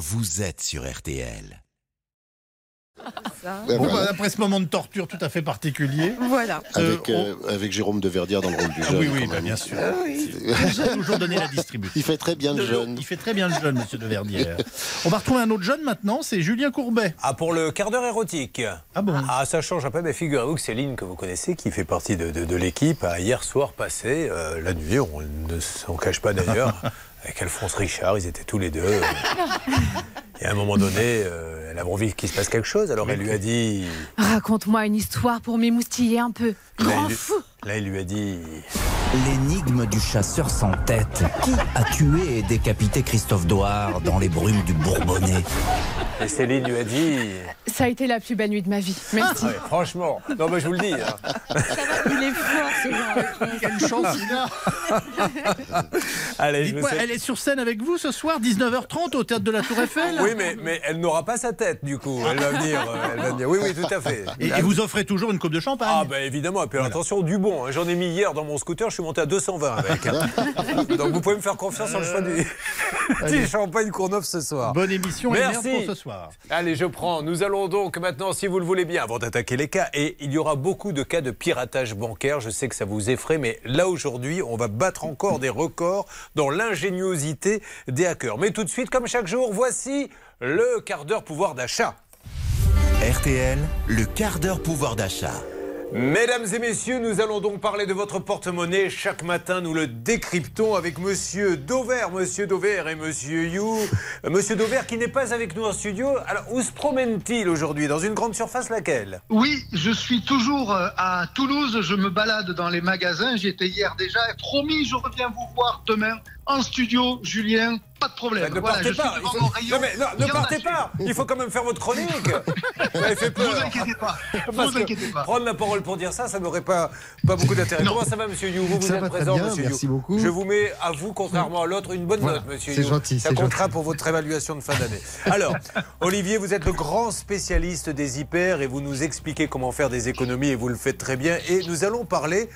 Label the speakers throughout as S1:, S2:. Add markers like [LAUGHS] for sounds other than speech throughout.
S1: vous êtes sur RTL.
S2: Ben
S3: Bon,
S2: voilà.
S3: bah, après ce moment de torture tout à fait particulier.
S4: Voilà.
S2: avec,
S3: euh,
S2: euh, avec Jérôme de Verdière dans le rôle du
S3: Ah
S2: jeune.
S3: oui, oui, bah,
S2: même.
S3: bien sûr.
S4: Ah oui.
S3: Il a toujours donné la distribution.
S2: Il fait très bien le jeune.
S3: Il fait très bien le jeune, monsieur de Verdière. On va retrouver un autre jeune maintenant, c'est Julien Courbet.
S5: Ah, pour le quart d'heure érotique.
S3: Ah bon
S5: Ah, ça change un peu, mais figurez-vous que Céline, que vous connaissez, qui fait partie de, de- de l'équipe, a hier soir passé, euh, la nuit, on ne s'en cache pas d'ailleurs, [LAUGHS] avec Alphonse Richard, ils étaient tous les deux. [LAUGHS] et à un moment donné, euh, elle avait envie qu'il se passe quelque chose, alors elle lui a dit.
S4: Raconte-moi une histoire pour m'émoustiller un peu.
S5: Là,
S4: Grand
S5: il-
S4: fou.
S5: Là, il lui a dit.
S6: L'énigme du chasseur sans tête. Qui a tué et décapité Christophe Douard dans les brumes du Bourbonnais?
S5: Et Céline lui a dit.
S4: Ça a été la plus belle nuit de ma vie. Merci.
S5: Ah ouais, franchement, non, mais je vous le dis. hein.
S4: Il est fort ce genre. [LAUGHS]
S3: Quelle chance il a
S5: Allez, je vous
S3: Dites-moi,
S5: souhaite-
S3: elle est sur scène avec vous ce soir, 19h30 au théâtre de la Tour Eiffel
S5: Oui, mais, mais elle n'aura pas sa tête, du coup. Elle va venir. euh, elle va venir. Oui, oui, tout à fait.
S3: Et, et vous offrez toujours une coupe de champagne
S5: Ah, bah évidemment. Et puis attention, du bon. hein. J'en ai mis hier dans mon scooter, je suis monté à 220 avec. hein. [LAUGHS] Donc vous pouvez me faire confiance sur le choix du, [LAUGHS] du champagne Courneuve ce soir.
S3: Bonne émission et
S5: Merci.
S3: merde pour ce soir.
S5: Allez, je prends. Nous allons donc maintenant, si vous le voulez bien, avant d'attaquer les cas, et il y aura beaucoup de cas de piratage bancaire. Je sais que ça vous effraie, mais là aujourd'hui, on va battre encore des records dans l'ingéniosité des hackers. Mais tout de suite, comme chaque jour, voici le quart d'heure pouvoir d'achat.
S1: RTL, le quart d'heure pouvoir d'achat.
S5: Mesdames et messieurs, nous allons donc parler de votre porte-monnaie. Chaque matin, nous le décryptons avec Monsieur Dauvert, Monsieur Dauvert et Monsieur You. Euh, Monsieur Dauvert qui n'est pas avec nous en studio. Alors, où se promène-t-il aujourd'hui? Dans une grande surface laquelle?
S7: Oui, je suis toujours euh, à Toulouse. Je me balade dans les magasins. J'y étais hier déjà. Et promis, je reviens vous voir demain en studio, Julien. Pas de problème.
S5: Bah, Ne
S7: Voilà,
S5: partez pas.
S7: devant
S5: Il
S7: mon
S5: faut-
S7: rayon
S5: Non, mais non, ne partez pas. Il faut quand même faire votre chronique. [LAUGHS] Vous fait
S7: Ne
S5: peur.
S7: vous inquiétez pas.
S5: Parce
S7: vous
S5: que
S7: inquiétez pas.
S5: Prendre la parole pour dire ça, ça n'aurait pas, pas beaucoup d'intérêt. Comment ça va, monsieur You Vous, êtes présent,
S8: bien,
S5: monsieur
S8: merci
S5: You.
S8: beaucoup.
S5: Je vous mets à vous, contrairement à l'autre, une bonne
S8: Voilà,
S5: note, monsieur
S8: c'est
S5: You.
S8: gentil,
S5: Ça comptera
S8: gentil.
S5: pour votre évaluation de fin d'année. [LAUGHS] Alors, Olivier, vous êtes le grand spécialiste des hyper et vous nous expliquez comment faire des économies et vous le faites très bien. Et nous allons parler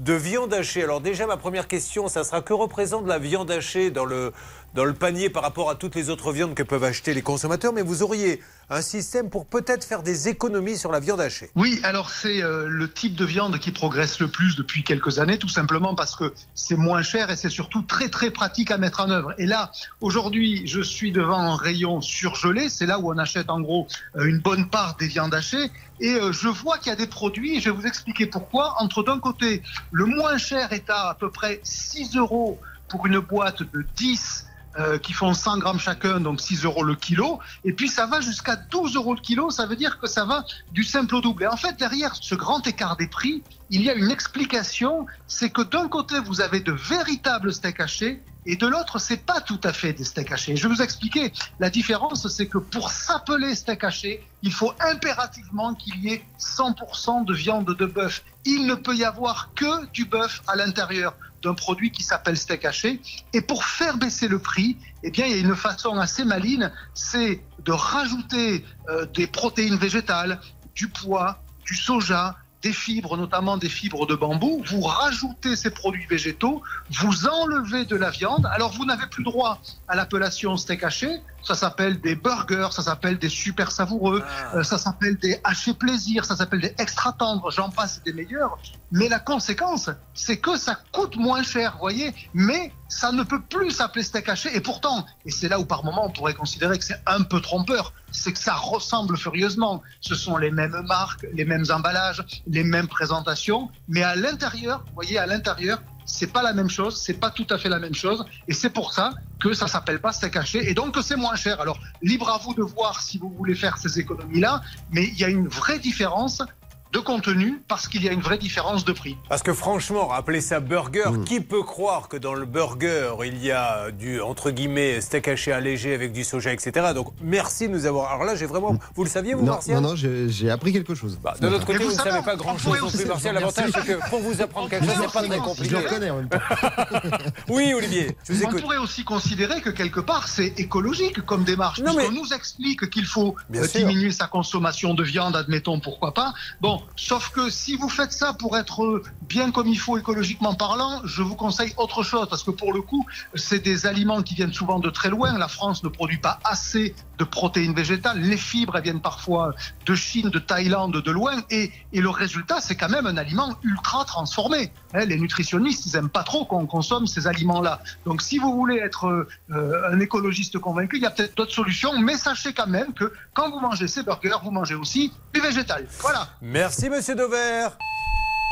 S5: de viande hachée. Alors déjà, ma première question, ça sera que représente la viande hachée dans le, dans le panier par rapport à toutes les autres viandes que peuvent acheter les consommateurs, mais vous auriez un système pour peut-être faire des économies sur la viande hachée.
S7: Oui, alors c'est euh, le type de viande qui progresse le plus depuis quelques années, tout simplement parce que c'est moins cher et c'est surtout très très pratique à mettre en œuvre. Et là, aujourd'hui, je suis devant un rayon surgelé, c'est là où on achète en gros euh, une bonne part des viandes hachées. Et euh, je vois qu'il y a des produits, et je vais vous expliquer pourquoi. Entre d'un côté, le moins cher est à à peu près 6 euros pour une boîte de 10 euh, qui font 100 grammes chacun, donc 6 euros le kilo. Et puis ça va jusqu'à 12 euros le kilo, ça veut dire que ça va du simple au double. Et en fait, derrière ce grand écart des prix, il y a une explication, c'est que d'un côté, vous avez de véritables steaks hachés, et de l'autre, c'est pas tout à fait des steaks hachés. Je vais vous expliquer. La différence, c'est que pour s'appeler steak haché, il faut impérativement qu'il y ait 100% de viande de bœuf. Il ne peut y avoir que du bœuf à l'intérieur d'un produit qui s'appelle steak haché. Et pour faire baisser le prix, eh bien, il y a une façon assez maligne, c'est de rajouter euh, des protéines végétales, du pois, du soja, des fibres, notamment des fibres de bambou. Vous rajoutez ces produits végétaux, vous enlevez de la viande. Alors, vous n'avez plus droit à l'appellation steak haché. Ça s'appelle des burgers, ça s'appelle des super savoureux, euh, ça s'appelle des hachés plaisir, ça s'appelle des extra tendres, j'en passe des meilleurs. Mais la conséquence, c'est que ça coûte moins cher, voyez. Mais ça ne peut plus s'appeler steak haché. Et pourtant, et c'est là où par moment on pourrait considérer que c'est un peu trompeur, c'est que ça ressemble furieusement. Ce sont les mêmes marques, les mêmes emballages, les mêmes présentations, mais à l'intérieur, vous voyez, à l'intérieur, c'est pas la même chose, c'est pas tout à fait la même chose, et c'est pour ça que ça s'appelle pas steak haché, et donc que c'est moins cher. Alors, libre à vous de voir si vous voulez faire ces économies-là, mais il y a une vraie différence de contenu parce qu'il y a une vraie différence de prix.
S5: Parce que franchement, appeler ça burger, qui peut croire que dans le burger, il y a du, entre guillemets, steak haché allégé avec du soja, etc. Donc merci de nous avoir... Alors là, j'ai vraiment... Vous le saviez, vous,
S8: Non,
S5: Martial?
S8: non, non, j'ai appris quelque chose.
S5: Bah, de l'autre côté, vous
S7: vous
S5: ne savez pas
S7: on
S5: grand-chose non plus, Martial. L'avantage, c'est que pour vous apprendre quelque chose, c'est pas très
S8: Je
S5: compliqué.
S8: le reconnais en même temps. [LAUGHS]
S5: Oui, Olivier, je vous
S7: On
S5: écoute.
S7: pourrait aussi considérer que quelque part c'est écologique comme démarche.
S5: Non, mais-
S7: nous explique qu'il faut
S5: Bien
S7: euh,
S5: sûr.
S7: diminuer sa consommation de viande, admettons pourquoi pas. Bon, Sauf que si vous faites ça pour être bien comme il faut écologiquement parlant, je vous conseille autre chose parce que pour le coup, c'est des aliments qui viennent souvent de très loin. La France ne produit pas assez de protéines végétales. Les fibres, elles viennent parfois de Chine, de Thaïlande, de loin. Et, et le résultat, c'est quand même un aliment ultra transformé. Hein, les nutritionnistes, ils aiment pas trop qu'on consomme ces aliments-là. Donc, si vous voulez être euh, un écologiste convaincu, il y a peut-être d'autres solutions. Mais sachez quand même que quand vous mangez ces burgers, vous mangez aussi du végétal. Voilà.
S5: Merci, monsieur Dover.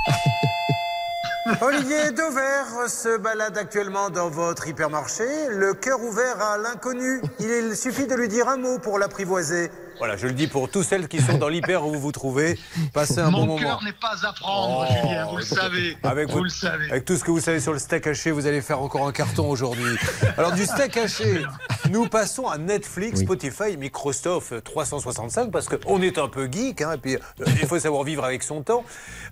S5: [LAUGHS] Olivier Dover se balade actuellement dans votre hypermarché, le cœur ouvert à l'inconnu. Il suffit de lui dire un mot pour l'apprivoiser. Voilà, je le dis pour tous celles qui sont dans l'hyper où vous vous trouvez. Passez un bon
S7: Mon
S5: moment.
S7: cœur n'est pas à prendre,
S5: Oh,
S7: Julien, vous le savez.
S5: Avec,
S7: vous
S5: votre-
S7: le savez.
S5: avec tout ce que vous savez sur le steak haché, vous allez faire encore un carton aujourd'hui. Alors du steak haché, nous passons à Netflix, Spotify, Microsoft 365 parce qu'on est un peu geek, hein, et puis euh, il faut savoir vivre avec son temps.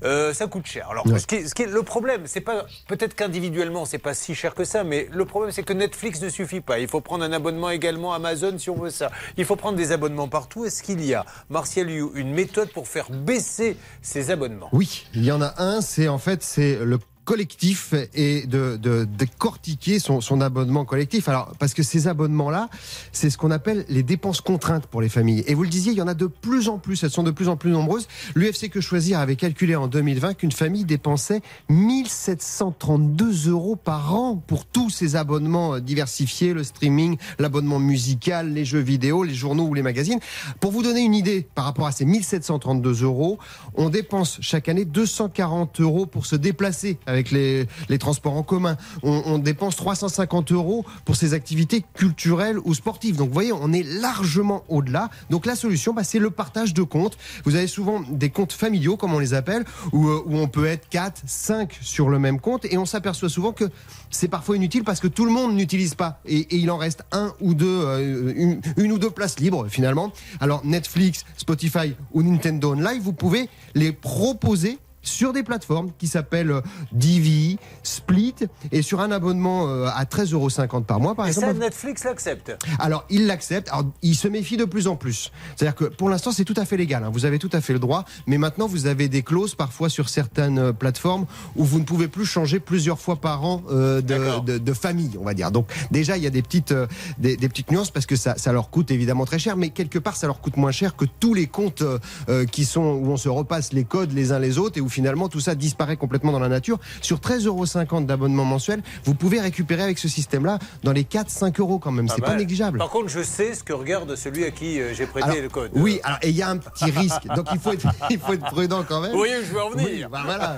S5: Euh, ça coûte cher. Alors ce qui, est- ce qui est le problème, c'est pas peut-être qu'individuellement c'est pas si cher que ça, mais le problème c'est que Netflix ne suffit pas. Il faut prendre un abonnement également Amazon si on veut ça. Il faut prendre des abonnements partout. Est-ce qu'il y a, Martial Liu, une méthode pour faire baisser ces abonnements?
S8: Oui, il y en a un, c'est en fait c'est le collectif et de, de, décortiquer son, son abonnement collectif. Alors, parce que ces abonnements-là, c'est ce qu'on appelle les dépenses contraintes pour les familles. Et vous le disiez, il y en a de plus en plus, elles sont de plus en plus nombreuses. L'UFC Que Choisir avait calculé en 2020 qu'une famille dépensait 1732 euros par an pour tous ces abonnements euh, diversifiés, le streaming, l'abonnement musical, les jeux vidéo, les journaux ou les magazines. Pour vous donner une idée par rapport à ces 1732 euros, on dépense chaque année 240 euros pour se déplacer les, les transports en commun. On, dépense 350 euros pour ses activités culturelles ou sportives. Donc vous voyez, on est largement au-delà. Donc la solution, bah, c'est le partage de comptes. Vous avez souvent des comptes familiaux, comme on les appelle, où, euh, on peut être 4, 5 sur le même compte. Et on s'aperçoit souvent que c'est parfois inutile parce que tout le monde n'utilise pas. Et, et il en reste un ou deux, euh, une, une ou deux places libres finalement. Alors Netflix, Spotify ou Nintendo Online, vous pouvez les proposer sur des plateformes qui s'appellent euh, Divi, Split, et sur un abonnement euh, à 13,50 euros par mois, par
S5: Et
S8: exemple.
S5: ça, Netflix l'accepte.
S8: Alors, il l'accepte. Alors, il se méfie de plus en plus. C'est-à-dire que pour l'instant, c'est tout à fait légal. hein. Vous avez tout à fait le droit. Mais maintenant, vous avez des clauses parfois sur certaines euh, plateformes où vous ne pouvez plus changer plusieurs fois par an euh, de, de, de famille, on va dire. Donc, déjà, il y a des petites, euh, des, des petites nuances parce que ça, ça leur coûte évidemment très cher. Mais quelque part, ça leur coûte moins cher que tous les comptes euh, qui sont où on se repasse les codes les uns les autres et où finalement tout ça disparaît complètement dans la nature. Sur 13,50 euros d'abonnement mensuel, vous pouvez récupérer avec ce système-là dans les 4-5 euros quand même. C'est pas
S5: mal.
S8: négligeable.
S5: Par contre, je sais ce que regarde celui à qui euh, j'ai prêté
S8: Alors,
S5: le code.
S8: Oui, alors, et il y a un petit risque. Donc il faut être, [LAUGHS] il faut être prudent quand même.
S5: Vous voyez où je veux en venir
S8: Oui, bah voilà,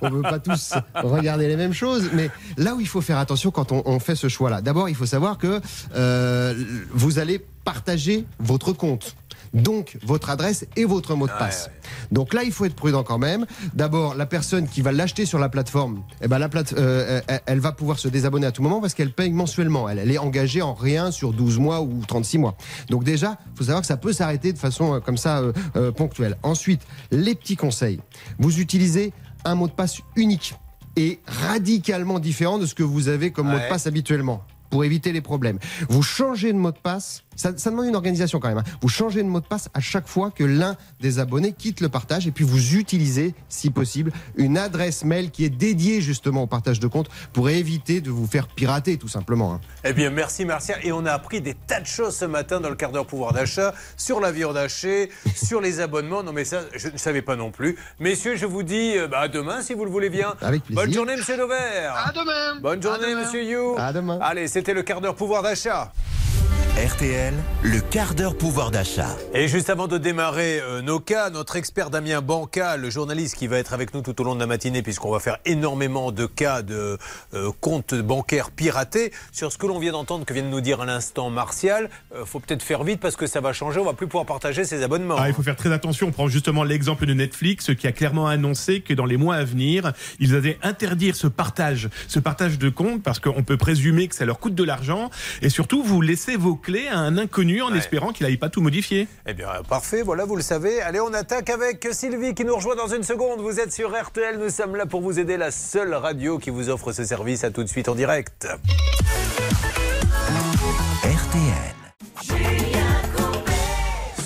S8: on ne veut pas tous regarder les mêmes choses, mais là où il faut faire attention quand on, on fait ce choix-là, d'abord il faut savoir que euh, vous allez partager votre compte. Donc votre adresse et votre mot de
S5: Ouais,
S8: passe.
S5: ouais.
S8: Donc là, il faut être prudent quand même. D'abord, la personne qui va l'acheter sur la plateforme, eh ben la plate, euh, elle, elle va pouvoir se désabonner à tout moment parce qu'elle paye mensuellement. Elle, elle est engagée en rien sur 12 mois ou 36 mois. Donc déjà, il faut savoir que ça peut s'arrêter de façon euh, comme ça euh, euh, ponctuelle. Ensuite, les petits conseils. Vous utilisez un mot de passe unique et radicalement différent de ce que vous avez comme mot de passe habituellement pour éviter les problèmes. Vous changez de mot de passe, ça, ça demande une organisation quand même. hein. Vous changez de mot de passe à chaque fois que l'un des abonnés quitte le partage et puis vous utilisez, si possible, une adresse mail qui est dédiée justement au partage de compte pour éviter de vous faire pirater tout simplement. hein.
S5: Eh bien, merci Martial. Et on a appris des tas de choses ce matin dans le quart d'heure pouvoir d'achat, sur la viande hachée, [LAUGHS] sur les abonnements. Non, mais ça, je ne savais pas non plus. Messieurs, je vous dis euh, bah, à demain si vous le voulez bien.
S8: Avec plaisir.
S5: Bonne journée, monsieur Dover.
S7: À demain.
S5: Bonne journée,
S7: À demain.
S5: monsieur You.
S8: À demain.
S5: Allez, c'était le quart d'heure pouvoir d'achat.
S1: RTL, le quart d'heure pouvoir d'achat.
S5: Et juste avant de démarrer euh, nos cas, notre expert Damien Banca, le journaliste qui va être avec nous tout au long de la matinée, puisqu'on va faire énormément de cas de euh, comptes bancaires piratés, sur ce que l'on vient d'entendre, que vient de nous dire à l'instant Martial, euh, faut peut-être faire vite parce que ça va changer, on va plus pouvoir partager ses abonnements.
S9: Ah, il faut faire très attention. On prend justement l'exemple de Netflix qui a clairement annoncé que dans les mois à venir, ils allaient interdire ce partage, ce partage de comptes parce qu'on peut présumer que ça leur coûte de l'argent et surtout vous laissez vos clés à un inconnu en
S5: Ouais.
S9: espérant qu'il n'aille pas tout modifier.
S5: Eh bien, parfait, voilà, vous le savez. Allez, on attaque avec Sylvie qui nous rejoint dans une seconde. Vous êtes sur RTL, nous sommes là pour vous aider, la seule radio qui vous offre ce service. À tout de suite en direct.
S1: RTL.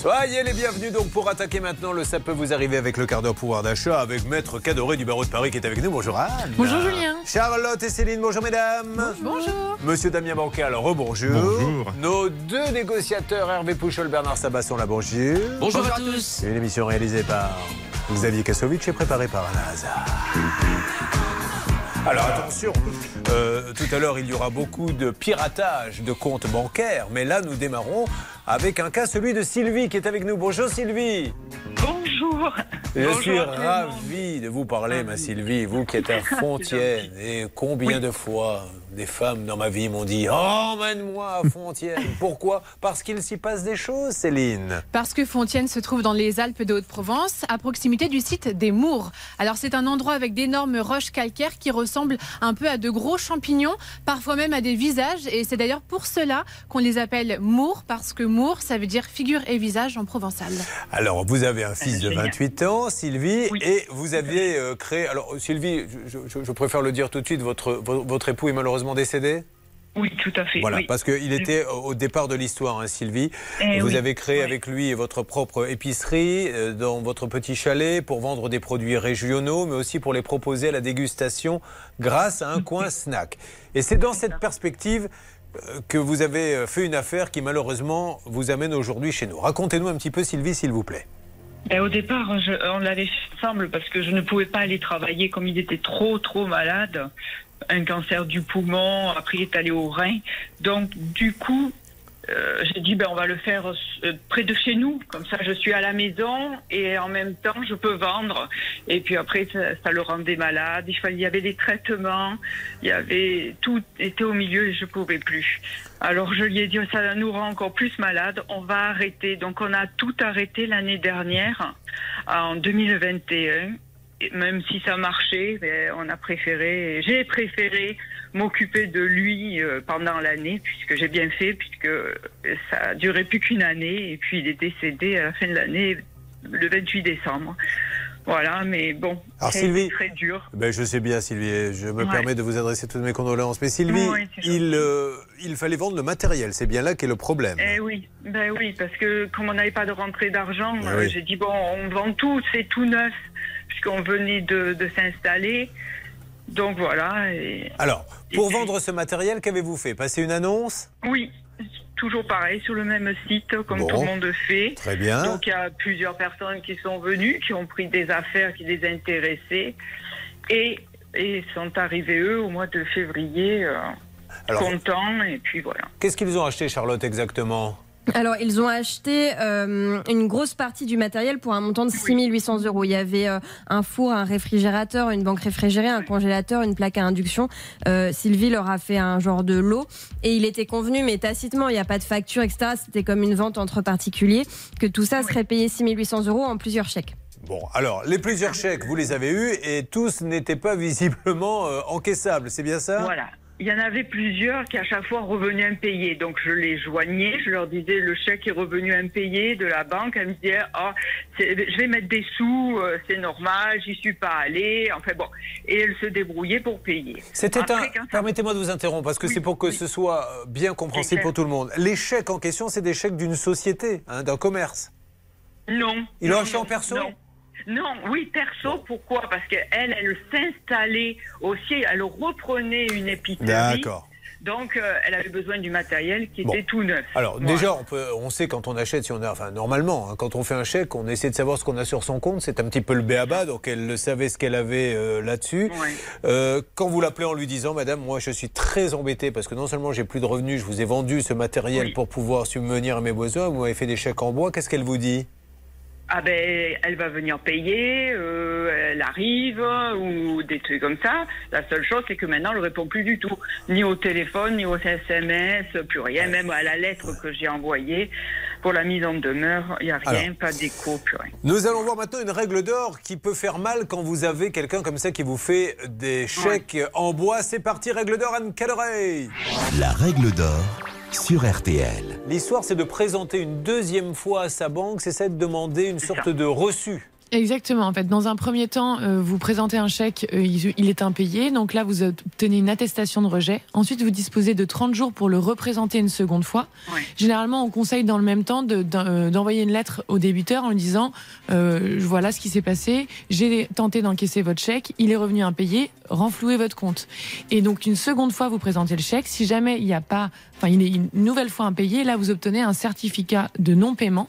S5: Soyez les bienvenus donc pour attaquer maintenant le ça peut vous arriver avec le quart d'heure pouvoir d'achat avec Maître Cadoré du barreau de Paris qui est avec nous. Bonjour Anne.
S4: Bonjour Julien.
S5: Charlotte et Céline, bonjour mesdames.
S4: Bonjour.
S5: Monsieur Damien Bancal, rebonjour.
S9: Bonjour.
S5: Nos deux négociateurs, Hervé Pouchol, Bernard Sabasson, la bonjour.
S10: Bonjour à tous.
S5: Une émission réalisée par Xavier Kasovic et préparée par Alain Hazard. Alors attention, euh, tout à l'heure il y aura beaucoup de piratage de comptes bancaires, mais là nous démarrons avec un cas, celui de Sylvie qui est avec nous. Bonjour Sylvie.
S11: Bonjour.
S5: Je
S11: Bonjour
S5: suis ravi de vous parler, ma Sylvie, vous qui êtes à [LAUGHS] Fontienne. Et combien de fois des femmes dans ma vie m'ont dit Emmène-moi à Fontienne. [LAUGHS] Pourquoi? Parce qu'il s'y passe des choses, Céline.
S4: Parce que Fontienne se trouve dans les Alpes de Haute-Provence, à proximité du site des Mours. Alors c'est un endroit avec d'énormes roches calcaires qui ressemblent un peu à de gros champignons, parfois même à des visages. Et c'est d'ailleurs pour cela qu'on les appelle Mours, parce que Mours, ça veut dire figure et visage en provençal.
S5: Alors, vous avez un fils de
S11: Génial.
S5: 28 ans, Sylvie,
S11: Oui.
S5: et vous aviez euh, créé. Alors, Sylvie, je, je- je préfère le dire tout de suite, votre, vo- votre époux est malheureusement décédé?
S11: Oui, tout à fait.
S5: Voilà,
S11: oui.
S5: parce qu'il était au départ de l'histoire, hein, Sylvie.
S11: Eh
S5: vous
S11: oui.
S5: avez créé
S11: Oui.
S5: avec lui votre propre épicerie euh, dans votre petit chalet pour vendre des produits régionaux, mais aussi pour les proposer à la dégustation grâce à un coin [LAUGHS] snack. Et c'est dans cette perspective euh, que vous avez euh, fait une affaire qui malheureusement vous amène aujourd'hui chez nous. Racontez-nous un petit peu, Sylvie, s'il vous plaît.
S11: Ben, au départ, je- on l'avait fait ensemble parce que je ne pouvais pas aller travailler comme il était trop, trop malade. Un cancer du poumon, après il est allé au rein. Donc, du coup, euh, j'ai dit, ben, on va le faire euh, près de chez nous. Comme ça, je suis à la maison et en même temps, je peux vendre. Et puis après, ça, ça le rendait malade. Il, fallait, il y avait des traitements, il y avait tout était au milieu et je pouvais plus. Alors je lui ai dit, ça nous rend encore plus malade. On va arrêter. Donc on a tout arrêté l'année dernière, en 2021. Même si ça marchait, ben, on a préféré, j'ai préféré m'occuper de lui euh, pendant l'année, puisque j'ai bien fait, puisque ça a duré plus qu'une année, et puis il est décédé à la fin de l'année, le 28 décembre. Voilà, mais bon, c'est très dur.
S5: Ben, je sais bien, Sylvie, je me
S11: Ouais.
S5: permets de vous adresser toutes mes condoléances. Mais Sylvie,
S11: Oui,
S5: il, euh, il fallait vendre le matériel. C'est bien là qu'est le problème.
S11: Eh oui, ben oui, parce que comme on n'avait pas de rentrée d'argent, euh,
S5: oui.
S11: j'ai dit bon, on vend tout, c'est tout neuf, puisqu'on venait de, de s'installer. Donc voilà. Et...
S5: Alors, pour
S11: Et puis-
S5: vendre ce matériel, qu'avez-vous fait? Passer une annonce?
S11: Oui, toujours pareil, sur le même site, comme
S5: Bon.
S11: tout le monde fait.
S5: Très bien.
S11: Donc il y a plusieurs personnes qui sont venues, qui ont pris des affaires qui les intéressaient, et, et sont arrivés eux au mois de février, euh,
S5: Alors,
S11: contents, et puis voilà.
S5: qu'est-ce qu'ils ont acheté, Charlotte, exactement?
S12: Alors, ils ont acheté euh, une grosse partie du matériel pour un montant de 6800 euros. Il y avait euh, un four, un réfrigérateur, une banque réfrigérée, un congélateur, une plaque à induction. Euh, Sylvie leur a fait un genre de lot et il était convenu, mais tacitement, il n'y a pas de facture, etc. C'était comme une vente entre particuliers, que tout ça serait payé 6800 euros en plusieurs chèques.
S5: Bon, alors, les plusieurs chèques, vous les avez eus et tous n'étaient pas [LAUGHS] visiblement euh, encaissables, c'est bien ça?
S11: Voilà. Il y en avait plusieurs qui à chaque fois revenaient impayés. Donc je les joignais, je leur disais le chèque est revenu impayé de la banque. Elles me disaient c'est- je vais mettre des sous, euh, c'est normal, j'y suis pas allée. Enfin bon, et elles se débrouillaient pour payer.
S5: C'était un.
S11: Ça-
S5: Permettez-moi de vous interrompre parce que
S11: Oui,
S5: c'est pour que
S11: oui.
S5: ce soit euh, bien compréhensible pour tout le monde. Les chèques en question, c'est des chèques d'une société, hein, d'un commerce.
S11: Non.
S5: Ils l'ont
S11: non,
S5: acheté en perso?
S11: Non. Non, oui, perso, pourquoi? Parce qu'elle, elle s'installait aussi, elle reprenait une épicerie.
S5: D'accord.
S11: Donc, euh, elle avait besoin du matériel qui
S5: Bon.
S11: était tout neuf.
S5: Alors déjà, on, peut, on sait quand on achète, si on a, enfin normalement, hein, quand on fait un chèque, on essaie de savoir ce qu'on a sur son compte. C'est un petit peu le béaba, donc elle le savait ce qu'elle avait euh, là-dessus.
S11: Ouais.
S5: Euh, quand vous l'appelez en lui disant, Madame, moi je suis très embêté parce que non seulement j'ai plus de revenus, je vous ai vendu ce matériel
S11: Oui.
S5: pour pouvoir subvenir à mes besoins, vous m'avez fait des chèques en bois. Qu'est-ce qu'elle vous dit?
S11: Ah ben, elle va venir payer, euh, elle arrive, ou des trucs comme ça. La seule chose, c'est que maintenant, elle ne répond plus du tout. Ni au téléphone, ni au SMS, plus rien. Même à la lettre que j'ai envoyée pour la mise en demeure, il n'y a rien,
S5: Alors.
S11: pas d'écho, plus rien.
S5: Nous allons voir maintenant une règle d'or qui peut faire mal quand vous avez quelqu'un comme ça qui vous fait des chèques en bois. C'est parti, règle d'or, Anne Calorey.
S1: La règle d'or sur RTL.
S5: L'histoire, c'est de présenter une deuxième fois à sa banque, c'est ça de demander une sorte de reçu.
S10: Exactement. En fait, dans un premier temps, euh, vous présentez un chèque, euh, il, il est impayé. Donc là, vous obtenez une attestation de rejet. Ensuite, vous disposez de 30 jours pour le représenter une seconde fois. Généralement, on conseille dans le même temps de- euh, d'envoyer une lettre au débiteur en lui disant euh, voilà ce qui s'est passé. J'ai tenté d'encaisser votre chèque, il est revenu impayé. Renflouez votre compte. Et donc une seconde fois, vous présentez le chèque. Si jamais il n'y a pas, enfin, il est une nouvelle fois impayé, là, vous obtenez un certificat de non-paiement.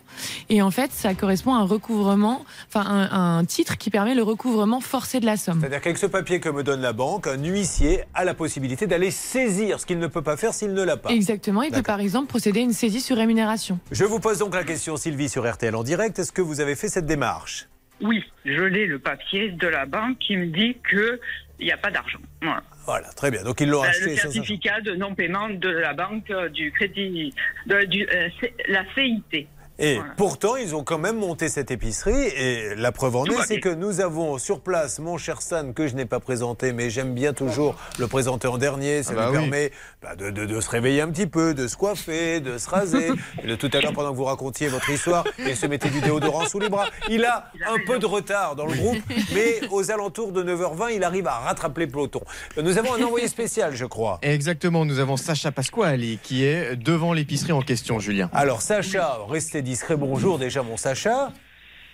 S10: Et en fait, ça correspond à un recouvrement, enfin, un, un titre qui permet le recouvrement forcé de la somme.
S5: C'est-à-dire qu'avec ce papier que me donne la banque, un huissier a la possibilité d'aller saisir ce qu'il ne peut pas faire s'il ne l'a pas.
S10: Exactement. Il peut par exemple procéder à une saisie sur rémunération.
S5: Je vous pose donc la question, Sylvie, sur RTL en direct. Est-ce que vous avez fait cette démarche?
S11: Oui, je l'ai le papier de la banque qui me dit que il n'y a pas d'argent. Voilà.
S5: Voilà, très bien. Donc ils l'ont
S11: Euh,
S5: acheté.
S11: le certificat de non-paiement de la banque euh, du crédit, de, du, euh, la CIT.
S5: Et
S11: Voilà.
S5: pourtant, ils ont quand même monté cette épicerie. Et la preuve en est, c'est que nous avons sur place mon cher San, que je n'ai pas présenté, mais j'aime bien toujours le présenter en dernier. Ça
S8: Ah bah
S5: lui
S8: oui.
S5: permet bah, de, de- de se réveiller un petit peu, de se coiffer, de se raser. [LAUGHS] Et de tout à l'heure, pendant que vous racontiez votre histoire, il se mettait du déodorant sous les bras. Il a un peu de retard dans le groupe, mais aux alentours de 9h20, il arrive à rattraper le peloton. Nous avons un envoyé spécial, je crois.
S13: Exactement, nous avons Sacha Pasquali qui est devant l'épicerie en question, Julien.
S5: Alors Sacha, restez discret, bonjour déjà mon Sacha.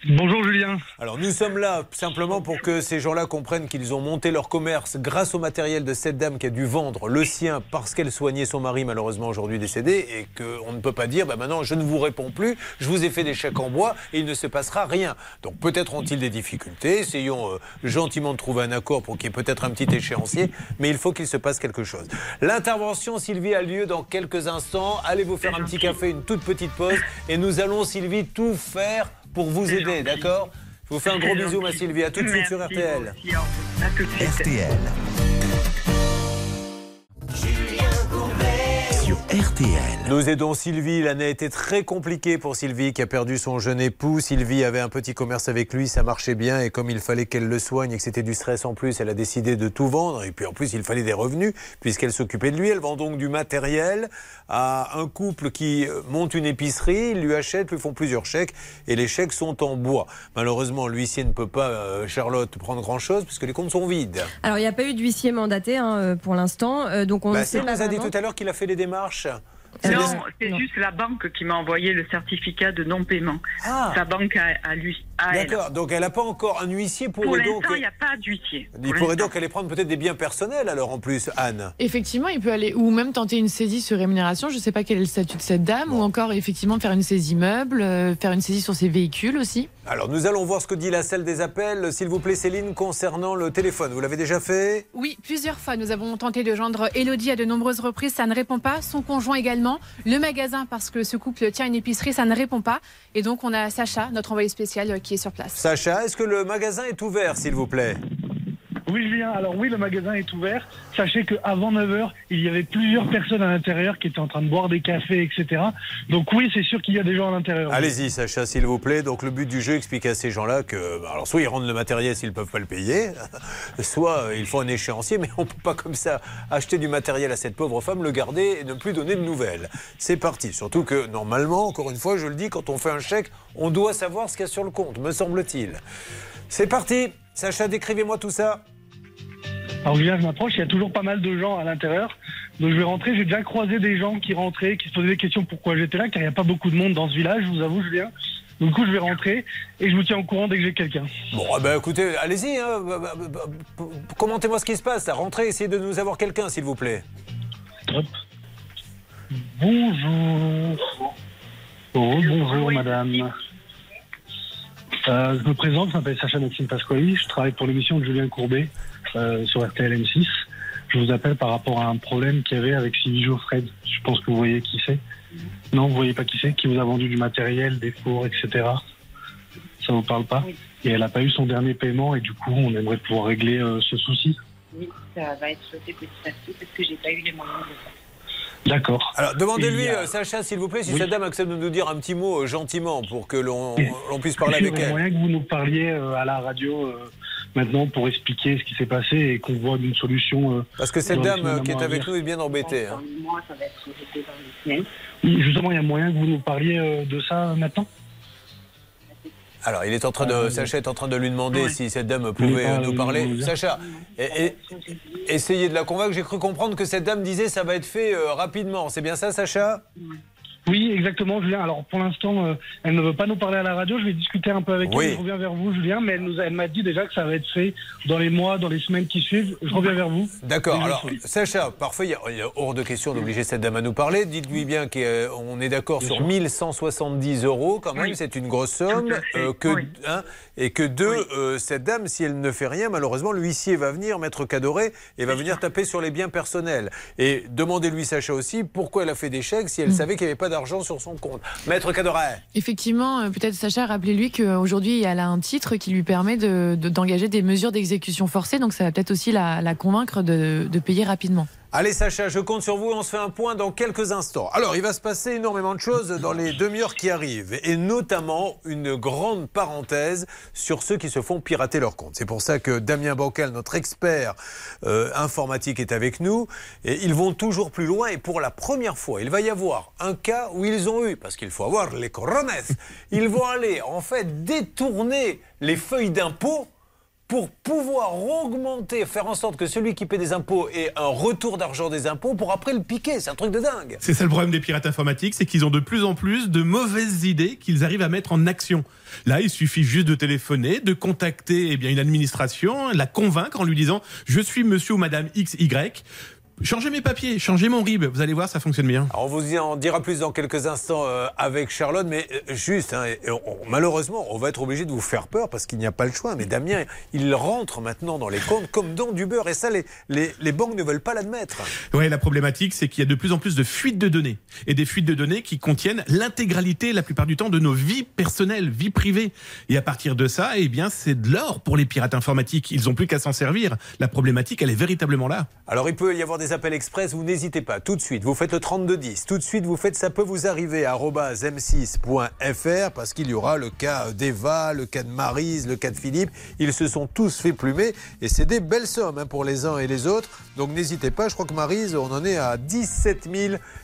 S14: Bonjour Julien.
S5: Alors nous sommes là simplement pour que ces gens-là comprennent qu'ils ont monté leur commerce grâce au matériel de cette dame qui a dû vendre le sien parce qu'elle soignait son mari malheureusement aujourd'hui décédé et qu'on ne peut pas dire bah maintenant je ne vous réponds plus, je vous ai fait des chèques en bois et il ne se passera rien. Donc peut-être ont-ils des difficultés, essayons euh, gentiment de trouver un accord pour qu'il y ait peut-être un petit échéancier, mais il faut qu'il se passe quelque chose. L'intervention Sylvie a lieu dans quelques instants. Allez vous faire un petit café, une toute petite pause et nous allons Sylvie tout faire pour vous aider, d'accord Je vous fais un gros bisou ma Sylvie, à tout de suite sur RTL.
S11: vous aussi. À tout de suite.
S1: RTL. RTL.
S5: Nous aidons Sylvie. L'année a été très compliquée pour Sylvie qui a perdu son jeune époux. Sylvie avait un petit commerce avec lui, ça marchait bien et comme il fallait qu'elle le soigne et que c'était du stress en plus, elle a décidé de tout vendre et puis en plus il fallait des revenus puisqu'elle s'occupait de lui. Elle vend donc du matériel à un couple qui euh, monte une épicerie, ils lui achètent, lui font plusieurs chèques et les chèques sont en bois. Malheureusement, l'huissier ne peut pas, euh, Charlotte, prendre grand chose puisque les comptes sont vides.
S12: Alors, il n'y a pas eu d'huissier mandaté hein, euh, pour l'instant. euh, donc, on
S5: Bah,
S12: sait pas
S5: nous a dit tout à l'heure qu'il a fait les démarches.
S11: Non, c'est juste la banque qui m'a envoyé le certificat de non-paiement. Sa banque à, à lui. À elle.
S5: D'accord, donc elle n'a pas encore un huissier pour,
S11: Pour
S5: donc.
S11: l'instant, il n'y a pas d'huissier.
S5: Il pourrait donc aller prendre peut-être des biens personnels alors en plus, Anne.
S10: Effectivement, il peut aller ou même tenter une saisie sur rémunération. Je ne sais pas quel est le statut de cette dame, ou encore effectivement faire une saisie meuble, euh, faire une saisie sur ses véhicules aussi.
S5: Alors nous allons voir ce que dit la salle des appels. S'il vous plaît, Céline, concernant le téléphone. Vous l'avez déjà fait?
S4: Oui, plusieurs fois, nous avons tenté de joindre Elodie à de nombreuses reprises, ça ne répond pas. Son conjoint également. Le magasin, parce que ce couple tient une épicerie, ça ne répond pas. Et donc, on a Sacha, notre envoyé spécial, euh,
S5: Sacha, est-ce que le magasin est ouvert, s'il vous plaît?
S14: Oui Julien, alors oui le magasin est ouvert. Sachez qu'avant 9h, il y avait plusieurs personnes à l'intérieur qui étaient en train de boire des cafés, etc. Donc oui, c'est sûr qu'il y a des gens à l'intérieur.
S5: Allez-y, Sacha, s'il vous plaît. Donc le but du jeu, expliquer à ces gens-là que, bah, alors soit ils rendent le matériel s'ils ne peuvent pas le payer, [LAUGHS] soit il faut un échéancier, mais on ne peut pas comme ça acheter du matériel à cette pauvre femme, le garder et ne plus donner de nouvelles. C'est parti. Surtout que normalement, encore une fois, je le dis, quand on fait un chèque, on doit savoir ce qu'il y a sur le compte, me semble-t-il. C'est parti. Sacha, décrivez-moi tout ça.
S14: Alors je m'approche, il y a toujours pas mal de gens à l'intérieur. Donc je vais rentrer, j'ai déjà croisé des gens qui rentraient, qui se posaient des questions pourquoi j'étais là, car il n'y a pas beaucoup de monde dans ce village, je vous avoue Julien. Donc, du coup, je vais rentrer et je vous tiens au courant dès que j'ai quelqu'un.
S5: Bon, ben, écoutez, allez-y, hein, bah, bah, bah, bah, commentez-moi ce qui se passe. Rentrez, essayez de nous avoir quelqu'un, s'il vous plaît.
S14: Hop. Bonjour. Oh, bonjour madame. Euh, je me présente, je m'appelle Sacha Maxime Pasquali, je travaille pour l'émission de Julien Courbet euh, sur RTL M6. Je vous appelle par rapport à un problème qu'il y avait avec Sylvie Geoffred. Je pense que vous voyez qui c'est. Non, vous voyez pas qui c'est, qui vous a vendu du matériel, des fours, etc. Ça vous parle pas Et elle n'a pas eu son dernier paiement et du coup, on aimerait pouvoir régler euh, ce souci.
S15: Oui, ça va être sauté petit à petit parce que j'ai pas eu les moyens de.
S14: D'accord.
S5: Alors, demandez-lui,
S14: a-
S5: euh, Sacha, s'il vous plaît, si
S14: Oui.
S5: cette dame accepte de nous dire un petit mot euh, gentiment pour que l'on l'on puisse parler
S14: Est-ce qu'il
S5: avec elle.
S14: moyen que vous nous parliez euh, à la radio euh, maintenant pour expliquer ce qui s'est passé et qu'on voit une solution. euh,
S5: Parce que cette dame qui est avec nous est bien embêtée. hein.
S15: Moi, ça va être sauté dans les semaines.
S14: Oui, Justement, il y a moyen que vous nous parliez euh, de ça maintenant?
S5: Alors, il est en train de, Sacha est en train de lui demander si cette dame pouvait
S14: pas,
S5: nous parler. Sacha, et- et- essayez de la convaincre. J'ai cru comprendre que cette dame disait ça va être fait euh, rapidement. C'est bien ça, Sacha?
S14: Oui, exactement, Julien. Alors pour l'instant, euh, elle ne veut pas nous parler à la radio. Je vais discuter un peu avec
S5: Oui.
S14: elle. Je reviens vers vous, Julien. Mais elle nous a- elle m'a dit déjà que ça va être fait dans les mois, dans les semaines qui suivent. Je reviens vers vous.
S5: D'accord. Alors,
S14: suis.
S5: Sacha, parfait, il y a- hors de question d'obliger cette dame à nous parler. Dites-lui bien qu'on est d'accord sur 1170 euros quand même.
S15: Oui.
S5: C'est une grosse somme. Euh, que,
S15: oui.
S5: hein, et que deux, euh, cette dame, si elle ne fait rien, malheureusement, l'huissier va venir, maître Cadoré, et va venir taper sur les biens personnels. Et demandez-lui, Sacha aussi, pourquoi elle a fait des chèques si elle
S10: Mm.
S5: savait qu'il n'y avait pas d'argent sur son compte. Maître Cadoré.
S10: Effectivement, euh, peut-être Sacha, rappelez-lui qu'aujourd'hui, elle a un titre qui lui permet de- de- d'engager des mesures d'exécution forcée, donc ça va peut-être aussi la, la convaincre de, de payer rapidement.
S5: Allez Sacha, je compte sur vous, on se fait un point dans quelques instants. Alors, il va se passer énormément de choses dans les demi-heures qui arrivent, et notamment une grande parenthèse sur ceux qui se font pirater leur compte. C'est pour ça que Damien Bancal, notre expert euh, informatique, est avec nous, et ils vont toujours plus loin, et pour la première fois, il va y avoir un cas où ils ont eu, parce qu'il faut avoir les corones, ils vont aller en fait détourner les feuilles d'impôt pour pouvoir augmenter, faire en sorte que celui qui paie des impôts ait un retour d'argent des impôts pour après le piquer. C'est un truc de dingue.
S9: C'est ça le problème des pirates informatiques, c'est qu'ils ont de plus en plus de mauvaises idées qu'ils arrivent à mettre en action. Là, il suffit juste de téléphoner, de contacter eh une administration, la convaincre en lui disant Je suis monsieur ou madame XY. Changez mes papiers, changez mon RIB. Vous allez voir, ça fonctionne bien.
S5: Alors, on vous y en dira plus dans quelques instants euh, avec Charlotte, mais euh, juste, hein, on- malheureusement, on va être obligé de vous faire peur parce qu'il n'y a pas le choix. Mais Damien, il rentre maintenant dans les comptes comme dans du beurre, et ça, les, les, les banques ne veulent pas l'admettre.
S9: Ouais, la problématique, c'est qu'il y a de plus en plus de fuites de données. Et des fuites de données qui contiennent l'intégralité, la plupart du temps, de nos vies personnelles, vies privées. Et à partir de ça, eh bien, c'est de l'or pour les pirates informatiques. Ils n'ont plus qu'à s'en servir. La problématique, elle est véritablement là.
S5: Alors il peut y avoir des appels express, vous n'hésitez pas, tout de suite, vous faites le 3210, tout de suite vous faites ça peut vous arriver à arobase m6.fr parce qu'il y aura le cas d'Eva, le cas de Marise, le cas de Philippe, ils se sont tous fait plumer et c'est des belles sommes hein, pour les uns et les autres, donc n'hésitez pas, je crois que Marise, on en est à 17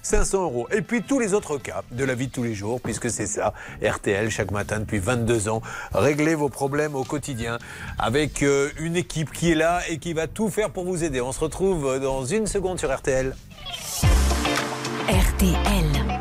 S5: 500 euros. Et puis tous les autres cas de la vie de tous les jours, puisque c'est ça, RTL chaque matin depuis 22 ans, réglez vos problèmes au quotidien avec euh, une équipe qui est là et qui va tout faire pour vous aider. On se retrouve euh, dans une seconde sur RTL.
S16: RTL.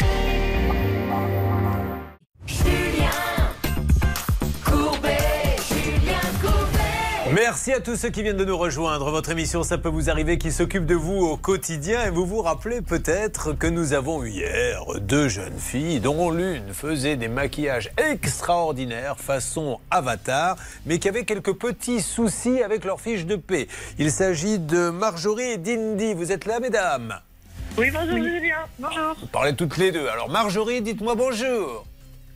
S5: Merci à tous ceux qui viennent de nous rejoindre. Votre émission Ça peut vous arriver qui s'occupe de vous au quotidien et vous vous rappelez peut-être que nous avons eu hier deux jeunes filles dont l'une faisait des maquillages extraordinaires façon avatar mais qui avaient quelques petits soucis avec leur fiche de paix. Il s'agit de Marjorie et d'Indy. Vous êtes là mesdames?
S15: Oui, bonjour Julien. Bonjour.
S5: Vous parlez toutes les deux. Alors Marjorie, dites-moi bonjour.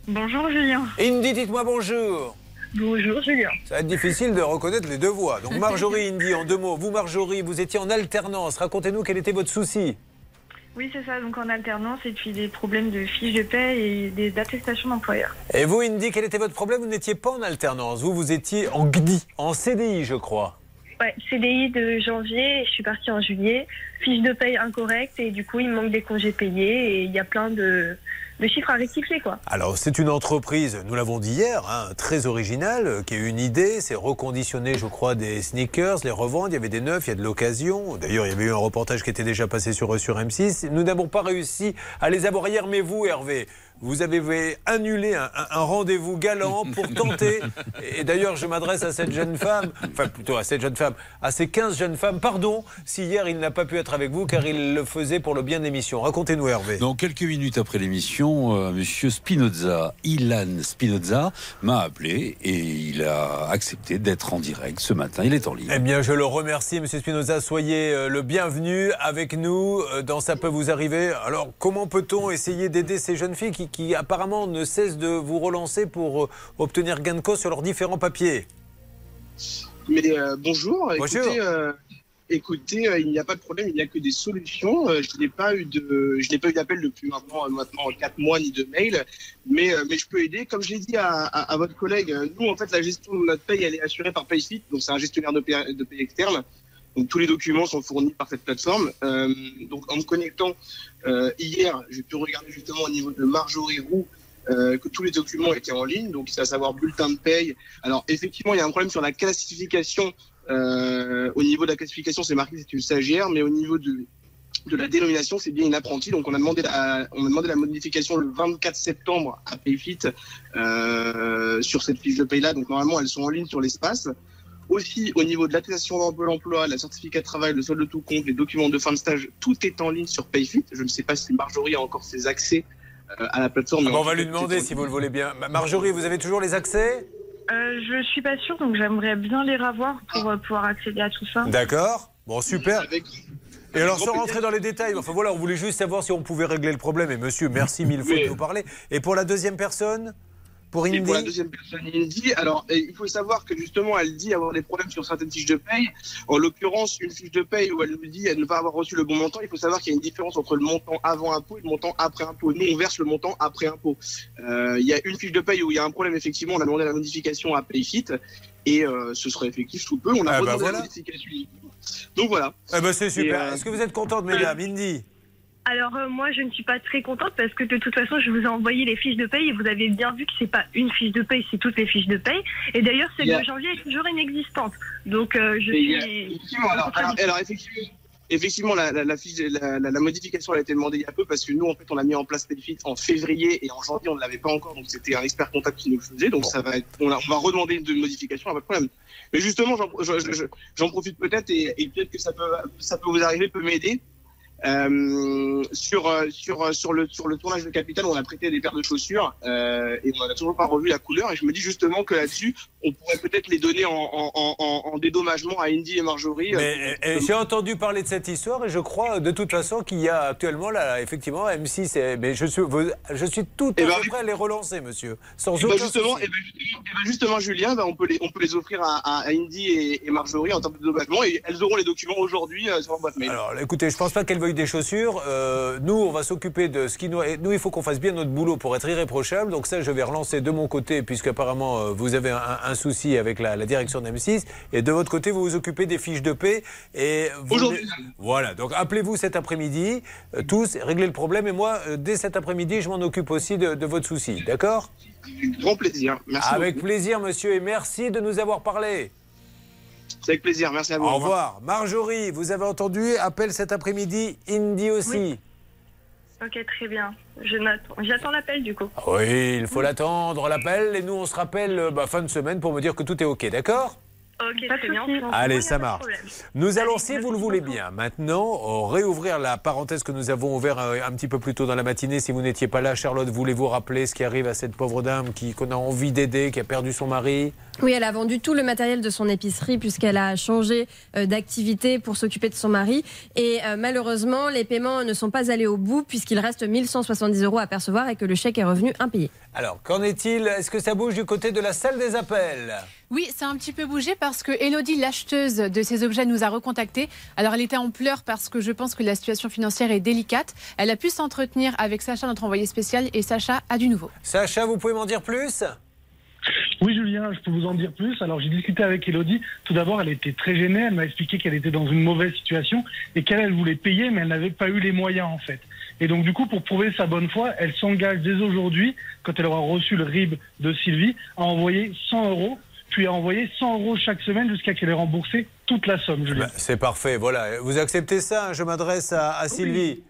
S15: Bonjour Julien.
S5: Indy, dites-moi bonjour.
S15: Bonjour Julien.
S5: Ça va être difficile de reconnaître les deux voix. Donc Marjorie, [LAUGHS] Indy, en deux mots. Vous Marjorie, vous étiez en alternance. Racontez-nous quel était votre souci.
S15: Oui, c'est ça, donc en alternance et puis des problèmes de fiches de paie et des attestations d'employeurs.
S5: Et vous, Indy, quel était votre problème? Vous n'étiez pas en alternance. Vous, vous étiez en GDI, en CDI, je crois.
S15: Ouais, CDI de janvier, je suis partie en juillet. Fiche de paye incorrecte et du coup, il manque des congés payés et il y a plein de, de chiffres à rectifier, quoi.
S5: Alors, c'est une entreprise, nous l'avons dit hier, hein, très originale, qui a eu une idée, c'est reconditionner, je crois, des sneakers, les revendre. Il y avait des neufs, il y a de l'occasion. D'ailleurs, il y avait eu un reportage qui était déjà passé sur, sur M6. Nous n'avons pas réussi à les avoir hier, mais vous, Hervé, vous avez annulé un, rendez-vous galant pour tenter. [LAUGHS] Et d'ailleurs, je m'adresse à cette jeune femme, enfin plutôt à cette jeune femme, à ces 15 jeunes femmes. Pardon si hier il n'a pas pu être avec vous car il le faisait pour le bien de l'émission. Racontez-nous, Hervé.
S17: Donc, quelques minutes après l'émission, euh, Monsieur Spinoza, Ilan Spinoza, m'a appelé et il a accepté d'être en direct ce matin. Il est en ligne.
S5: Eh bien, je le remercie, Monsieur Spinoza. Soyez euh, le bienvenu avec nous euh, dans Ça peut vous arriver. Alors, comment peut-on essayer d'aider ces jeunes filles qui, qui apparemment ne cessent de vous relancer pour euh, obtenir gain de cause sur leurs différents papiers
S18: Mais euh, bonjour.
S5: Bonjour.
S18: Écoutez, euh, écoutez euh, il n'y a pas de problème, il n'y a que des solutions. Je n'ai pas eu de, je n'ai pas eu d'appel depuis maintenant, maintenant quatre mois ni de mail, mais mais je peux aider. Comme je l'ai dit à, à, à votre collègue, nous en fait la gestion de notre paye elle est assurée par Payslip, donc c'est un gestionnaire de paye, de paye externe. Donc tous les documents sont fournis par cette plateforme. Euh, donc en me connectant euh, hier, j'ai pu regarder justement au niveau de Marjorie Roux euh, que tous les documents étaient en ligne, donc c'est à savoir bulletin de paye. Alors effectivement, il y a un problème sur la classification. Au niveau de la classification, c'est marqué c'est une stagiaire, mais au niveau de de la dénomination, c'est bien une apprentie. Donc on a demandé la, on a demandé la modification le 24 septembre à Payfit sur cette fiche de paye-là. Donc normalement, elles sont en ligne sur l'espace. Aussi, au niveau de l'attestation d'emploi, l'emploi, la certificat de travail, le solde de tout compte, les documents de fin de stage, tout est en ligne sur Payfit. Je ne sais pas si Marjorie a encore ses accès euh, à la plateforme.
S5: Ah bon, on va lui demander si vous le voulez bien. Ma- Marjorie, vous avez toujours les accès?
S15: Euh, je suis pas sûre, donc j'aimerais bien les revoir pour euh, pouvoir accéder à tout ça.
S5: D'accord. Bon, super. Et alors, sans rentrer dans les détails, enfin voilà, on voulait juste savoir si on pouvait régler le problème. Et monsieur, merci mille fois de nous parler. Et pour la deuxième personne? Pour
S18: Et pour la deuxième personne, Indy, alors il faut savoir que justement, elle dit avoir des problèmes sur certaines fiches de paye. En l'occurrence, une fiche de paye où elle nous dit elle ne pas avoir reçu le bon montant. Il faut savoir qu'il y a une différence entre le montant avant impôt et le montant après impôt. Nous, on verse le montant après impôt. Euh, il y a une fiche de paye où il y a un problème. Effectivement, on a demandé la modification à Payfit et euh, ce sera effectif sous peu. On a
S5: Ah bah voilà.
S18: la modification. Donc voilà.
S5: Eh ben, c'est super.
S18: Euh,
S5: Est-ce que vous êtes contente, [LAUGHS] mesdames Indy?
S15: Alors euh, moi je ne suis pas très contente parce que de toute façon je vous ai envoyé les fiches de paye et vous avez bien vu que c'est pas une fiche de paye, c'est toutes les fiches de paye. Et d'ailleurs celle
S18: Yeah.
S15: de janvier est toujours inexistante. Donc euh, je
S18: a-
S15: suis.
S18: effectivement, alors, alors- alors, effectivement, effectivement, la, la, la, fiche, la, la- modification elle a été demandée il y a peu parce que nous, en fait, on a mis en place Payfit en février et en janvier, on ne l'avait pas encore, donc c'était un expert comptable qui nous le faisait. Donc ça va être, on, a- on va redemander une modification, pas de problème. Mais justement, j'en je- je- je- j'en profite peut-être et, et peut-être que ça peut, ça peut vous arriver, peut m'aider. Euh, sur euh, sur euh, sur le sur le tournage de Capital, on a prêté des paires de chaussures euh, et on n'a toujours pas revu la couleur. Et je me dis justement que là-dessus, on pourrait peut-être les donner en, en, en, en- en dédommagement à Indy et Marjorie.
S5: Mais euh, j'ai entendu parler de cette histoire et je crois de toute façon qu'il y a actuellement là, effectivement, M6. et- Mais je suis, je suis tout à
S18: Eh ben,
S5: fait prêt à les relancer, monsieur. Sans
S18: ben, justement,
S5: souci.
S18: eh ben, justement, eh ben, justement, Julien, on, peut les, on peut les offrir à, à, à Indy et, et Marjorie en termes de dédommagement et elles auront les documents aujourd'hui sur leur boîte mail.
S5: Alors, écoutez, je pense pas qu'elle veuille des chaussures. Euh, nous, on va s'occuper de ce qui nous. Nous, il faut qu'on fasse bien notre boulot pour être irréprochable. Donc ça, je vais relancer de mon côté, puisqu'apparemment euh, vous avez un, un souci avec la, la direction d'M6, et de votre côté, vous vous occupez des fiches de paix. Et vous-
S18: Aujourd'hui.
S5: Voilà. Donc appelez-vous cet après-midi, euh, tous, réglez le problème. Et moi, euh, dès cet après-midi, je m'en occupe aussi de, de votre souci. D'accord?
S18: Avec grand plaisir. Merci.
S5: Avec
S18: beaucoup.
S5: plaisir, monsieur, et merci de nous avoir parlé.
S18: C'est avec plaisir. Merci à vous.
S5: Au revoir. Marjorie, vous avez entendu, appel cet après-midi, Indy aussi.
S15: Ok très bien. Je note. J'attends l'appel du coup.
S5: Oui, il faut l'attendre, l'appel, et nous on se rappelle euh, bah, fin de semaine pour me dire que tout est OK, d'accord?
S15: Ok très bien.
S5: Allez, ça marche. Nous allons, si vous le voulez bien, maintenant euh, réouvrir la parenthèse que nous avons ouverte euh, un petit peu plus tôt dans la matinée. Si vous n'étiez pas là, Charlotte, voulez-vous rappeler ce qui arrive à cette pauvre dame qui qu'on a envie d'aider, qui a perdu son mari?
S12: Oui, elle a vendu tout le matériel de son épicerie puisqu'elle a changé euh, d'activité pour s'occuper de son mari. Et euh, malheureusement, les paiements ne sont pas allés au bout puisqu'il reste 1170 euros à percevoir et que le chèque est revenu impayé.
S5: Alors, qu'en est-il? Est-ce que ça bouge du côté de la salle des appels?
S4: Oui, c'est un petit peu bougé parce que Elodie, l'acheteuse de ces objets, nous a recontactés. Alors, elle était en pleurs parce que je pense que la situation financière est délicate. Elle a pu s'entretenir avec Sacha, notre envoyé spécial, et Sacha a du nouveau.
S5: Sacha, vous pouvez m'en dire plus?
S14: Oui, Julien, je peux vous en dire plus. Alors, j'ai discuté avec Elodie. Tout d'abord, elle était très gênée. Elle m'a expliqué qu'elle était dans une mauvaise situation et qu'elle, elle voulait payer, mais elle n'avait pas eu les moyens, en fait. Et donc, du coup, pour prouver sa bonne foi, elle s'engage dès aujourd'hui, quand elle aura reçu le RIB de Sylvie, à envoyer 100 euros, puis à envoyer 100 euros chaque semaine jusqu'à qu'elle ait remboursé toute la somme, Julien.
S5: Ben, C'est parfait, voilà. Vous acceptez ça hein, Je m'adresse à, à Sylvie.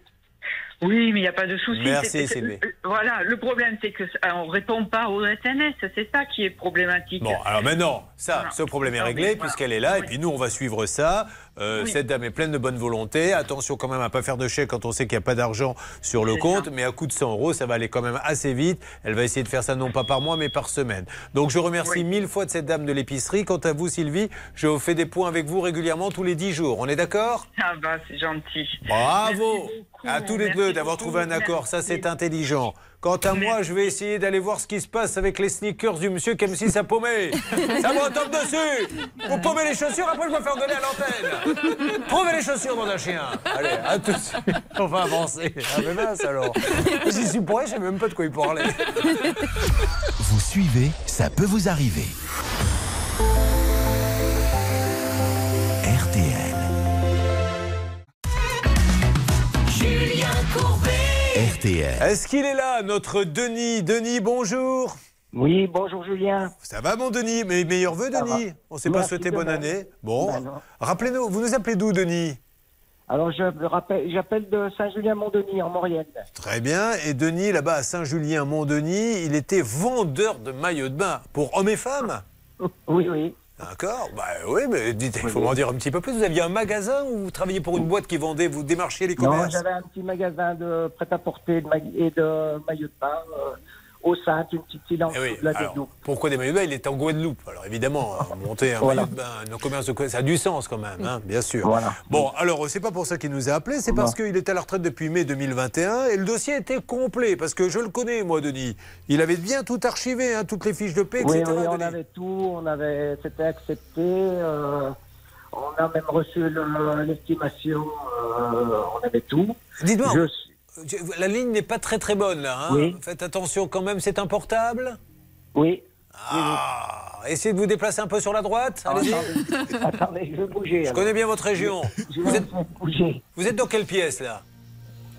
S11: Oui, mais il n'y a pas de souci.
S5: Merci, Sylvie.
S11: euh, Voilà, le problème, c'est que euh, on répond pas aux SMS. C'est ça qui est problématique.
S5: Bon, alors maintenant, ça,
S11: Voilà.
S5: ce problème est réglé
S11: voilà.
S5: puisqu'elle est là, et puis nous, on va suivre ça. Euh,
S11: Oui.
S5: Cette dame est pleine de bonne volonté. Attention quand même à pas faire de chèque quand on sait qu'il n'y a pas d'argent sur le compte, mais à coût de 100 euros, ça va aller quand même assez vite. Elle va essayer de faire ça non pas par mois, mais par semaine. Donc je remercie mille fois de cette dame de l'épicerie. Quant à vous, Sylvie, je fais des points avec vous régulièrement tous les 10 jours. On est d'accord?
S11: Ah bah, c'est gentil.
S5: Bravo à tous les
S11: merci
S5: deux d'avoir trouvé un accord, ça c'est intelligent. Quant à moi, je vais essayer d'aller voir ce qui se passe avec les sneakers du monsieur qui a mis sa paumée. Ça me retombe dessus Vous paumez les chaussures, après je vais me faire gueuler à l'antenne Trouvez les chaussures dans un chien Allez, à tout de suite, on va avancer. Ah mais mince alors J'y suis pour rien, je sais même pas de quoi il parlait.
S1: Vous suivez, ça peut vous arriver. RTL.
S16: Julien Courbet.
S1: RTL.
S5: Est-ce qu'il est là, notre Denis? Denis, bonjour.
S16: Oui, bonjour Julien.
S5: Ça va mon Denis? Mes meilleurs voeux Denis
S16: va.
S5: On ne s'est pas souhaité bonne
S16: même.
S5: année. Bon,
S16: Ben
S5: rappelez-nous, vous nous appelez d'où Denis?
S16: Alors je me rappelle, j'appelle de Saint-Julien-Mont-Denis en Maurienne.
S5: Très bien. Et Denis, là-bas à Saint-Julien-Mont-Denis, il était vendeur de maillots de bain pour hommes et femmes? [LAUGHS]
S16: Oui, oui.
S5: D'accord. Bah oui, mais dites, il faut m'en dire un petit peu plus. Vous aviez un magasin ou vous travailliez pour une boîte qui vendait, vous démarchiez les
S16: Non,
S5: commerces?
S16: j'avais un petit magasin de prêt-à-porter et de maillots de bain euh, au sein d'une petite île en
S5: Eh oui,
S16: de la
S5: alors,
S16: Guadeloupe.
S5: pourquoi des maillots de bain Il était en Guadeloupe. Alors évidemment, hein, [LAUGHS] monter un
S16: Voilà.
S5: maillot de bain, un commerce de co- ça a du sens quand même, hein, bien sûr.
S16: Voilà.
S5: Bon, alors c'est pas pour ça qu'il nous a appelé, c'est parce qu'il était à la retraite depuis mai 2021 et le dossier était complet parce que je le connais moi, Denis. Il avait bien tout archivé, hein, toutes les fiches de paix,
S16: Oui,
S5: etc.
S16: oui, on
S5: Denis.
S16: avait tout, on avait, c'était accepté. euh, on a même reçu le- l'estimation, euh, on avait tout.
S5: Dites-moi, la ligne n'est pas très très bonne là. hein.
S16: Oui.
S5: Faites attention quand même, c'est un portable.
S16: Oui.
S5: Ah, essayez de vous déplacer un peu sur la droite. Allez-y.
S16: Attendez, je vais bouger.
S5: Je connais bien votre région.
S16: Je
S5: Vous êtes,
S16: bouger.
S5: vous êtes dans quelle pièce là?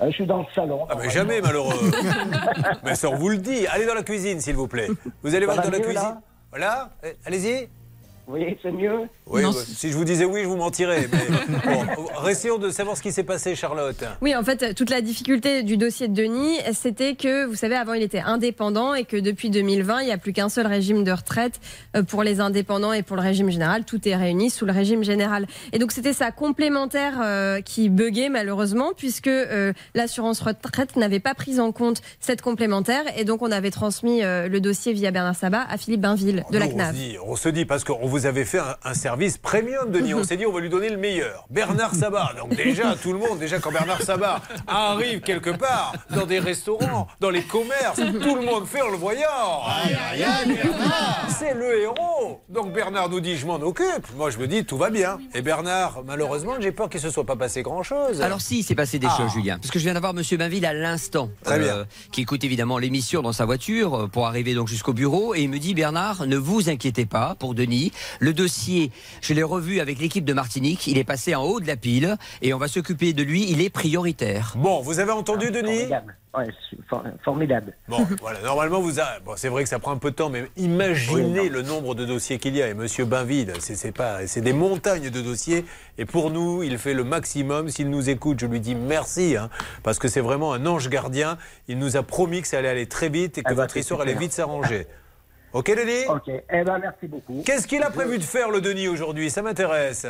S16: Euh, je suis dans le salon.
S5: Ah mais jamais malheureux. [LAUGHS] mais ça on vous le dit. Allez dans la cuisine s'il vous plaît. Vous allez voir dans la cuisine.
S16: là?
S5: Voilà. Eh,
S16: Oui, c'est mieux.
S5: Oui, bah, si je vous disais oui, je vous mentirais. Mais bon, [LAUGHS] de savoir ce qui s'est passé, Charlotte.
S12: Oui, en fait, toute la difficulté du dossier de Denis, c'était que, vous savez, avant, il était indépendant et que depuis 2020, il n'y a plus qu'un seul régime de retraite euh, pour les indépendants et pour le régime général. Tout est réuni sous le régime général. Et donc, c'était sa complémentaire euh, qui buguait, malheureusement, puisque euh, l'assurance retraite n'avait pas pris en compte cette complémentaire. Et donc, on avait transmis euh, le dossier via Bernard Sabat à Philippe Bainville de la CNAV.
S5: se dit, on se dit, parce qu'on vous avait fait un, un service premium, Denis. On [LAUGHS] s'est dit, on va lui donner le meilleur. Bernard Sabat. Donc, déjà, tout le monde, déjà, quand Bernard Sabat arrive quelque part, dans des restaurants, dans les commerces, tout le monde fait en le voyant. C'est le héros. Donc, Bernard nous dit, je m'en occupe. Moi, je me dis, tout va bien. Et Bernard, malheureusement, j'ai peur qu'il ne se soit pas passé grand-chose.
S19: Alors si, il s'est passé des
S5: Ah.
S19: choses, Julien. Parce que je viens d'avoir Monsieur Bainville à l'instant, euh,
S5: Très bien.
S19: qui écoute évidemment l'émission dans sa voiture euh, pour arriver donc jusqu'au bureau, et il me dit Bernard, ne vous inquiétez pas pour Denis. Le dossier, je l'ai revu avec l'équipe de Martinique. Il est passé en haut de la pile, et on va s'occuper de lui. Il est prioritaire.
S5: Bon, vous avez entendu, Denis
S16: Formidable. Ouais, c'est for- formidable.
S5: Bon, [LAUGHS] voilà, normalement, vous a... bon, c'est vrai que ça prend un peu de temps, mais imaginez
S16: Oui,
S5: le nombre de dossiers qu'il y a. Et Monsieur Bainville, c'est c'est pas, c'est des montagnes de dossiers. Et pour nous, il fait le maximum. S'il nous écoute, je lui dis merci, hein, parce que c'est vraiment un ange gardien. Il nous a promis que ça allait aller très vite et que
S16: Ah bah,
S5: votre histoire allait vite s'arranger. [LAUGHS] Ok, Denis
S16: Ok, eh ben merci beaucoup.
S5: Qu'est-ce qu'il a prévu de faire, le Denis, aujourd'hui? Ça m'intéresse.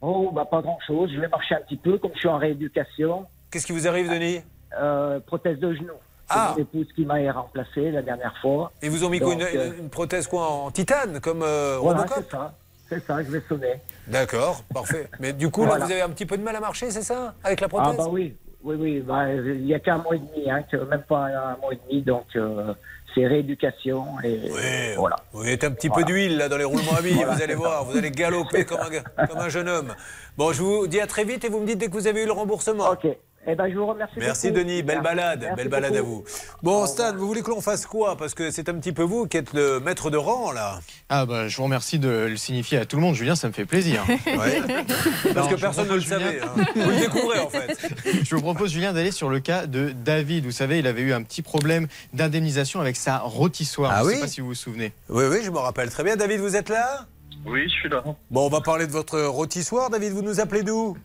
S16: Oh, bah pas grand-chose. Je vais marcher un petit peu, comme je suis en rééducation.
S5: Qu'est-ce qui vous arrive, Denis?
S16: Euh, prothèse de genou. C'est
S5: Ah.
S16: mon épouse qui m'a remplacé la dernière fois.
S5: Ils vous ont mis quoi,
S16: Donc,
S5: une,
S16: euh,
S5: une prothèse quoi, en titane, comme euh,
S16: Voilà, c'est ça. C'est ça, je vais sonner.
S5: D'accord, parfait. [LAUGHS] Mais du coup,
S16: Voilà.
S5: là, vous avez un petit peu de mal à marcher, c'est ça? Avec la
S16: Ah
S5: prothèse?
S16: bah oui, oui, oui. bah, il n'y a qu'un mois et demi, hein, que- même pas un mois et demi, donc euh, c'est rééducation et voilà.
S5: Vous êtes un petit peu d'huile là dans les roulements à billes,
S16: Voilà,
S5: vous allez voir, vous allez galoper comme un, [LAUGHS] comme un jeune homme. Bon, je vous dis à très vite et vous me dites dès que vous avez eu le remboursement.
S16: Ok. Eh ben, je vous remercie.
S5: Merci
S16: beaucoup.
S5: Denis, belle balade,
S16: Merci
S5: belle balade à vous. Bon, Stan, vous voulez que l'on fasse quoi? Parce que c'est un petit peu vous qui êtes le maître de rang là.
S13: Ah bah je vous remercie de le signifier à tout le monde, Julien, ça me fait plaisir. [LAUGHS]
S5: Ouais. [LAUGHS] Parce que personne ne le savait. hein. Vous le découvrez en fait. [LAUGHS]
S13: Je vous propose, Julien, d'aller sur le cas de David. Vous savez, il avait eu un petit problème d'indemnisation avec sa rôtissoire.
S5: Ah
S13: je ne
S5: oui?
S13: sais pas si vous vous souvenez.
S5: Oui, oui, je me rappelle très bien. David, vous êtes là?
S14: Oui, je suis là.
S5: Bon, on va parler de votre rôtissoire. David, vous nous appelez d'où?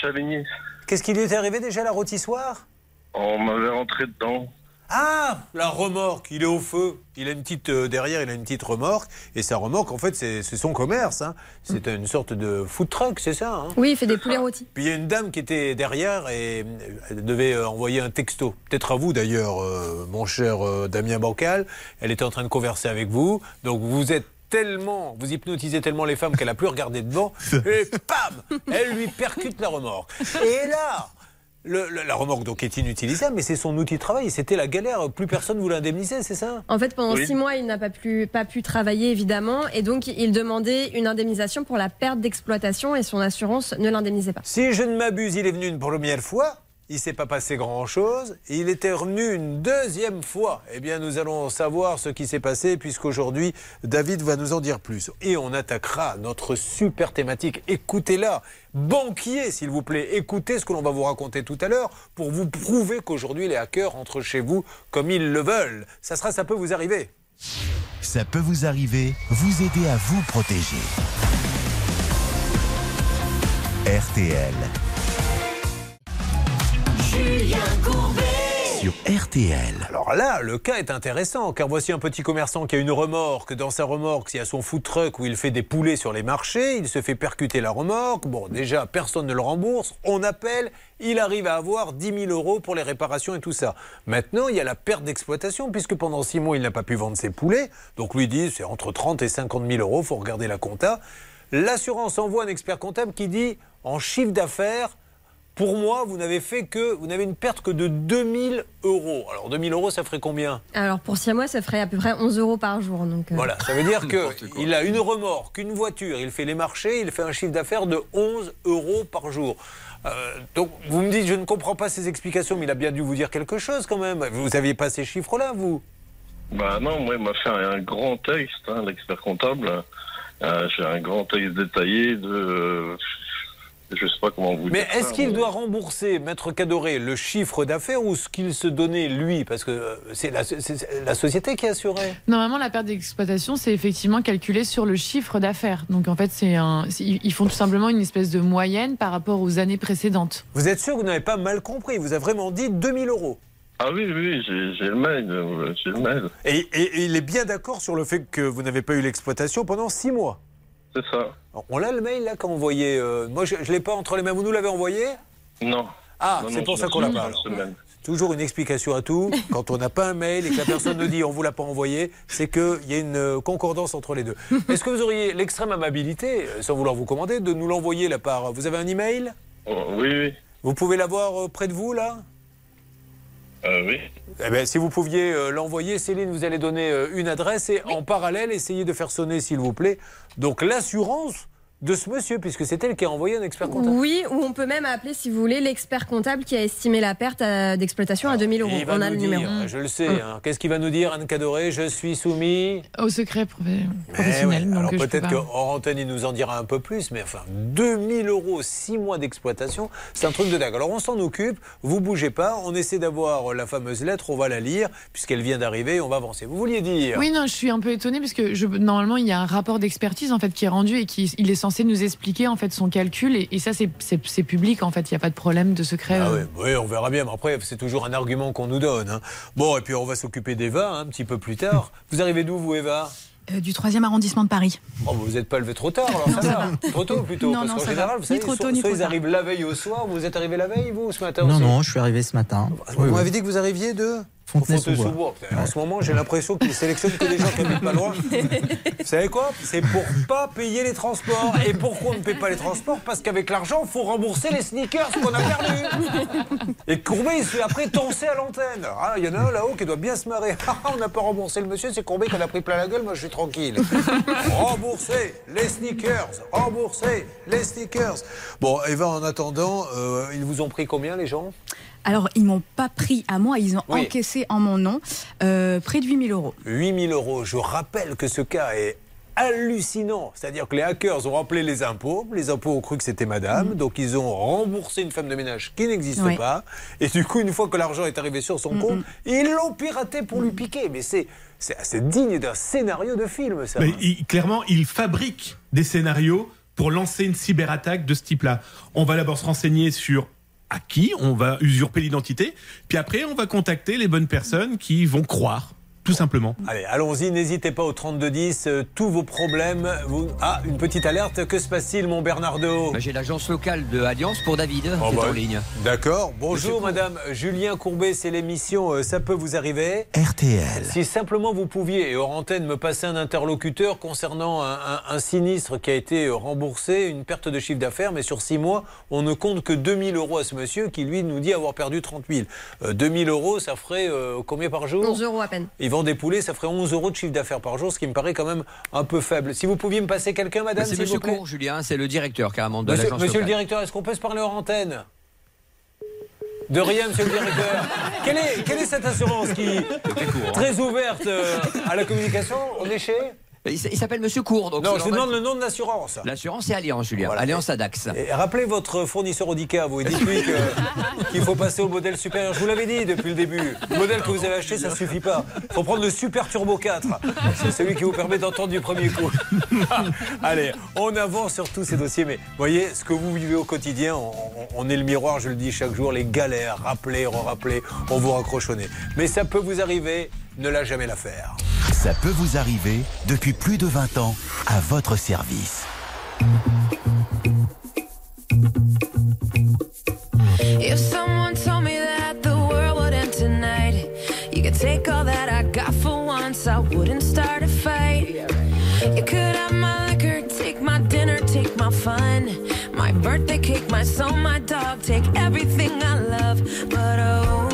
S14: Chavigny.
S5: Qu'est-ce qui lui est arrivé déjà la rôtissoire?
S14: On m'avait rentré dedans.
S5: Ah, la remorque, il est au feu. Il a une petite euh, derrière, il a une petite remorque et sa remorque, en fait, c'est son commerce. hein. C'est une sorte de food truck, c'est ça. hein?
S12: Oui, il fait des poulets rôtis.
S5: Puis il y a une dame qui était derrière et euh, elle devait euh, envoyer un texto. Peut-être à vous d'ailleurs, euh, mon cher euh, Damien Bancal. Elle était en train de converser avec vous. Donc vous êtes tellement, vous hypnotisez tellement les femmes qu'elle a plus regardé devant. [LAUGHS] Et pam Elle lui percute la remorque. Et là le- le- la remorque donc est inutilisable, mais c'est son outil de travail. C'était la galère. Plus personne vous l'indemnisait, c'est ça?
S12: En fait, pendant
S5: Oui.
S12: six mois, il n'a pas pu, pas pu travailler, évidemment, et donc il demandait une indemnisation pour la perte d'exploitation et son assurance ne l'indemnisait pas.
S5: Si je ne m'abuse, il est venu une première fois. Il s'est pas passé grand-chose. Il était revenu une deuxième fois. Eh bien, nous allons savoir ce qui s'est passé puisqu'aujourd'hui, David va nous en dire plus. Et on attaquera notre super thématique. Écoutez-la. Banquier, s'il vous plaît. Écoutez ce que l'on va vous raconter tout à l'heure pour vous prouver qu'aujourd'hui, les hackers entrent chez vous comme ils le veulent. Ça sera, ça peut vous arriver.
S1: Ça peut vous arriver, vous aider à vous protéger. RTL.
S20: Julien Courbet.
S1: Sur RTL.
S5: Alors là, le cas est intéressant, car voici un petit commerçant qui a une remorque. Dans sa remorque, il y a son food truck où il fait des poulets sur les marchés. Il se fait percuter la remorque. Bon, déjà, personne ne le rembourse. On appelle. Il arrive à avoir 10 000 euros pour les réparations et tout ça. Maintenant, il y a la perte d'exploitation, puisque pendant 6 mois, il n'a pas pu vendre ses poulets. Donc lui dit, c'est entre 30 et 50 000 euros. Il faut regarder la compta. L'assurance envoie un expert comptable qui dit, en chiffre d'affaires, pour moi, vous n'avez fait que, vous n'avez une perte que de 2000 euros. Alors 2000 euros, ça ferait combien
S12: Alors pour 6 mois, ça ferait à peu près 11 euros par jour. Donc, euh,
S5: Voilà, ça veut dire [LAUGHS] qu'il a une remorque, une voiture, il fait les marchés, il fait un chiffre d'affaires de 11 euros par jour. Euh, donc vous me dites, je ne comprends pas ces explications, mais il a bien dû vous dire quelque chose quand même. Vous n'aviez pas ces chiffres-là, vous?
S21: Bah non, moi, il m'a fait un, grand texte, hein, l'expert comptable. Euh, J'ai un grand texte détaillé de. Je sais pas comment vous
S5: Mais est-ce qu'il
S21: mais-
S5: doit rembourser, Maître Cadoré, le chiffre d'affaires ou ce qu'il se donnait lui? Parce que euh, c'est la, c'est- c'est la société qui assurait.
S10: Normalement, la perte d'exploitation, c'est effectivement calculé sur le chiffre d'affaires. Donc en fait, c'est un, c'est- ils font tout simplement une espèce de moyenne par rapport aux années précédentes.
S5: Vous êtes sûr que vous n'avez pas mal compris? Vous avez vraiment dit 2000 euros.
S21: Ah oui, oui, j'ai j'ai le mail. euh, J'ai le mail.
S5: Et, et- et il est bien d'accord sur le fait que vous n'avez pas eu l'exploitation pendant 6 mois.
S21: C'est ça.
S5: On l'a le mail là quand envoyé. euh, moi, je ne l'ai pas entre les mains. Vous nous l'avez envoyé?
S21: Non.
S5: Ah, c'est pour ça qu'on l'a pas. alors. Toujours une explication à tout. [LAUGHS] Quand on n'a pas un mail et que la personne nous dit on vous l'a pas envoyé, c'est qu'il y a une euh, concordance entre les deux. [LAUGHS] Est-ce que vous auriez l'extrême amabilité, euh, sans vouloir vous commander, de nous l'envoyer là par. Vous avez un email?
S21: Oh, oui, oui.
S5: Vous pouvez l'avoir près de vous là?
S21: Euh, oui.
S5: Eh bien, si vous pouviez euh, l'envoyer, Céline, vous allez donner euh, une adresse et en parallèle, essayez de faire sonner, s'il vous plaît, donc l'assurance de ce monsieur, puisque c'est elle qui a envoyé un expert comptable.
S12: Oui, ou on peut même appeler, si vous voulez, l'expert comptable qui a estimé la perte euh, d'exploitation à 2000 euros.
S5: Et il va
S12: On a
S5: nous
S12: le
S5: dire,
S12: numéro.
S5: je le sais, hein, qu'est-ce qu'il va nous dire, Anne Cadoré? Je suis soumis.
S10: Au secret professionnel.
S5: ouais, Alors peut-être antenne, il nous en dira un peu plus, mais enfin, 2000 euros, 6 mois d'exploitation, c'est un truc de dingue. Alors on s'en occupe, vous bougez pas, on essaie d'avoir la fameuse lettre, on va la lire, puisqu'elle vient d'arriver, on va avancer. Vous vouliez dire?
S10: Oui, non, je suis un peu étonnée parce que je, normalement il y a un rapport d'expertise en fait qui est rendu et qui il est censé nous expliquer en fait son calcul et, et ça c'est- public en fait, il n'y a pas de problème de secret.
S5: Ah
S10: euh.
S5: oui, oui, on verra bien. Mais après, c'est toujours un argument qu'on nous donne. hein. Bon, et puis on va s'occuper d'Eva hein, un petit peu plus tard. [LAUGHS] Vous arrivez d'où, vous, Eva?
S22: Euh, du 3e arrondissement de Paris.
S5: Oh, vous n'êtes pas levé trop tard, alors ça, va. Trop tôt plutôt.
S22: Non,
S5: parce
S22: non,
S5: qu'en général,
S22: va.
S5: vous
S22: Ni
S5: savez,
S22: trop
S5: soit,
S22: tôt, ni
S5: soit
S22: trop
S5: ils
S22: tard.
S5: arrivent la veille au soir. Vous êtes arrivé la veille, vous, ce matin
S23: Non,
S5: aussi?
S23: non, je suis arrivé ce matin.
S5: Vous
S23: Oui,
S5: m'avez
S23: oui.
S5: dit que vous arriviez de
S23: Fontenay-sous-Bois.
S5: En ce moment, j'ai l'impression qu'ils sélectionnent que des gens qui habitent pas loin. [LAUGHS] Vous savez quoi? C'est pour pas payer les transports. Et pourquoi on ne paie pas les transports? Parce qu'avec l'argent, il faut rembourser les sneakers qu'on a perdus. Et Courbet, il se fait après toncer à l'antenne. Ah, Il y en a un là-haut qui doit bien se marrer. [LAUGHS] Ah, on n'a pas remboursé le monsieur, c'est Courbet qui en a pris plein la gueule. Moi, je suis tranquille. Rembourser les sneakers. Rembourser les sneakers. Bon, Eva, en attendant, euh, ils vous ont pris combien, les gens?
S22: Alors, ils m'ont pas pris à moi, ils ont
S5: Oui.
S22: encaissé en mon nom euh, près de 8000 euros.
S5: 8000 euros. Je rappelle que ce cas est hallucinant. C'est-à-dire que les hackers ont appelé les impôts. Les impôts ont cru que c'était madame. Donc, ils ont remboursé une femme de ménage qui n'existe
S22: Oui.
S5: pas. Et du coup, une fois que l'argent est arrivé sur son compte, ils l'ont piraté pour lui piquer. Mais c'est, c'est, digne d'un scénario de film, ça.
S9: Mais il- clairement, il fabrique des scénarios pour lancer une cyberattaque de ce type-là. On va d'abord se renseigner sur à qui on va usurper l'identité, puis après on va contacter les bonnes personnes qui vont croire, tout simplement.
S5: Allez, allons-y, n'hésitez pas au 3210, euh, tous vos problèmes. Vous... Ah, une petite alerte, que se passe-t-il, mon Bernardo
S19: Bah, J'ai l'agence locale de Alliance pour David
S5: Oh,
S19: qui est
S5: bah,
S19: en ligne.
S5: D'accord. Bonjour, madame Julien Courbet, c'est l'émission euh, Ça peut vous arriver.
S1: RTL.
S5: Si simplement vous pouviez, et hors antenne, me passer un interlocuteur concernant un, un- un sinistre qui a été euh, remboursé, une perte de chiffre d'affaires, mais sur six mois, on ne compte que 2000 euros à ce monsieur qui, lui, nous dit avoir perdu 30 000. Euh, 2000 euros, ça ferait euh, combien par jour?
S12: 11 euros à peine.
S5: Vendent des poulets, ça ferait 11 euros de chiffre d'affaires par jour, ce qui me paraît quand même un peu faible. Si vous pouviez me passer quelqu'un, madame,
S19: c'est
S5: s'il
S19: Monsieur
S5: vous plaît.
S19: Cour, Julien, c'est le directeur carrément de
S5: Monsieur,
S19: l'agence
S5: monsieur le directeur, est-ce qu'on peut se parler hors antenne? De rien, monsieur le directeur. [LAUGHS] Quelle est, quelle est cette assurance qui est très ouverte euh, à la communication On est chez
S19: Il s'appelle Monsieur Cour. Donc
S5: Non, je vous demande le nom de l'assurance.
S19: L'assurance, c'est Alliance, Julien. Alliance Adax.
S5: Et rappelez votre fournisseur Audica vous et dites-lui [LAUGHS] qu'il faut passer au modèle supérieur. Je vous l'avais dit depuis le début. Le modèle que vous avez acheté, ça ne suffit pas. Il faut prendre le Super Turbo 4. C'est celui qui vous permet d'entendre du premier coup. [LAUGHS] Allez, on avance sur tous ces dossiers. Mais voyez, ce que vous vivez au quotidien, on, on- on est le miroir, je le dis chaque jour, les galères, rappeler, re-rappeler, on vous raccroche au nez. Mais ça peut vous arriver, ne lâchez jamais l'affaire.
S1: Ça peut vous arriver depuis plus de 20 ans à votre service.
S24: If someone told me that the world would end tonight, you could take all that I got for once, I wouldn't start a fight. You could have my liquor, take my dinner, take my fun, my birthday cake, my soul, my dog, take everything I love. But oh,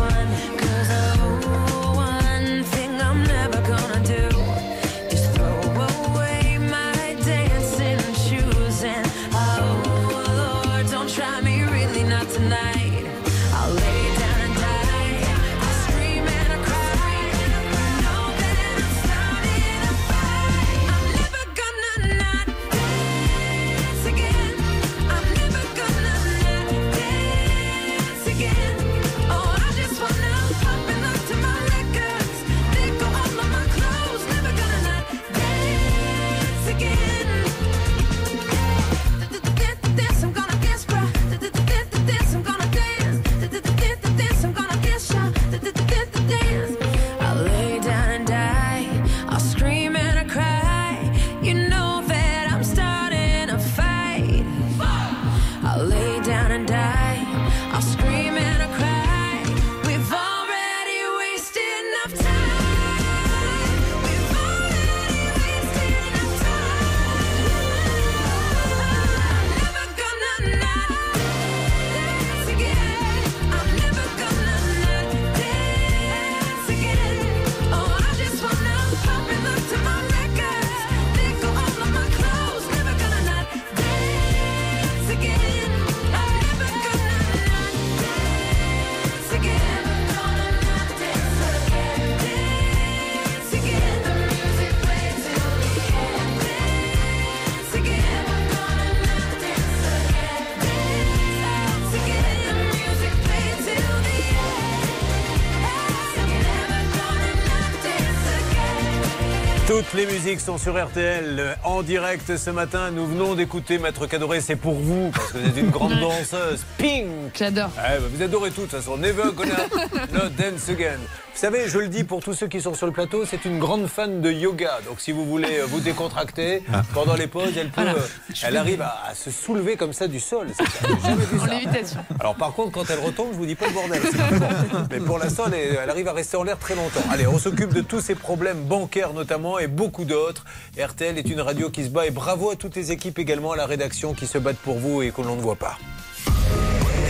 S5: Toutes les musiques sont sur RTL euh, en direct ce matin. Nous venons d'écouter Maître Cadoré, c'est pour vous, parce que vous êtes une grande [LAUGHS] danseuse. Pink
S10: J'adore.
S5: Eh ben, Vous adorez tout, de toute façon. Never gonna [LAUGHS] not dance again. Vous savez, je le dis pour tous ceux qui sont sur le plateau, c'est une grande fan de yoga. Donc si vous voulez euh, vous décontracter, pendant les pauses, elle, peut,
S10: Voilà.
S5: euh, elle arrive à, à se soulever comme ça du sol. C'est- j'ai jamais vu
S10: En
S5: ça.
S10: lévitation.
S5: Alors par contre, quand elle retombe, je vous dis pas le bordel. bon. Mais pour l'instant, elle, elle arrive à rester en l'air très longtemps. Allez, on s'occupe de tous ces problèmes bancaires notamment et beaucoup d'autres. RTL est une radio qui se bat et bravo à toutes les équipes également à la rédaction qui se battent pour vous et que l'on ne voit pas.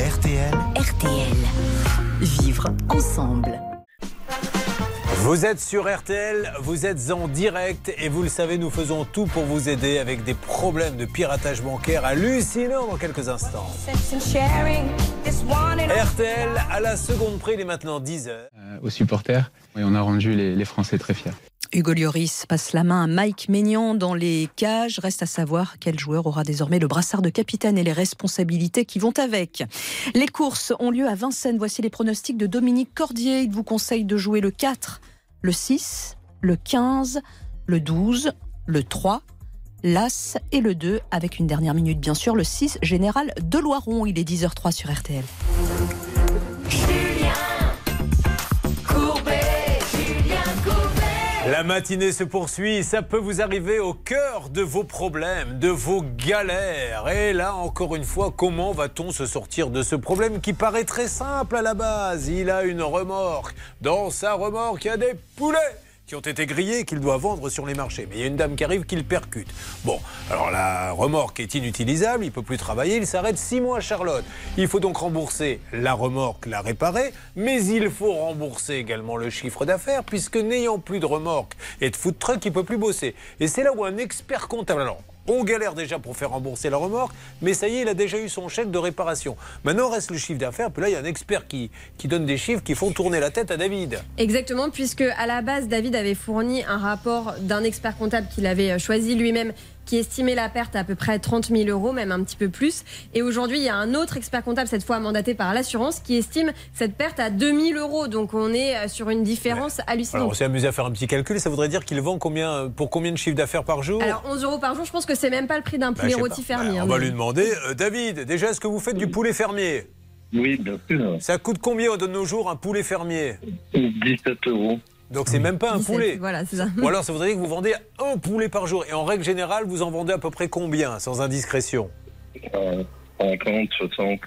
S1: RTL.
S25: RTL. Vivre ensemble.
S5: Vous êtes sur RTL, vous êtes en direct et vous le savez, nous faisons tout pour vous aider avec des problèmes de piratage bancaire hallucinants dans quelques instants. RTL à la seconde près, il est maintenant 10 heures.
S23: aux supporters et on a rendu les, les Français très fiers.
S26: Hugo Lloris passe la main à Mike Maignan dans les cages. Reste à savoir quel joueur aura désormais le brassard de capitaine et les responsabilités qui vont avec. Les courses ont lieu à Vincennes. Voici les pronostics de Dominique Cordier. Il vous conseille de jouer le 4, le 6, le 15, le 12, le 3, l'As et le 2, avec une dernière minute bien sûr, le 6, Général de Loiron. Il est 10h03 sur RTL.
S5: La matinée se poursuit, ça peut vous arriver au cœur de vos problèmes, de vos galères. Et là, encore une fois, comment va-t-on se sortir de ce problème qui paraît très simple à la base? Il a une remorque. Dans sa remorque, il y a des poulets qui ont été grillés qu'il doit vendre sur les marchés. Mais il y a une dame qui arrive qui le percute. Bon, alors la remorque est inutilisable, il peut plus travailler, il s'arrête six mois à Charlotte. Il faut donc rembourser la remorque, la réparer, mais il faut rembourser également le chiffre d'affaires, puisque n'ayant plus de remorque et de food truck, il peut plus bosser. Et c'est là où un expert comptable, on galère déjà pour faire rembourser la remorque, mais ça y est, il a déjà eu son chèque de réparation. Maintenant, reste le chiffre d'affaires. Puis là, il y a un expert qui, qui donne des chiffres qui font tourner la tête à David.
S12: Exactement, puisque à la base, David avait fourni un rapport d'un expert comptable qu'il avait euh, choisi lui-même qui estimait la perte à, à peu près 30 000 euros, même un petit peu plus. Et aujourd'hui, il y a un autre expert comptable, cette fois mandaté par l'assurance, qui estime cette perte à 2 000 euros. Donc on est euh, sur une différence
S5: Alors,
S12: hallucinante.
S5: on s'est amusé à faire un petit calcul. Ça voudrait dire qu'il vend combien, pour combien de chiffre d'affaires par jour?
S12: Alors 11 euros par jour, je pense que c'est même pas le prix d'un
S5: Bah,
S12: poulet
S5: sais
S12: rôti fermier.
S5: Bah,
S12: hein,
S5: on va
S12: mais-
S5: lui demander. Euh, David, déjà, est-ce que vous faites du poulet fermier?
S21: Oui, bien sûr.
S5: Ça coûte combien de nos jours un poulet fermier?
S21: 17 euros.
S5: Donc c'est même pas un
S12: 17,
S5: poulet.
S12: Voilà, c'est ça.
S5: Ou alors ça voudrait dire que vous vendez un poulet par jour. Et en règle générale, vous en vendez à peu près combien, sans indiscrétion?
S21: Euh, 50, 60.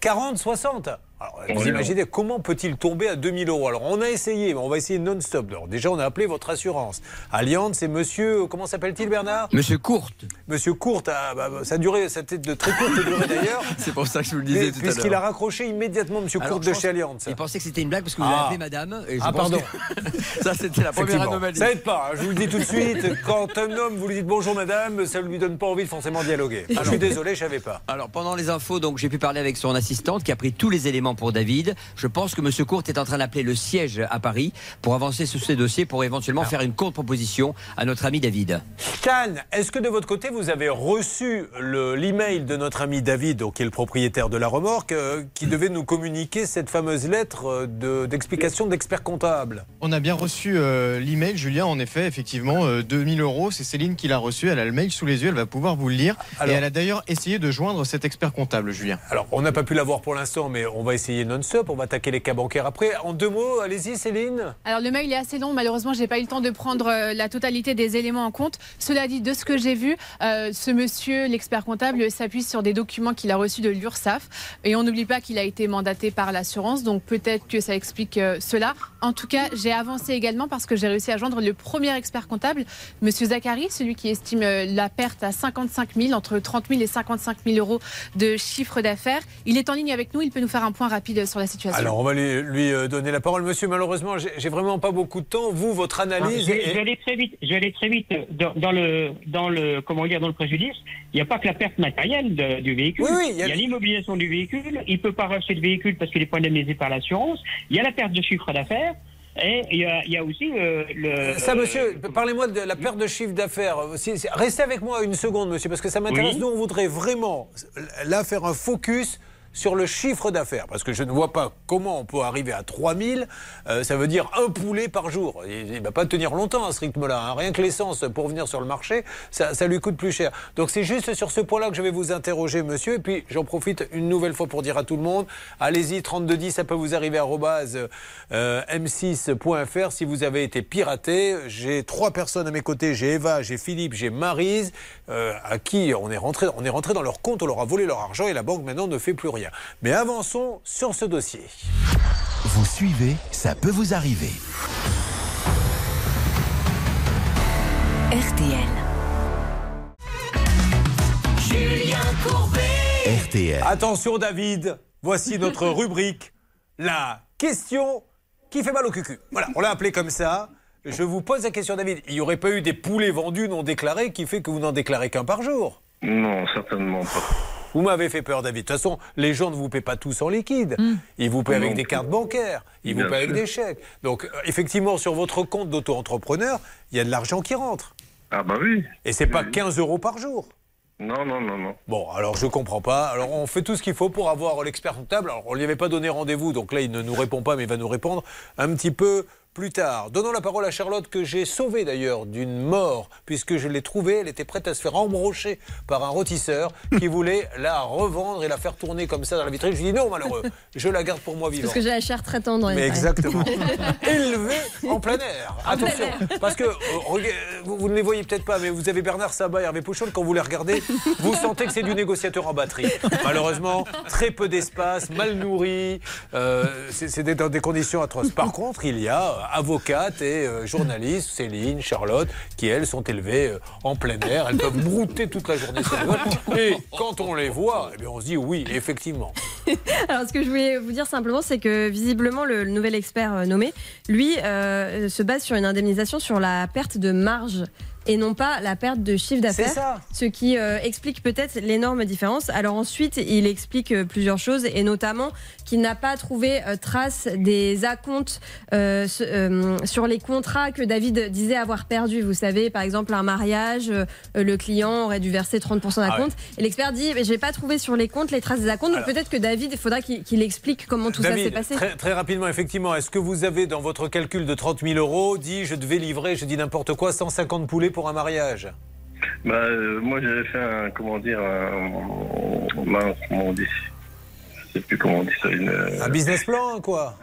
S5: 40, 60 alors, vous
S21: Oui,
S5: imaginez comment peut-il tomber à 2000 euros? Alors, on a essayé, mais on va essayer non-stop. Alors, déjà, on a appelé votre assurance. Allianz, c'est monsieur, comment s'appelle-t-il, Bernard?
S19: Monsieur Courte.
S5: Monsieur Courte, ah, bah, bah, ça a duré, ça a été de très courte durée d'ailleurs. [LAUGHS]
S19: C'est pour ça que je vous le
S5: Mais-
S19: disais tout à l'heure.
S5: Puisqu'il a raccroché immédiatement monsieur
S19: Alors,
S5: Courte de chez Allianz.
S19: Il pensait que c'était une blague parce que vous
S5: Ah.
S19: avez appelé madame. Et je
S5: Ah,
S19: pense
S5: pardon.
S19: que- [LAUGHS] ça, c'était la première anomalie.
S5: Ça aide pas, hein, je vous le dis tout de suite. Quand un homme vous lui dites bonjour madame, ça ne lui donne pas envie de forcément dialoguer. Ah, je suis désolé, je savais pas.
S19: Alors pendant les infos, donc j'ai pu parler avec son assistante qui a pris tous les éléments pour David. Je pense que Monsieur Courte est en train d'appeler le siège à Paris pour avancer sur ces dossiers pour éventuellement faire une contre-proposition à notre ami David.
S5: Can, est-ce que de votre côté, vous avez reçu le- l'email de notre ami David, donc, qui est le propriétaire de la remorque, euh, qui devait nous communiquer cette fameuse lettre euh, de- d'explication d'expert comptable?
S13: On a bien reçu euh, l'email, Julien, en effet, effectivement, euh, 2000 euros. C'est Céline qui l'a reçu. Elle a le mail sous les yeux, elle va pouvoir vous le lire.
S5: Alors-
S13: et elle a d'ailleurs essayé de joindre cet expert comptable, Julien.
S5: Alors, on n'a pas pu l'avoir pour l'instant, mais on va essayer non-stop. On va attaquer les cas bancaires après. En deux mots, allez-y, Céline.
S4: Alors le mail est assez long, malheureusement j'ai pas eu le temps de prendre euh, la totalité des éléments en compte. Cela dit, de ce que j'ai vu, euh, ce monsieur, l'expert comptable, s'appuie sur des documents qu'il a reçus de l'URSSAF. Et on n'oublie pas qu'il a été mandaté par l'assurance, donc peut-être que ça explique euh, cela. En tout cas, j'ai avancé également parce que j'ai réussi à joindre le premier expert comptable, monsieur Zachary, celui qui estime la perte à 55 000, entre 30 000 et 55 000 euros de chiffre d'affaires. Il est en ligne avec nous, il peut nous faire un point rapide sur la situation.
S5: Alors, on va lui, lui, euh, donner la parole. Monsieur, malheureusement, j'ai vraiment pas beaucoup de temps. Vous, votre analyse.
S27: Je vais,
S5: est-
S27: je vais aller très vite. Je vais aller très vite dans, dans le dans le comment dire dans le préjudice. Il n'y a pas que la perte matérielle de- du véhicule.
S5: Oui, oui, il y a-
S27: a l'immobilisation du véhicule. Il peut pas racheter le véhicule parce qu'il est pas indemnisé par l'assurance. Il y a la perte de chiffre d'affaires. Et il y a, il y a aussi euh, le.
S5: Ça, monsieur, parlez-moi de la perte de chiffre d'affaires. Si- si- Restez avec moi une seconde, monsieur, parce que ça m'intéresse.
S27: Oui.
S5: Nous, on voudrait vraiment, là, faire un focus sur le chiffre d'affaires, parce que je ne vois pas comment on peut arriver à 3000, euh, ça veut dire un poulet par jour. Il ne va pas tenir longtemps à ce rythme-là. hein. Rien que l'essence pour venir sur le marché, ça, ça lui coûte plus cher. Donc c'est juste sur ce point-là que je vais vous interroger, monsieur. Et puis j'en profite une nouvelle fois pour dire à tout le monde, allez-y, 3210, ça peut vous arriver à euh, m6.fr si vous avez été piraté. J'ai trois personnes à mes côtés, j'ai Eva, j'ai Philippe, j'ai Marise, euh, à qui on est, rentré, on est rentré dans leur compte, on leur a volé leur argent et la banque maintenant ne fait plus rien. Mais avançons sur ce dossier.
S1: Vous suivez, ça peut vous arriver.
S25: RTL.
S20: Julien Courbet.
S1: RTL.
S5: Attention David, voici notre [LAUGHS] rubrique, la question qui fait mal au cucu. Voilà, on l'a appelé comme ça. Je vous pose la question David, il n'y aurait pas eu des poulets vendus non déclarés qui fait que vous n'en déclarez qu'un par jour?
S21: Non, certainement pas.
S5: Vous m'avez fait peur, David. De toute façon, les gens ne vous paient pas tous en liquide. Ils vous paient avec
S21: Non.
S5: des cartes bancaires. Ils vous paient avec des chèques. Donc, euh, effectivement, sur votre compte d'auto-entrepreneur, il y a de l'argent qui rentre.
S21: Ah bah oui.
S5: Et c'est pas 15 euros par jour.
S21: Non, non, non, non.
S5: Bon, alors je comprends pas. Alors on fait tout ce qu'il faut pour avoir l'expert comptable. Alors on lui avait pas donné rendez-vous, donc là il ne nous répond pas, mais il va nous répondre un petit peu plus tard. Donnons la parole à Charlotte que j'ai sauvée d'ailleurs d'une mort, puisque je l'ai trouvée. Elle était prête à se faire embrocher par un rôtisseur qui [LAUGHS] voulait la revendre et la faire tourner comme ça dans la vitrine. Je lui dis non, malheureux, je la garde pour moi vivant.
S12: Parce que j'ai la chair très tendre.
S5: Mais exactement. [LAUGHS] Élevé en plein air. Attention, parce que euh, vous, vous ne les voyez peut-être pas, mais vous avez Bernard Sabat et Hervé Pouchon, quand vous les regardez, vous sentez que c'est du négociateur en batterie. Malheureusement, très peu d'espace, mal nourri, euh, c'est dans des conditions atroces. Par contre, il y a euh, avocates et euh, journalistes, Céline, Charlotte, qui elles sont élevées euh, en plein air. Elles peuvent brouter toute la journée sur vols. Et quand on les voit, eh bien, on se dit oui, effectivement. [LAUGHS]
S12: Alors, ce que je voulais vous dire simplement, c'est que visiblement, le, le nouvel expert nommé, lui, se base sur une indemnisation sur la perte de marge et non pas la perte de chiffre
S5: C'est
S12: d'affaires.
S5: ça.
S12: Ce qui euh, explique peut-être l'énorme différence. Alors ensuite, il explique euh, plusieurs choses et notamment qu'il n'a pas trouvé euh, trace des acomptes sur les contrats que David disait avoir perdus. Vous savez, par exemple, un mariage, le client aurait dû verser 30%
S5: Ah
S12: d'acompte. Et l'expert dit, mais j'ai pas trouvé sur les comptes les traces des acomptes. Donc peut-être que David, il faudra qu'il explique comment tout ça s'est passé.
S5: Très, très rapidement, effectivement, est-ce que vous avez dans votre calcul de 30 000 euros dit je devais livrer, je dis n'importe quoi, 150 poulets pour un mariage
S21: Bah, euh, moi, j'avais fait un, comment dire, un, comment on dit Je sais plus comment on dit ça. Une, euh,
S5: Un business plan, quoi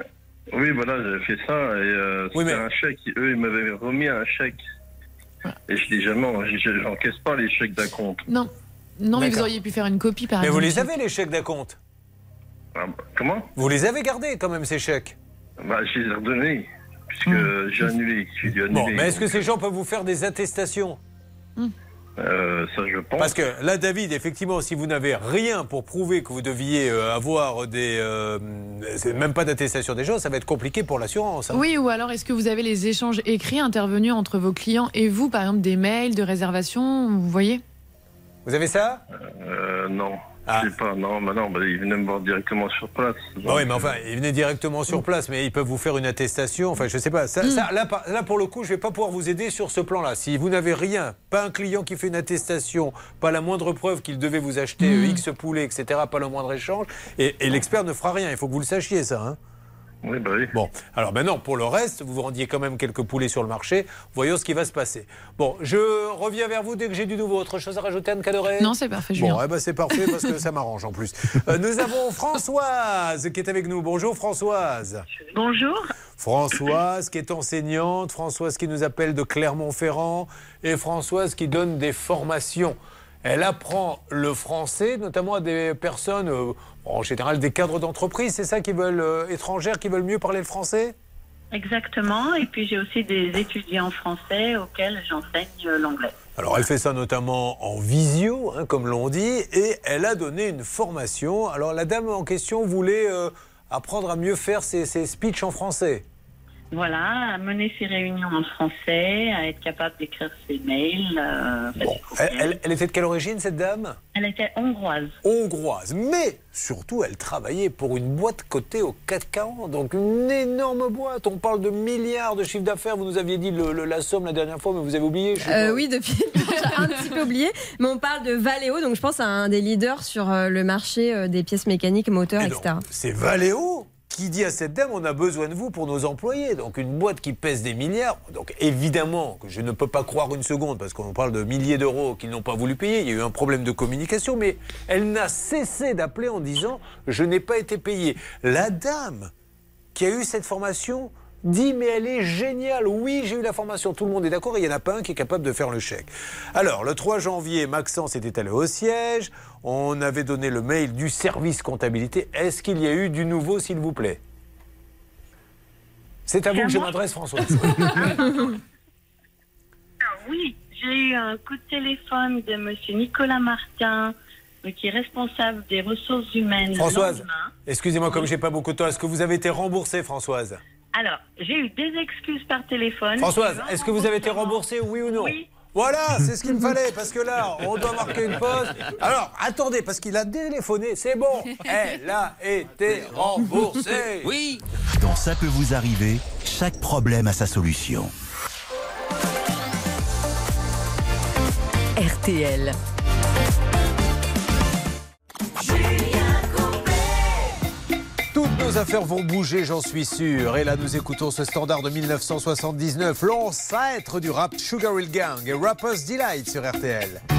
S21: Oui, voilà, j'avais fait ça et euh,
S5: Oui,
S21: c'était
S5: mais-
S21: un chèque. Eux, ils m'avaient remis un chèque. Et je dis jamais, je- je- j'encaisse pas les chèques d'acompte.
S10: Non. Non, mais vous auriez pu faire une copie par
S5: Mais vous
S10: exemple.
S5: les avez, les chèques d'acompte
S21: Ah, bah, comment
S5: Vous les avez gardés, quand même, ces chèques
S21: bah, Je les ai redonnés, puisque j'ai annulé. Annuler.
S5: Bon, mais est-ce que ces gens peuvent vous faire des attestations
S21: Euh, ça, je pense.
S5: Parce que là, David, effectivement, si vous n'avez rien pour prouver que vous deviez euh, avoir des. euh, c'est même pas d'attestation des gens, ça va être compliqué pour l'assurance. hein.
S10: Oui, ou alors est-ce que vous avez les échanges écrits intervenus entre vos clients et vous, par exemple des mails de réservation, vous voyez?
S5: Vous avez ça?
S21: Euh, non.
S5: Ah.
S21: Je sais pas, non, non, bah, ils venaient me voir directement sur place.
S5: Bah oui, mais enfin, ils venaient directement sur place, mais ils peuvent vous faire une attestation. Enfin, je sais pas. Ça, ça, là, là, pour le coup, je vais pas pouvoir vous aider sur ce plan-là. Si vous n'avez rien, pas un client qui fait une attestation, pas la moindre preuve qu'il devait vous acheter euh, X poulets, etc., pas le moindre échange, et, et l'expert ne fera rien. Il faut que vous le sachiez, ça. hein.
S21: Oui, bah oui.
S5: Bon, alors maintenant, pour le reste, vous vous rendiez quand même quelques poulets sur le marché. Voyons ce qui va se passer. Bon, je reviens vers vous dès que j'ai du nouveau. Autre chose à rajouter, Anne Cadoré?
S10: Non, c'est parfait, Julien.
S5: Bon, eh ben, c'est parfait parce que ça m'arrange en plus. [LAUGHS] Euh, nous avons Françoise qui est avec nous. Bonjour Françoise.
S28: Bonjour.
S5: Françoise qui est enseignante, Françoise qui nous appelle de Clermont-Ferrand et Françoise qui donne des formations. Elle apprend le français, notamment à des personnes, euh, en général des cadres d'entreprise, c'est ça qui veulent, euh, étrangères, qui veulent mieux parler le français?
S28: Exactement. Et puis j'ai aussi des étudiants français auxquels j'enseigne euh, l'anglais.
S5: Alors elle fait ça notamment en visio, hein, comme l'on dit, et elle a donné une formation. Alors la dame en question voulait euh, apprendre à mieux faire ses, ses speeches en français.
S28: Voilà, à mener ses réunions en français, à être capable d'écrire ses mails. euh,
S5: Elle,
S28: bien-
S5: elle- elle était de quelle origine cette dame?
S28: Elle était hongroise.
S5: hongroise. Mais surtout, elle travaillait pour une boîte cotée au 440. Donc une énorme boîte. On parle de milliards de chiffre d'affaires. Vous nous aviez dit le- le- la somme la dernière fois, mais vous avez oublié. je
S12: Euh, oui, [LAUGHS] depuis, j'ai un petit peu oublié, mais on parle de Valeo, donc je pense à un des leaders sur euh, le marché des pièces mécaniques, moteurs,
S5: Et donc,
S12: etc.
S5: C'est Valeo? Qui dit à cette dame on a besoin de vous pour nos employés. Donc une boîte qui pèse des milliards. Donc évidemment que je ne peux pas croire une seconde parce qu'on parle de milliers d'euros qu'ils n'ont pas voulu payer. Il y a eu un problème de communication, mais elle n'a cessé d'appeler en disant je n'ai pas été payée. La dame qui a eu cette formation dit mais elle est géniale. Oui, j'ai eu la formation, tout le monde est d'accord et il n'y en a pas un qui est capable de faire le chèque. Alors, le 3 janvier, Maxence était allé au siège. On avait donné le mail du service comptabilité. Est-ce qu'il y a eu du nouveau, s'il vous plaît? C'est à vous que je m'adresse, Françoise. [LAUGHS]
S28: Oui, j'ai eu un coup de téléphone de Monsieur Nicolas Martin, euh, qui est responsable des ressources humaines.
S5: Françoise, excusez-moi, comme j'ai pas beaucoup de temps, est-ce que vous avez été remboursée, Françoise?
S28: Alors, j'ai eu des excuses par téléphone.
S5: Françoise, est-ce que vous avez été remboursée, oui ou non
S28: Oui,
S5: Voilà, c'est ce qu'il me fallait, parce que là, on doit marquer une pause. Alors, attendez, parce qu'il a téléphoné, c'est bon. [LAUGHS] Elle a été remboursée.
S29: Oui.
S1: Dans Ça peut vous arriver, chaque problème a sa solution.
S26: RTL.
S5: Nos affaires vont bouger, j'en suis sûr. Et là, nous écoutons ce standard de 1979, l'ancêtre du rap Sugar Hill Gang et Rapper's Delight sur RTL.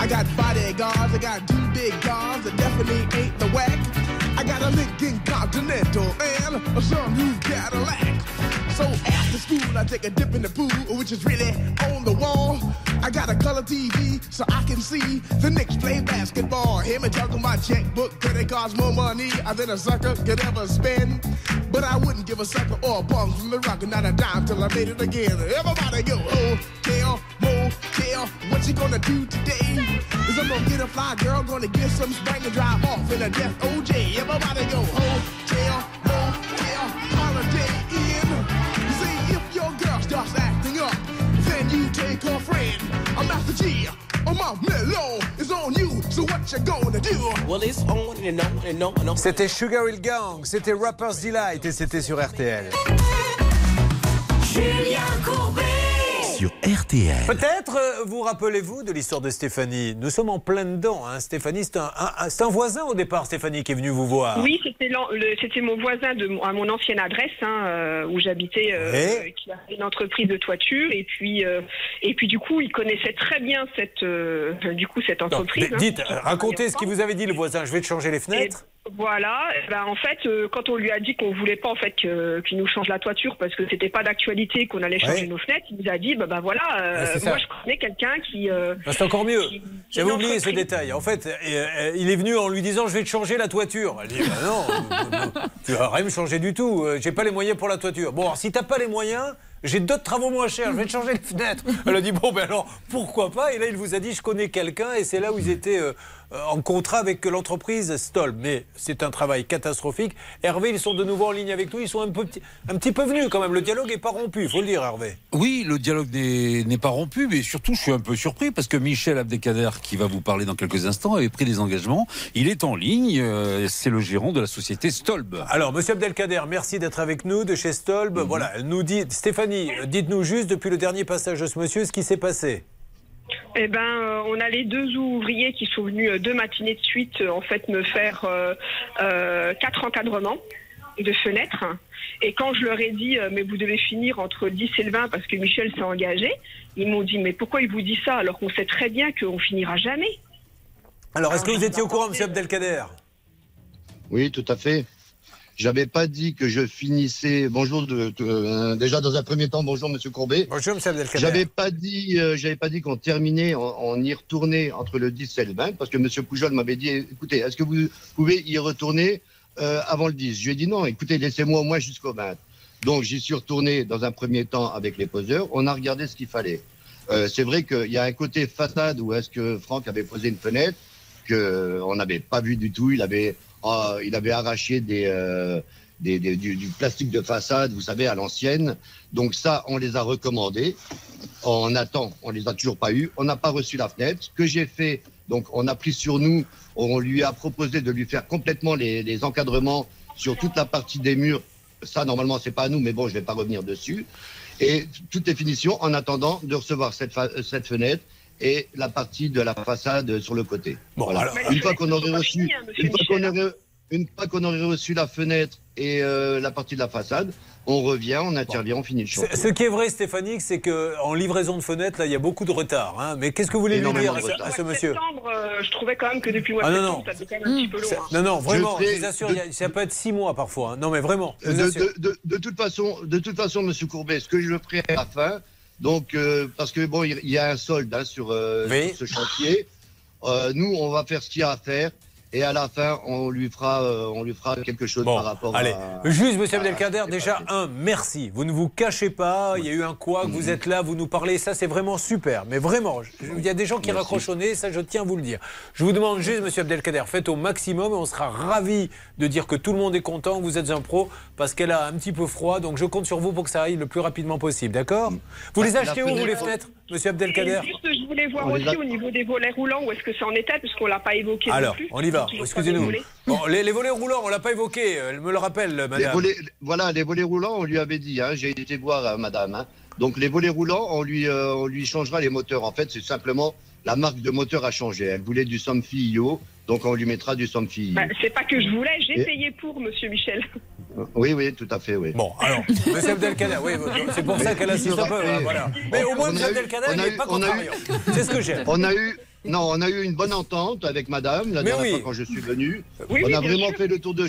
S30: I got bodyguards, I got two big guns that definitely ain't the whack. I got a Lincoln Continental and a sunroof Cadillac. So after school, I take a dip in the pool, which is really on the wall. I got a color TV so I can see the Knicks play basketball. Hear me talking my checkbook, could it cost more money uh, than a sucker could ever spend? But I wouldn't give a sucker or a bum from the rock and not a dime till I made it again. Everybody go, oh, hotel, motel, what you gonna do today? Is I'm gonna get a fly girl, gonna get some spring and drive off in a death OJ. Everybody go, oh, hotel, motel, holiday in. See, if your girl starts acting up, then you take her friend. I'm Master G. My mellow is on you, so what you gonna do?
S31: Well, it's on and on and on and on.
S5: C'était Sugar Hill Gang, c'était Rapper's Delight et c'était sur RTL.
S24: Julien Courbet.
S1: Sur RTL.
S5: Peut-être euh, vous rappelez-vous de l'histoire de Stéphanie. Nous sommes en plein dedans. Hein. Stéphanie, c'est un, un- un- c'est un voisin au départ, Stéphanie, qui est venu vous voir.
S32: Oui, c'était mon voisin de, à mon ancienne adresse hein, euh, où j'habitais, euh, qui a une entreprise de toiture et puis euh, et puis du coup il connaissait très bien cette euh, du coup cette entreprise. hein.
S5: dites, racontez ce qu'il vous avait dit le voisin. Je vais te changer les fenêtres.
S32: Voilà, eh ben, en fait, euh, quand on lui a dit qu'on voulait pas en fait que- qu'il nous change la toiture parce que c'était pas d'actualité qu'on allait changer
S5: Ouais.
S32: nos fenêtres, il nous a dit bah, bah voilà, euh,
S5: ça.
S32: moi je connais quelqu'un qui. euh,
S5: Ah, C'est encore mieux.
S32: qui-
S5: J'avais oublié ce détail. En fait, il est venu en lui disant Je vais te changer la toiture. Elle dit Bah non, [LAUGHS] tu vas rien me changer du tout. J'ai pas les moyens pour la toiture. Bon, alors, si t'as pas les moyens, j'ai d'autres travaux moins chers. Je vais te changer les fenêtres. Elle a dit Bon, ben alors, pourquoi pas? Et là, il vous a dit Je connais quelqu'un. Et c'est là où ils étaient en contrat avec l'entreprise Stolb. Mais c'est un travail catastrophique. Hervé, ils sont de nouveau en ligne avec nous. Ils sont un, peu, petit- un petit peu venus quand même. Le dialogue n'est pas rompu, il faut le dire, Hervé.
S33: Oui, le dialogue n'est pas rompu, mais surtout, je suis un peu surpris parce que Michel Abdelkader, qui va vous parler dans quelques instants, avait pris des engagements. Il est en ligne. euh, C'est le gérant de la société Stolb.
S5: Alors, Monsieur Abdelkader, merci d'être avec nous de chez Stolb.
S33: Mhm.
S5: Voilà, nous dit, Stéphanie, euh, dites-nous juste depuis le dernier passage de ce monsieur ce qui s'est passé.
S32: Eh ben, euh, on a les deux ouvriers qui sont venus euh, deux matinées de suite, euh, en fait, me faire euh, euh, quatre encadrements de fenêtres. Et quand je leur ai dit, euh, mais vous devez finir entre 10 et le 20 parce que Michel s'est engagé, ils m'ont dit, mais pourquoi il vous dit ça alors qu'on sait très bien qu'on finira jamais?
S5: Alors, est-ce que vous étiez au courant, Monsieur Abdelkader?
S34: Oui, tout à fait. J'avais pas dit que je finissais. Bonjour, de, de- euh, déjà dans un premier temps, bonjour Monsieur Courbet.
S5: Bonjour Monsieur Abdelkader.
S34: J'avais pas dit, euh, j'avais pas dit qu'on terminait, on, on y retournait entre le 10 et le 20, parce que Monsieur Poujol m'avait dit, écoutez, est-ce que vous pouvez y retourner euh, avant le 10 Je lui ai dit non, écoutez, laissez-moi au moins jusqu'au 20. Donc j'y suis retourné dans un premier temps avec les poseurs. On a regardé ce qu'il fallait. C'est vrai qu'il y a un côté façade où est-ce que Franck avait posé une fenêtre. que on n'avait pas vu du tout. Il avait, euh, il avait arraché euh, du, plastique de façade, vous savez, à l'ancienne. Donc ça, on les a recommandés. On attend, on les a toujours pas eu. On n'a pas reçu la fenêtre. Ce que j'ai fait, donc on a pris sur nous, on lui a proposé de lui faire complètement les, encadrements sur toute la partie des murs. Ça, normalement, c'est pas à nous, mais bon, je vais pas revenir dessus. Et toutes les finitions en attendant de recevoir cette fenêtre et la partie de la façade sur le côté. Voilà.
S5: alors-
S34: une fois qu'on aurait reçu, une fois qu'on aurait, une fois qu'on aurait reçu la fenêtre et euh, la partie de la façade, on revient, on intervient, on finit le chantier.
S5: Ce qui est vrai, Stéphanie, c'est qu'en livraison de fenêtres, là, il y a beaucoup de retard. hein. Mais qu'est-ce que vous voulez lui dire à à ce monsieur?
S23: Septembre, euh, je trouvais quand même que depuis le mois
S5: Ah,
S23: de
S5: non,
S23: septembre,
S5: non.
S23: ça fait quand même un petit peu long. hein.
S5: Non, non, vraiment, je, vous assure,
S34: de-
S5: a- ça peut être six mois parfois. hein. Non, mais vraiment, je vous
S34: de,
S5: assure.
S34: de- de- de toute façon, de toute façon, Monsieur Courbet, ce que je le ferai à la fin, donc euh, parce que bon, il y a un solde hein, sur, euh, sur ce chantier. Euh, nous, on va faire ce qu'il y a à faire. Et à la fin, on lui fera, euh, on lui fera quelque chose par rapport
S5: Allez,
S34: à.
S5: juste, monsieur Abdelkader, déjà, un, merci. Vous ne vous cachez pas, il y a eu un quoi, vous êtes là, vous nous parlez, ça c'est vraiment super. Mais vraiment, il y a des gens qui raccrochent au nez, ça je tiens à vous le dire. Je vous demande juste, monsieur Abdelkader, faites au maximum et on sera ravis de dire que tout le monde est content, que vous êtes un pro, parce qu'elle a un petit peu froid, donc je compte sur vous pour que ça aille le plus rapidement possible, d'accord? Vous les achetez où, vous, les
S34: fenêtre-
S5: fenêtres, monsieur
S23: Et
S5: Abdelkader
S23: juste, je voulais voir
S34: On les
S23: aussi au niveau des volets roulants, où est-ce que c'est en état, puisqu'on l'a pas évoqué
S5: Alors,
S23: non plus.
S5: on y va, excusez-nous. Bon, les, les volets roulants, on l'a pas évoqué, elle me le rappelle,
S34: Les
S5: madame.
S34: volets, voilà, les volets roulants, on lui avait dit, hein, j'ai été voir euh, madame. hein. Donc les volets roulants, on lui, euh, on lui changera les moteurs. En fait, c'est simplement la marque de moteur a changé. Elle voulait du Somfy IO, donc on lui mettra du Somfy IO.
S23: Bah, c'est pas que je voulais, j'ai
S34: Et-
S23: payé pour, monsieur Michel.
S34: Oui, oui, tout à fait, oui.
S5: Bon, alors, [LAUGHS] monsieur Abdelkader, oui, c'est pour ça qu'elle insiste un peu. voilà. Mais au moins,
S34: eu-
S5: Abdelkader,
S34: on
S5: il
S34: a
S5: n'est
S34: eu-
S5: pas contrariant. C'est ce que j'aime.
S34: On a eu, non, on a eu une bonne entente avec madame la
S5: Mais
S34: dernière
S5: oui.
S34: fois quand je suis venu.
S5: Oui,
S34: on a vraiment
S5: sûr.
S34: fait le tour de,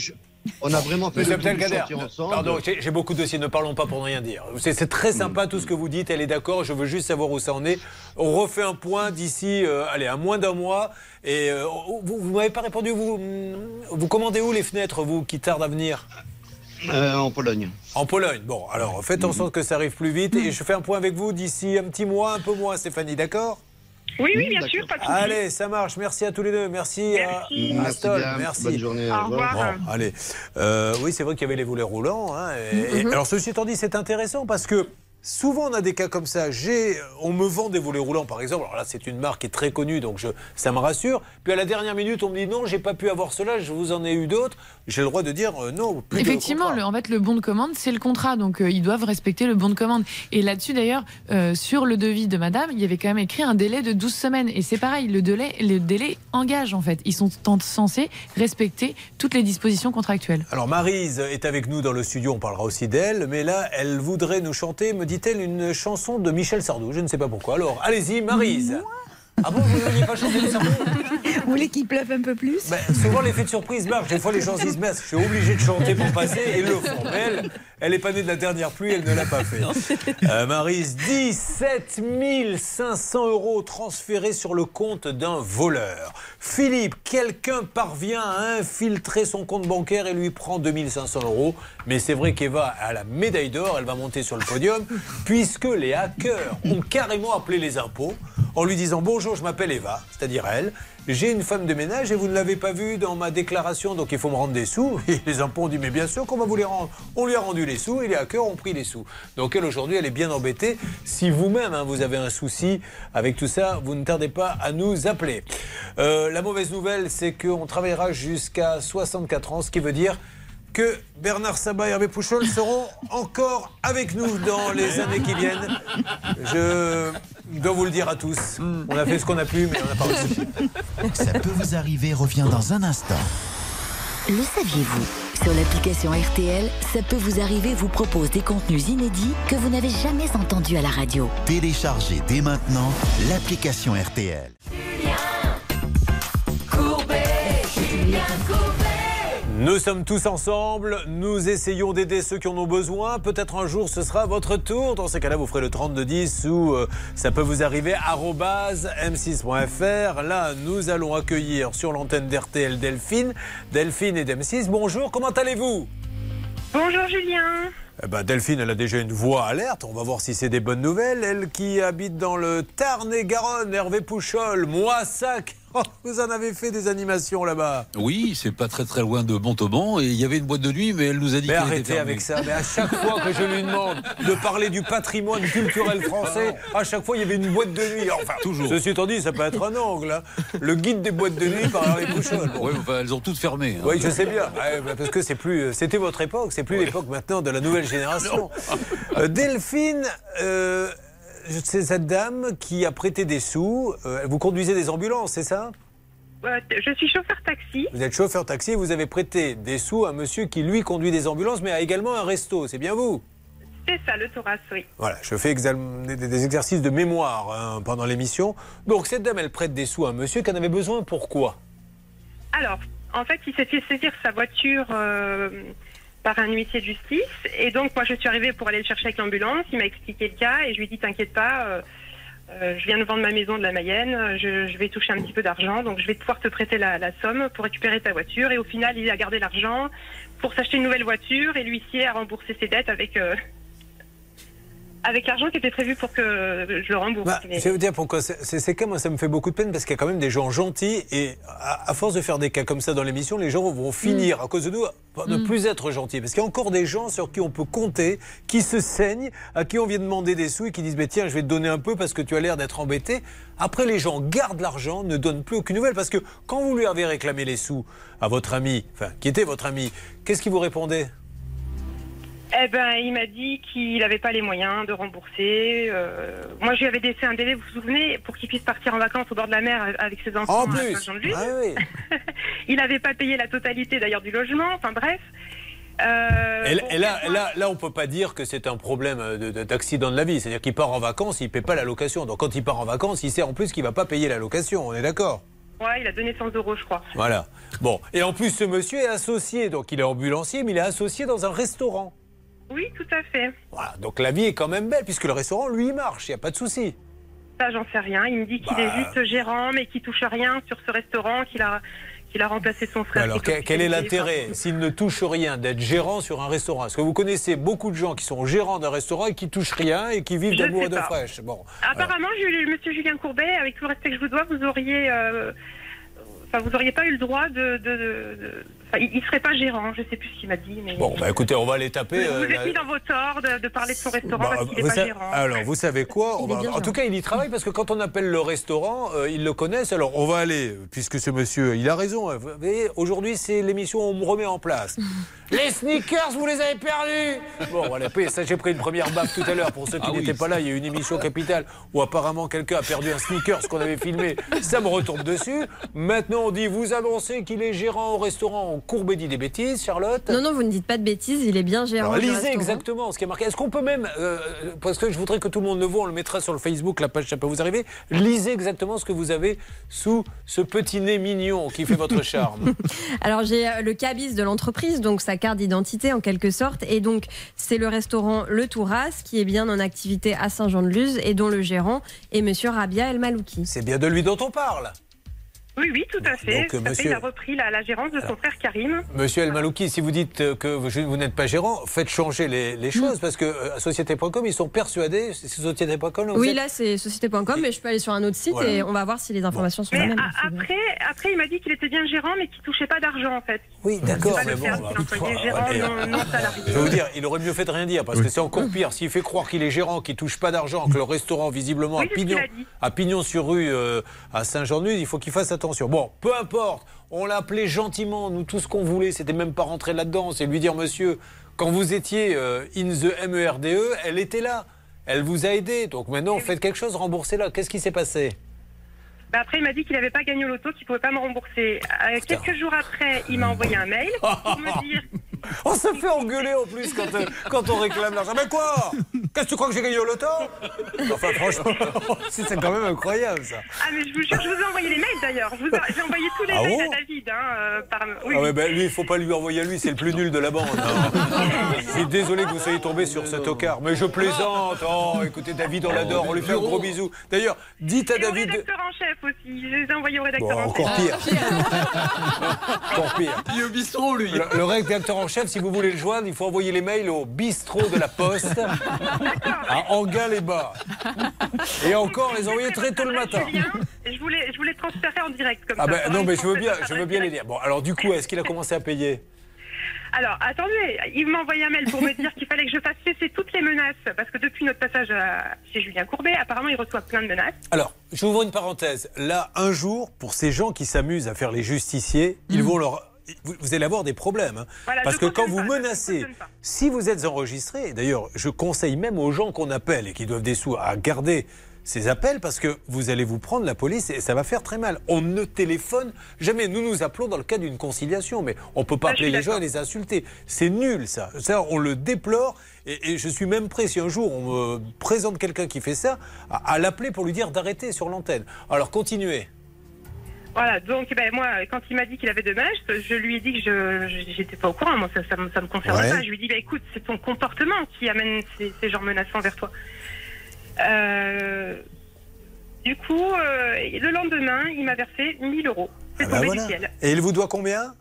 S34: on a vraiment fait
S5: Monsieur
S34: le tour chantier ensemble.
S5: pardon, j'ai beaucoup de dossiers, ne parlons pas pour ne rien dire. C'est c'est très sympa tout ce que vous dites, elle est d'accord, je veux juste savoir où ça en est. On refait un point d'ici, euh, allez, à moins d'un mois. Et euh, vous ne m'avez pas répondu, vous, vous commandez où les fenêtres, vous, qui tardent à venir?
S34: Euh, en Pologne.
S5: En Pologne. Bon, alors faites en sorte que ça arrive plus vite. Et je fais un point avec vous d'ici un petit mois, un peu moins, Stéphanie, d'accord?
S23: Oui, oui, bien sûr, pas de souci.
S5: Allez, ça marche. Merci à tous les deux. Merci, à-
S23: Merci.
S5: à,
S34: Merci
S5: Stol.
S34: bien.
S5: Merci.
S34: Bonne journée, au
S23: revoir.
S5: Bon, allez. Euh, oui, c'est vrai qu'il y avait les volets roulants. hein, et-
S23: Mhm.
S5: Alors, ceci étant dit, c'est intéressant parce que. Souvent, on a des cas comme ça. J'ai, on me vend des volets roulants, par exemple. Alors là, c'est une marque qui est très connue, donc je, ça me rassure. Puis à la dernière minute, on me dit non, j'ai pas pu avoir cela, je vous en ai eu d'autres. J'ai le droit de dire euh, non. plus
S10: Effectivement, le, en fait, le bon de commande, c'est le contrat. Donc, euh, ils doivent respecter le bon de commande. Et là-dessus, d'ailleurs, euh, sur le devis de madame, il y avait quand même écrit un délai de 12 semaines. Et c'est pareil, le délai, le délai engage, en fait. Ils sont en- censés respecter toutes les dispositions contractuelles.
S5: Alors Marise est avec nous dans le studio, on parlera aussi d'elle, mais là, elle voudrait nous chanter, me dit-elle, une chanson de Michel Sardou. Je ne sais pas pourquoi. Alors, allez-y, Marise. Ah bon, vous n'auriez pas chanté le Sardou?
S26: Vous voulez qu'il pleuve un peu plus?
S5: Ben, Souvent, l'effet de surprise marche. Des fois, les gens se disent, mais je suis obligé de chanter pour passer, et ils le font. Mais elle, elle est pas née de la dernière pluie, elle ne l'a pas fait. [LAUGHS] Euh, Marise, 17 500 euros transférés sur le compte d'un voleur. Philippe, quelqu'un parvient à infiltrer son compte bancaire et lui prend 2500 euros. Mais c'est vrai qu'Eva a la médaille d'or, elle va monter sur le podium, puisque les hackers ont carrément appelé les impôts en lui disant Bonjour, je m'appelle Eva, c'est-à-dire elle. J'ai une femme de ménage et vous ne l'avez pas vue dans ma déclaration, donc il faut me rendre des sous. [LAUGHS] Et les impôts ont dit Mais bien sûr qu'on va vous les rendre. On lui a rendu les sous et les hackers ont pris les sous. Donc elle, aujourd'hui, elle est bien embêtée. Si vous-même, hein, vous avez un souci avec tout ça, vous ne tardez pas à nous appeler. Euh, la mauvaise nouvelle, c'est qu'on travaillera jusqu'à 64 ans, ce qui veut dire que Bernard Sabat et Hervé Pouchol seront encore avec nous dans les années qui viennent. Je dois vous le dire à tous. On a fait ce qu'on a pu, mais on n'a pas réussi.
S1: Ça peut vous arriver revient dans un instant.
S25: Le saviez-vous? Sur l'application RTL, ça peut vous arriver vous propose des contenus inédits que vous n'avez jamais entendus à la radio.
S1: Téléchargez dès maintenant l'application RTL.
S5: Nous sommes tous ensemble, nous essayons d'aider ceux qui en ont besoin. Peut-être un jour ce sera votre tour. Dans ces cas-là, vous ferez le 3210 ou euh, ça peut vous arriver arobase m6.fr. Là, nous allons accueillir sur l'antenne d'RTL Delphine. Delphine et d'M6, bonjour, comment allez-vous?
S23: Bonjour Julien.
S5: Eh ben, Delphine, elle a déjà une voix alerte. On va voir si c'est des bonnes nouvelles. Elle qui habite dans le Tarn-et-Garonne, Hervé Pouchol, Moissac. Oh, vous en avez fait des animations là-bas.
S33: Oui, c'est pas très très loin de Montauban et il y avait une boîte de nuit, mais elle nous a dit
S5: Mais
S33: était
S5: arrêtez avec ça. Mais à chaque fois que je lui demande de parler du patrimoine culturel français, à chaque fois il y avait une boîte de nuit. Enfin,
S33: Toujours.
S5: Ceci étant dit, ça peut être un angle. hein. Le guide des boîtes de nuit par Harry Pouchol. Bon. [LAUGHS]
S33: Ouais, enfin, elles ont toutes fermé. hein.
S5: Oui, je sais bien. Parce que c'est plus, c'était votre époque, c'est plus l'époque maintenant de la nouvelle génération. [LAUGHS] Euh, Delphine, euh, c'est cette dame qui a prêté des sous. Euh, vous conduisez des ambulances, c'est ça?
S23: Je suis chauffeur taxi.
S5: Vous êtes chauffeur taxi, vous avez prêté des sous à un monsieur qui lui conduit des ambulances, mais a également un resto. C'est bien vous?
S23: C'est ça, le Thoras, oui.
S5: Voilà, je fais des exercices de mémoire hein, pendant l'émission. Donc cette dame, elle prête des sous à un monsieur qui en avait besoin. Pourquoi?
S23: Alors, en fait, il s'est fait saisir sa voiture euh, par un huissier de justice. Et donc, moi, je suis arrivée pour aller le chercher avec l'ambulance. Il m'a expliqué le cas et je lui ai dit T'inquiète pas, euh, euh, je viens de vendre ma maison de la Mayenne. Je, je vais toucher un petit peu d'argent. Donc, je vais pouvoir te prêter la, la somme pour récupérer ta voiture. Et au final, il a gardé l'argent pour s'acheter une nouvelle voiture. Et l'huissier a remboursé ses dettes avec. euh, avec l'argent qui était prévu pour que je le rembourse.
S5: Bah,
S23: Mais-
S5: Je vais vous dire pourquoi. C'est que moi, ça me fait beaucoup de peine parce qu'il y a quand même des gens gentils et à, à force de faire des cas comme ça dans l'émission, les gens vont finir à cause de nous ne
S23: Mm.
S5: plus être gentils. Parce qu'il y a encore des gens sur qui on peut compter, qui se saignent, à qui on vient demander des sous et qui disent tiens, je vais te donner un peu parce que tu as l'air d'être embêté. Après, les gens gardent l'argent, ne donnent plus aucune nouvelle parce que quand vous lui avez réclamé les sous à votre ami, enfin qui était votre ami, qu'est-ce qu'il vous répondait?
S23: Eh ben, il m'a dit qu'il n'avait pas les moyens de rembourser. euh, moi, je lui avais laissé un délai, vous vous souvenez, pour qu'il puisse partir en vacances au bord de la mer avec ses enfants.
S5: En
S23: à
S5: plus. Ah oui. [LAUGHS]
S23: Il n'avait pas payé la totalité d'ailleurs du logement. Enfin bref. Euh,
S5: Et,
S23: bon,
S5: et là, là, là, on peut pas dire que c'est un problème de- de- d'accident de, la vie. C'est-à-dire qu'il part en vacances, il paie pas la location. Donc quand il part en vacances, il sait en plus qu'il va pas payer la location. On est d'accord?
S23: Ouais, il a donné 100 euros, je crois.
S5: Voilà. Bon. Et en plus, ce monsieur est associé. Donc il est ambulancier, mais il est associé dans un restaurant.
S23: Oui, tout à fait.
S5: Voilà. Donc la vie est quand même belle, puisque le restaurant, lui, il marche. Il n'y a pas de souci.
S23: Ça, j'en sais rien. Il me dit qu'il
S5: Bah.
S23: est juste gérant, mais qu'il touche rien sur ce restaurant, qu'il a, qu'il a remplacé son frère.
S5: Alors quel, quel est l'intérêt, s'il ne touche rien, d'être gérant sur un restaurant? Est-ce que vous connaissez beaucoup de gens qui sont gérants d'un restaurant et qui touchent rien et qui vivent d'amour et de fraîche? Bon.
S23: Apparemment, Monsieur Julien Courbet, avec tout le respect que je vous dois, vous auriez, euh, enfin, vous auriez pas eu le droit de, de, il, il serait pas gérant. Je sais plus ce qu'il m'a dit, mais.
S5: Bon, bah écoutez, on va aller taper.
S23: vous
S5: euh,
S23: êtes
S5: la-
S23: mis dans vos torts de, de parler de son restaurant
S5: Bah,
S23: parce qu'il n'est
S5: vous
S23: pas
S5: savez-
S23: gérant.
S5: alors, vous savez quoi On va- En tout cas, il y travaille parce que quand on appelle le restaurant, euh, ils le connaissent. Alors, on va aller, puisque ce monsieur, il a raison. hein, Vous voyez, aujourd'hui, c'est l'émission où on me remet en place. [LAUGHS] les sneakers, vous les avez perdus Bon, voilà, puis ça, j'ai pris une première baffe tout à l'heure. Pour ceux qui
S33: Ah oui,
S5: n'étaient pas là, il y a eu une émission capitale où apparemment quelqu'un a perdu un sneakers qu'on avait filmé. Ça me retombe dessus. Maintenant, on dit, vous annoncez qu'il est gérant au restaurant. Courbet dit des bêtises, Charlotte
S12: Non, non, vous ne dites pas de bêtises, il est bien gérant.
S5: alors, lisez exactement ce qui est marqué. Est-ce qu'on peut même, euh, parce que je voudrais que tout le monde le voit, on le mettra sur le Facebook, la page ça peut vous arriver. Lisez exactement ce que vous avez sous ce petit nez mignon qui fait votre charme. [LAUGHS]
S12: Alors j'ai euh, le cabis de l'entreprise, donc sa carte d'identité en quelque sorte, et donc c'est le restaurant Le Touras qui est bien en activité à Saint-Jean-de-Luz et dont le gérant est Monsieur Rabia El Malouki.
S5: C'est bien de lui dont on parle.
S23: Oui, oui, tout à fait.
S5: Donc,
S23: Tout à fait,
S5: monsieur-
S23: Il a repris la, la gérance de son frère Karim.
S5: Monsieur El Malouki, si vous dites euh, que vous, vous n'êtes pas gérant, faites changer les, les choses parce que euh, à société.com, ils sont persuadés, c'est société.com.
S12: Oui,
S5: êtes-
S12: là c'est société.com, mais je peux aller sur un autre site
S5: Voilà.
S12: et on va voir si les informations sont
S23: Mais
S12: les mêmes.
S23: après, après, il m'a dit qu'il était bien gérant, mais qu'il touchait pas d'argent en fait.
S5: Oui, d'accord, mais bon,
S23: terme
S5: bah,
S23: qu'il employait,
S5: pff,
S23: gérant
S5: ouais,
S23: non, non salarié.
S5: Je vais vous dire, il aurait mieux fait de rien dire parce que c'est encore pire. S'il fait croire qu'il est gérant, qu'il touche pas d'argent, que le restaurant visiblement
S23: Oui,
S5: à
S23: c'est ce qu'il
S5: Pignon,
S23: a dit.
S5: à Pignon sur rue euh, à Saint-Jean-de-Luz, il faut qu'il fasse attention. Bon, peu importe. On l'a appelé gentiment. Nous tout ce qu'on voulait, c'était même pas rentrer là-dedans, c'est lui dire Monsieur, quand vous étiez euh, in the MERDE, E, elle était là. Elle vous a aidé. Donc maintenant, faites quelque chose, remboursez-la. Qu'est-ce qui s'est passé?
S23: Bah, après, il m'a dit qu'il n'avait pas gagné au loto, qu'il pouvait pas me rembourser. Euh, quelques jours après, il m'a envoyé un mail pour me [LAUGHS] dire [LAUGHS]
S5: On se fait engueuler en plus quand, euh, quand on réclame l'argent. Mais quoi? Qu'est-ce que tu crois que j'ai gagné au loto? Enfin, franchement, [LAUGHS] c'est quand même incroyable ça.
S23: Ah, mais je vous jure, je vous ai envoyé les mails d'ailleurs. J'ai envoyé tous les
S5: Ah
S23: mails
S5: bon
S23: à David. Hein, euh, par... oui,
S5: Ah ouais, ben lui, il faut pas lui envoyer à lui, c'est le plus nul de la bande. hein. Je suis désolé que vous soyez tombé sur ce tocard, mais je plaisante. Oh, écoutez, David, on l'adore, on lui fait un gros bisou. D'ailleurs, dites à
S23: Et au
S5: David.
S23: rédacteur en chef aussi. Je les ai envoyés au rédacteur
S5: Bon,
S23: en chef.
S5: encore pire. Encore pire.
S33: Il est au bistrot, lui.
S5: Le, le rédacteur en chef, si vous voulez le joindre, il faut envoyer les mails au bistrot de la Poste, [LAUGHS] À Anga-les-Bas. Et encore, les envoyer très tôt le matin.
S23: Je voulais, je voulais transférer en direct comme
S5: Ah ben non, mais je veux bien, je veux bien les dire. Bon, alors du coup, est-ce qu'il a commencé à payer?
S23: Alors, attendez, il m'a envoyé un mail pour me dire qu'il fallait que je fasse cesser toutes les menaces, parce que depuis notre passage à- chez Julien Courbet, apparemment, il reçoit plein de menaces.
S5: Alors, j'ouvre une parenthèse. Là, un jour, pour ces gens qui s'amusent à faire les justiciers, ils vont leur. Vous, vous allez avoir des problèmes. hein.
S23: Voilà,
S5: Parce que quand vous
S23: pas,
S5: menacez, si vous êtes enregistré, d'ailleurs, je conseille même aux gens qu'on appelle et qui doivent des sous à garder ces appels parce que vous allez vous prendre la police et ça va faire très mal. On ne téléphone jamais. Nous nous appelons dans le cas d'une conciliation, mais on peut pas
S23: Ah,
S5: appeler les gens et les insulter. C'est nul ça. Ça, on le déplore et, et je suis même prêt si un jour on me présente quelqu'un qui fait ça à, à l'appeler pour lui dire d'arrêter sur l'antenne. Alors continuez.
S23: Voilà, donc ben, moi, quand il m'a dit qu'il avait de menaces, je lui ai dit que je j'étais pas au courant, moi ça, ça, me- ça me concerne
S5: Ouais.
S23: pas. Je lui ai dit, bah, écoute, c'est ton comportement qui amène ces, ces gens menaçants vers toi. Euh, du coup, euh, le lendemain, il m'a versé 1000 euros. C'est
S5: Ah bah
S23: tombé
S5: voilà.
S23: du ciel.
S5: Et il vous doit combien?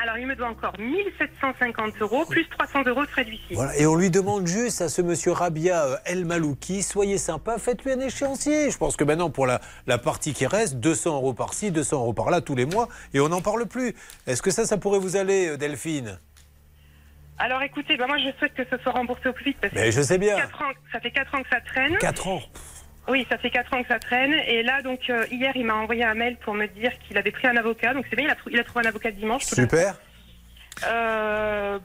S23: Alors, il me doit encore 1750 euros, plus 300 euros de frais d'huissier.
S5: Voilà, et on lui demande juste à ce monsieur Rabia euh, El Malouki, soyez sympa, faites-lui un échéancier. Je pense que maintenant, pour la, la partie qui reste, 200 euros par-ci, 200 euros par-là, tous les mois, et on n'en parle plus. Est-ce que ça, ça pourrait vous aller, euh, Delphine?
S23: Alors, écoutez, ben, moi, je souhaite que ce soit remboursé au plus vite. Parce
S5: Mais
S23: que
S5: je sais bien.
S23: quatre ans- ça fait 4 ans que ça traîne.
S5: 4 ans.
S23: Oui, ça fait 4 ans que ça traîne. Et là, donc, euh, hier, il m'a envoyé un mail pour me dire qu'il avait pris un avocat. Donc, c'est bien, il a, trou- il a trouvé un avocat dimanche.
S5: Super.
S23: Euh,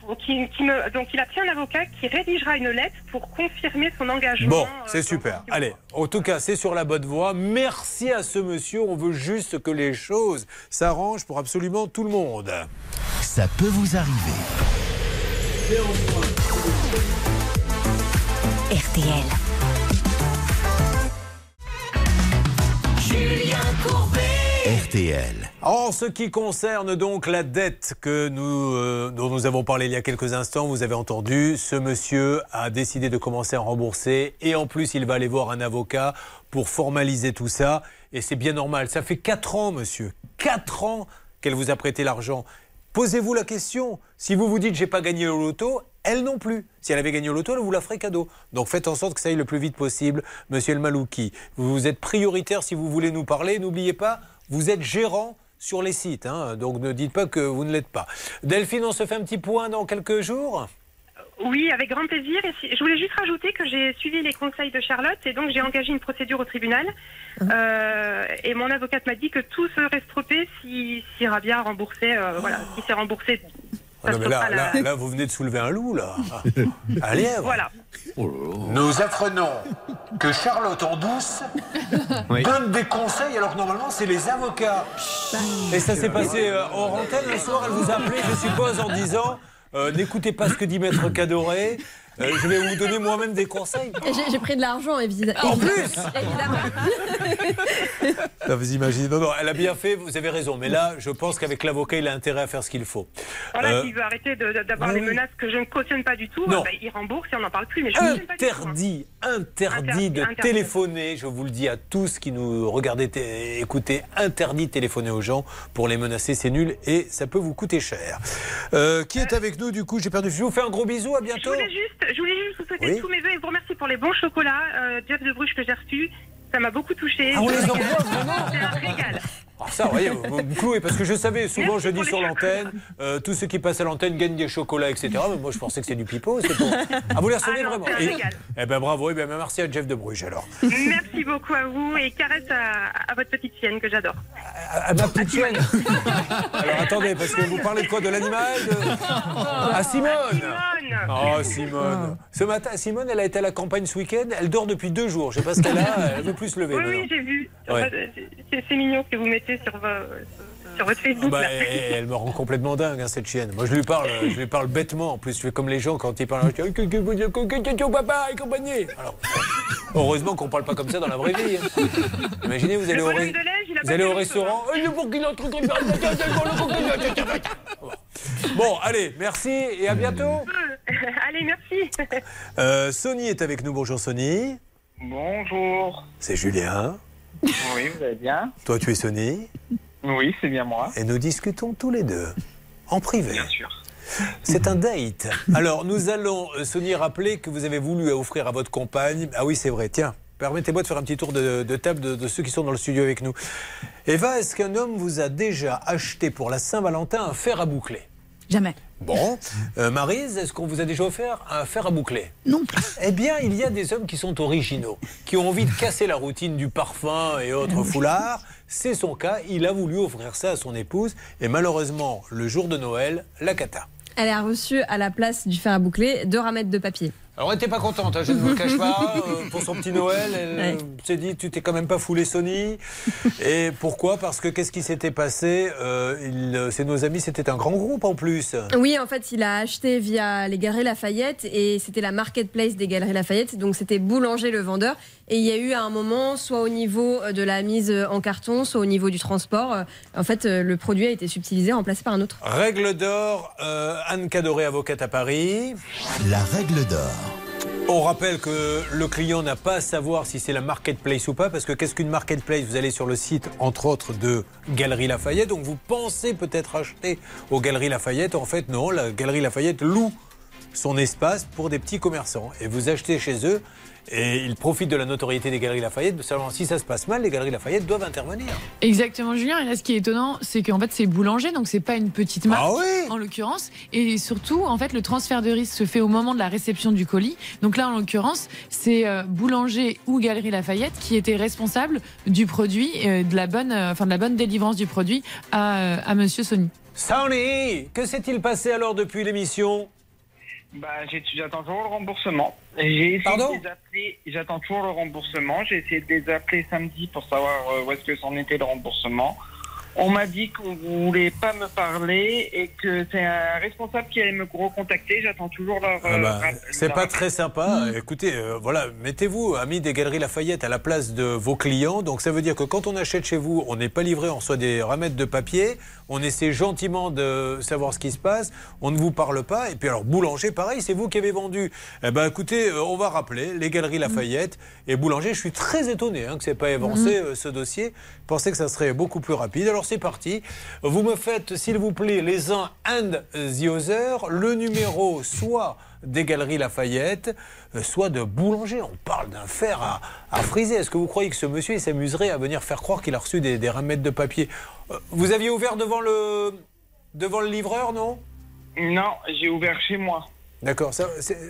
S23: pour- qui- qui me- donc, il a pris un avocat qui rédigera une lettre pour confirmer son engagement.
S5: Bon,
S23: euh,
S5: c'est super. Allez, en tout cas, c'est sur la bonne voie. Merci à ce monsieur. On veut juste que les choses s'arrangent pour absolument tout le monde.
S1: Ça peut vous arriver.
S25: RTL.
S5: En ce qui concerne donc la dette que nous, euh, dont nous avons parlé il y a quelques instants, vous avez entendu, ce monsieur a décidé de commencer à rembourser et en plus il va aller voir un avocat pour formaliser tout ça et c'est bien normal. Ça fait 4 ans, monsieur, 4 ans qu'elle vous a prêté l'argent. Posez-vous la question. Si vous vous dites j'ai pas gagné au loto, elle non plus. Si elle avait gagné au loto, elle vous la ferait cadeau. Donc faites en sorte que ça aille le plus vite possible, monsieur El Malouki. Vous êtes prioritaire si vous voulez nous parler. N'oubliez pas, vous êtes gérant sur les sites. hein. donc ne dites pas que vous ne l'êtes pas. Delphine, on se fait un petit point dans quelques jours
S23: Oui, avec grand plaisir. Et si- je voulais juste rajouter que j'ai suivi les conseils de Charlotte et donc j'ai engagé une procédure au tribunal. Euh, et mon avocate m'a dit que tout serait stoppé si, si Rabia remboursait, euh, voilà, si c'est remboursé.
S5: Ah non, mais là,
S23: stoppera
S5: là,
S23: la-
S5: là, vous venez de soulever un loup, là. [LAUGHS] Un lièvre.
S23: Voilà.
S5: Nous apprenons que Charlotte en douce donne des conseils alors que normalement c'est les avocats. Et ça s'est passé euh, hors antenne un soir, elle vous a appelé, je suppose, en disant euh, n'écoutez pas ce que dit Maître Cadoré, euh, je vais vous donner moi-même des conseils.
S12: J'ai pris de l'argent, évidemment.
S5: En plus [LAUGHS]
S12: Évidemment.
S5: Non, vous imaginez, non, non, elle a bien fait, vous avez raison, mais là, je pense qu'avec l'avocat, il a intérêt à faire ce qu'il faut.
S23: Voilà,
S5: Euh,
S23: s'il veut arrêter de- de- d'avoir
S5: oui,
S23: les
S5: oui.
S23: menaces que je ne cautionne pas du tout,
S5: Non.
S23: euh, bah, il rembourse et on n'en parle plus. Mais je cautionne pas du tout, hein.
S5: Interdit, interdit de
S23: interdit.
S5: téléphoner, je vous le dis à tous qui nous regardez, écoutez, interdit de téléphoner aux gens pour les menacer, c'est nul et ça peut vous coûter cher. Euh, qui est avec nous du coup? J'ai perdu. Je vous fais un gros bisou, à
S23: Je
S5: bientôt.
S23: voulais juste, [LAUGHS] je voulais juste vous souhaiter
S5: Oui.
S23: tous mes vœux et vous remercier pour les bons chocolats, euh, Jeff de Bruges que j'ai reçus. Ça m'a beaucoup touché.
S5: Ah,
S23: C'est un régal.
S5: Ah, ça, vous voyez, vous me clouez, parce que je savais, souvent je dis sur l'antenne, euh, tous ceux qui passent à l'antenne gagnent des chocolats, etc. Mais moi je pensais que c'est du pipeau, c'est pour... Ah, vous les recevez
S23: Ah
S5: vraiment Et-. Eh ben bravo, eh ben, merci à Jeff de Bruges alors.
S23: Merci beaucoup à vous et caresse à, à votre petite chienne que j'adore.
S5: À, à ma petite chienne Alors attendez, parce que vous parlez de quoi De l'animal de... À Simone
S23: Simone
S5: Oh Simone Ce matin, Simone, elle a été à la campagne ce week-end, elle dort depuis deux jours, je sais pas ce qu'elle a, elle veut plus se lever
S23: Oui, oui, j'ai vu.
S5: Ouais.
S23: C'est c'est mignon ce que vous mettez sur, vo- sur votre
S5: Ah
S23: Facebook.
S5: bah,
S23: là.
S5: elle, elle me rend complètement dingue, hein, cette chienne. Moi, je lui parle, euh, je lui parle bêtement. En plus, je fais comme les gens quand ils parlent. Papa et compagnie. Alors, heureusement qu'on parle pas comme ça dans la vraie vie. hein. Imaginez, vous allez
S23: Le
S5: au, ré- vous
S23: pas
S5: allez au restaurant. Qu'il entre- Bon, allez, merci et à bientôt. [LAUGHS]
S23: Allez, merci.
S5: Euh, Sony est avec nous. Bonjour Sony.
S35: Bonjour.
S5: C'est Julien.
S35: Oui, vous allez bien
S5: Toi, tu es Sony.
S35: Oui, c'est bien moi.
S5: Et nous discutons tous les deux, en privé.
S35: Bien sûr.
S5: C'est un date. Alors, nous allons, euh, Sony, rappeler que vous avez voulu offrir à votre compagne. Ah oui, c'est vrai. Tiens, permettez-moi de faire un petit tour de, de table de, de ceux qui sont dans le studio avec nous. Eva, est-ce qu'un homme vous a déjà acheté pour la Saint-Valentin un fer à boucler?
S26: Jamais.
S5: Bon. Euh, Maryse, est-ce qu'on vous a déjà offert un fer à boucler
S26: Non.
S5: Eh bien, il y a des hommes qui sont originaux, qui ont envie de casser la routine du parfum et autres foulards. C'est son cas. Il a voulu offrir ça à son épouse. Et malheureusement, le jour de Noël, la cata.
S12: Elle a reçu à la place du fer à boucler deux ramettes de papier.
S5: Alors, elle n'était pas contente, hein, je ne vous le cache pas. [LAUGHS] euh, pour son petit Noël, elle
S12: Ouais.
S5: euh, s'est dit Tu t'es quand même pas foulé Sony. [LAUGHS] Et pourquoi? Parce que qu'est-ce qui s'était passé? Euh, euh, C'est nos amis, c'était un grand groupe en plus.
S12: Oui, en fait, il a acheté via les Galeries Lafayette et c'était la marketplace des Galeries Lafayette. Donc, c'était Boulanger le vendeur. Et il y a eu à un moment, soit au niveau de la mise en carton, soit au niveau du transport, en fait, le produit a été subtilisé, remplacé par un autre.
S5: Règle d'or, euh, Anne Cadoré, avocate à Paris.
S1: La règle d'or.
S5: On rappelle que le client n'a pas à savoir si c'est la marketplace ou pas, parce que qu'est-ce qu'une marketplace? Vous allez sur le site, entre autres, de Galerie Lafayette, donc vous pensez peut-être acheter aux Galeries Lafayette. En fait, non, la Galerie Lafayette loue son espace pour des petits commerçants. Et vous achetez chez eux, et ils profitent de la notoriété des Galeries Lafayette. Seulement, si ça se passe mal, les Galeries Lafayette doivent intervenir.
S10: Exactement, Julien. Et là, ce qui est étonnant, c'est qu'en fait, c'est boulanger, donc c'est pas une petite marque,
S5: Ah oui
S10: en l'occurrence. Et surtout, en fait, le transfert de risque se fait au moment de la réception du colis. Donc là, en l'occurrence, c'est euh, boulanger ou Galerie Lafayette qui était responsable du produit, euh, de la bonne, euh, enfin de la bonne délivrance du produit à, à Monsieur Sony.
S5: Sony, que s'est-il passé alors depuis l'émission?
S35: Bah, j'ai- j'attends toujours le remboursement. J'ai essayé
S5: Pardon
S35: de les appeler, j'attends toujours le remboursement. J'ai essayé de les appeler samedi pour savoir euh, où est-ce que c'en était le remboursement. On m'a dit qu'on voulait pas me parler et que c'est un responsable qui allait me recontacter. J'attends toujours leur.
S5: Ah
S35: euh,
S5: bah,
S35: rappel.
S5: c'est pas très sympa. Écoutez, euh, voilà, mettez-vous, amis des Galeries Lafayette, à la place de vos clients. Donc ça veut dire que quand on achète chez vous, on n'est pas livré, on reçoit des ramettes de papier. On essaie gentiment de savoir ce qui se passe. On ne vous parle pas. Et puis alors, Boulanger, pareil, c'est vous qui avez vendu. Eh ben écoutez, euh, on va rappeler les Galeries Lafayette et Boulanger. Je suis très étonné hein, que c'est pas avancé euh, ce dossier. Je pensais que ça serait beaucoup plus rapide. Alors c'est parti. Vous me faites, s'il vous plaît, les uns and the other, le numéro soit des Galeries Lafayette, soit de Boulanger. On parle d'un fer à, à friser. Est-ce que vous croyez que ce monsieur s'amuserait à venir faire croire qu'il a reçu des, des ramettes de papier Euh, Vous aviez ouvert devant le, devant le livreur, non?
S35: Non, j'ai ouvert chez moi.
S5: D'accord. ça,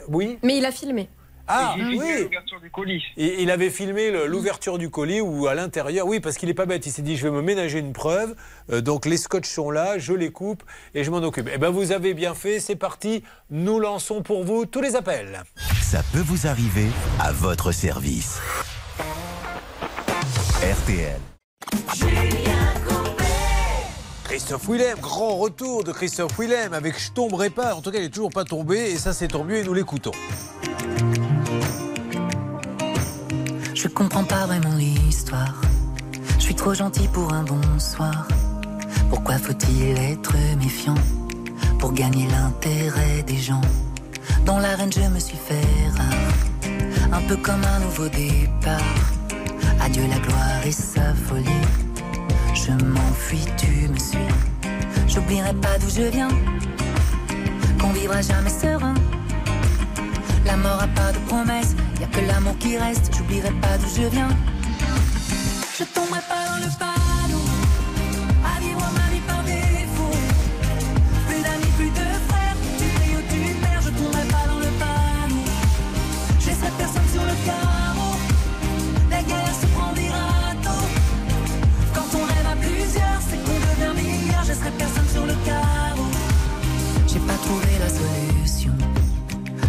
S5: Oui?
S12: Mais il a filmé.
S5: Ah, oui
S35: l'ouverture du colis.
S5: Et il avait filmé l'ouverture du colis ou à l'intérieur. Oui, parce qu'il n'est pas bête. Il s'est dit, je vais me ménager une preuve. Euh, donc les scotch sont là, je les coupe et je m'en occupe. Eh ben, vous avez bien fait. C'est parti. Nous lançons pour vous tous les appels.
S1: Ça peut vous arriver à votre service. RTL.
S5: Christophe Willem, grand retour de Christophe Willem avec Je tomberai pas. En tout cas, il n'est toujours pas tombé et ça, c'est tant mieux et nous l'écoutons.
S36: Je comprends pas vraiment l'histoire. Je suis trop gentil pour un bonsoir. Pourquoi faut-il être méfiant pour gagner l'intérêt des gens? Dans l'arène, je me suis fait rare, un peu comme un nouveau départ. Adieu la gloire et sa folie. Je m'enfuis, tu me suis. J'oublierai pas d'où je viens, qu'on vivra jamais serein. La mort a pas de promesse, y a que l'amour qui reste. J'oublierai pas d'où je viens. Je tomberai pas dans le panneau,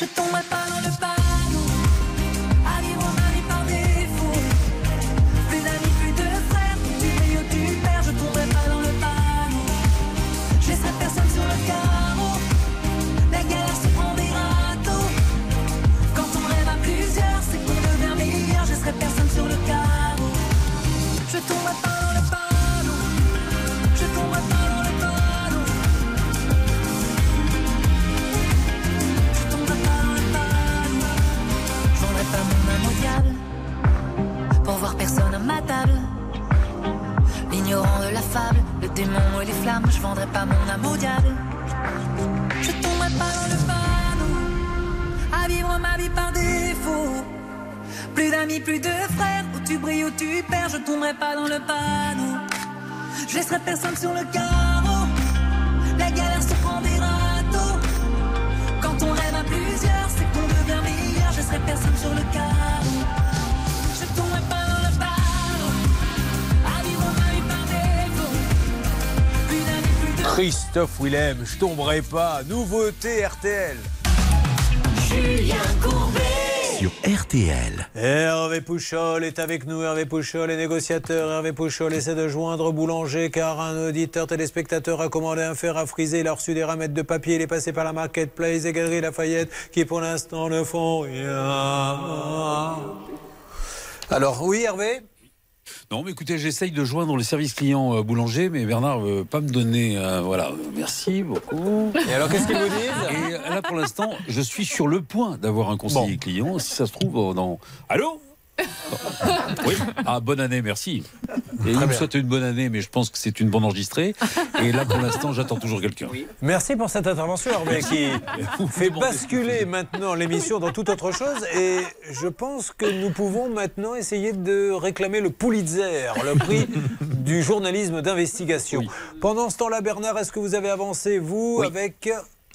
S36: Je tomberai pas dans le panneau, pas mon âme au diable. Je tomberai pas dans le panneau, à vivre ma vie par défaut. Plus d'amis, plus de frères, où tu brilles, où tu perds, je tomberai pas dans le panneau. Je laisserai personne sur le carreau, la galère se prend des râteaux. Quand on rêve à plusieurs, c'est qu'on devient meilleur, je laisserai personne sur le carreau.
S5: Christophe Willem, je tomberai pas. Nouveauté RTL.
S20: Julien Courbet.
S1: Sur RTL.
S5: Hervé Pouchol est avec nous. Hervé Pouchol est négociateur. Hervé Pouchol essaie de joindre Boulanger car un auditeur téléspectateur a commandé un fer à friser. Il a reçu des ramettes de papier. Il est passé par la Marketplace et Galerie Lafayette qui pour l'instant ne font rien. Alors oui Hervé?
S33: Non, mais écoutez, j'essaye de joindre le service client euh, boulanger, mais Bernard veut pas me donner. euh, voilà, merci beaucoup.
S5: Et alors, qu'est-ce qu'ils vous disent
S33: Et euh, là, pour l'instant, je suis sur le point d'avoir un conseiller client. Si ça se trouve, euh, dans. Allô? [LAUGHS] oui. Ah, bonne année, merci. Et il me souhaite une bonne année, mais je pense que c'est une bonne enregistrée. Et là, pour l'instant, j'attends toujours quelqu'un.
S5: Merci pour cette intervention, Hervé, qui fait basculer maintenant l'émission dans toute autre chose. Et je pense que nous pouvons maintenant essayer de réclamer le Pulitzer, le prix du journalisme d'investigation. Pendant ce temps-là, Bernard, est-ce que vous avez avancé, vous, avec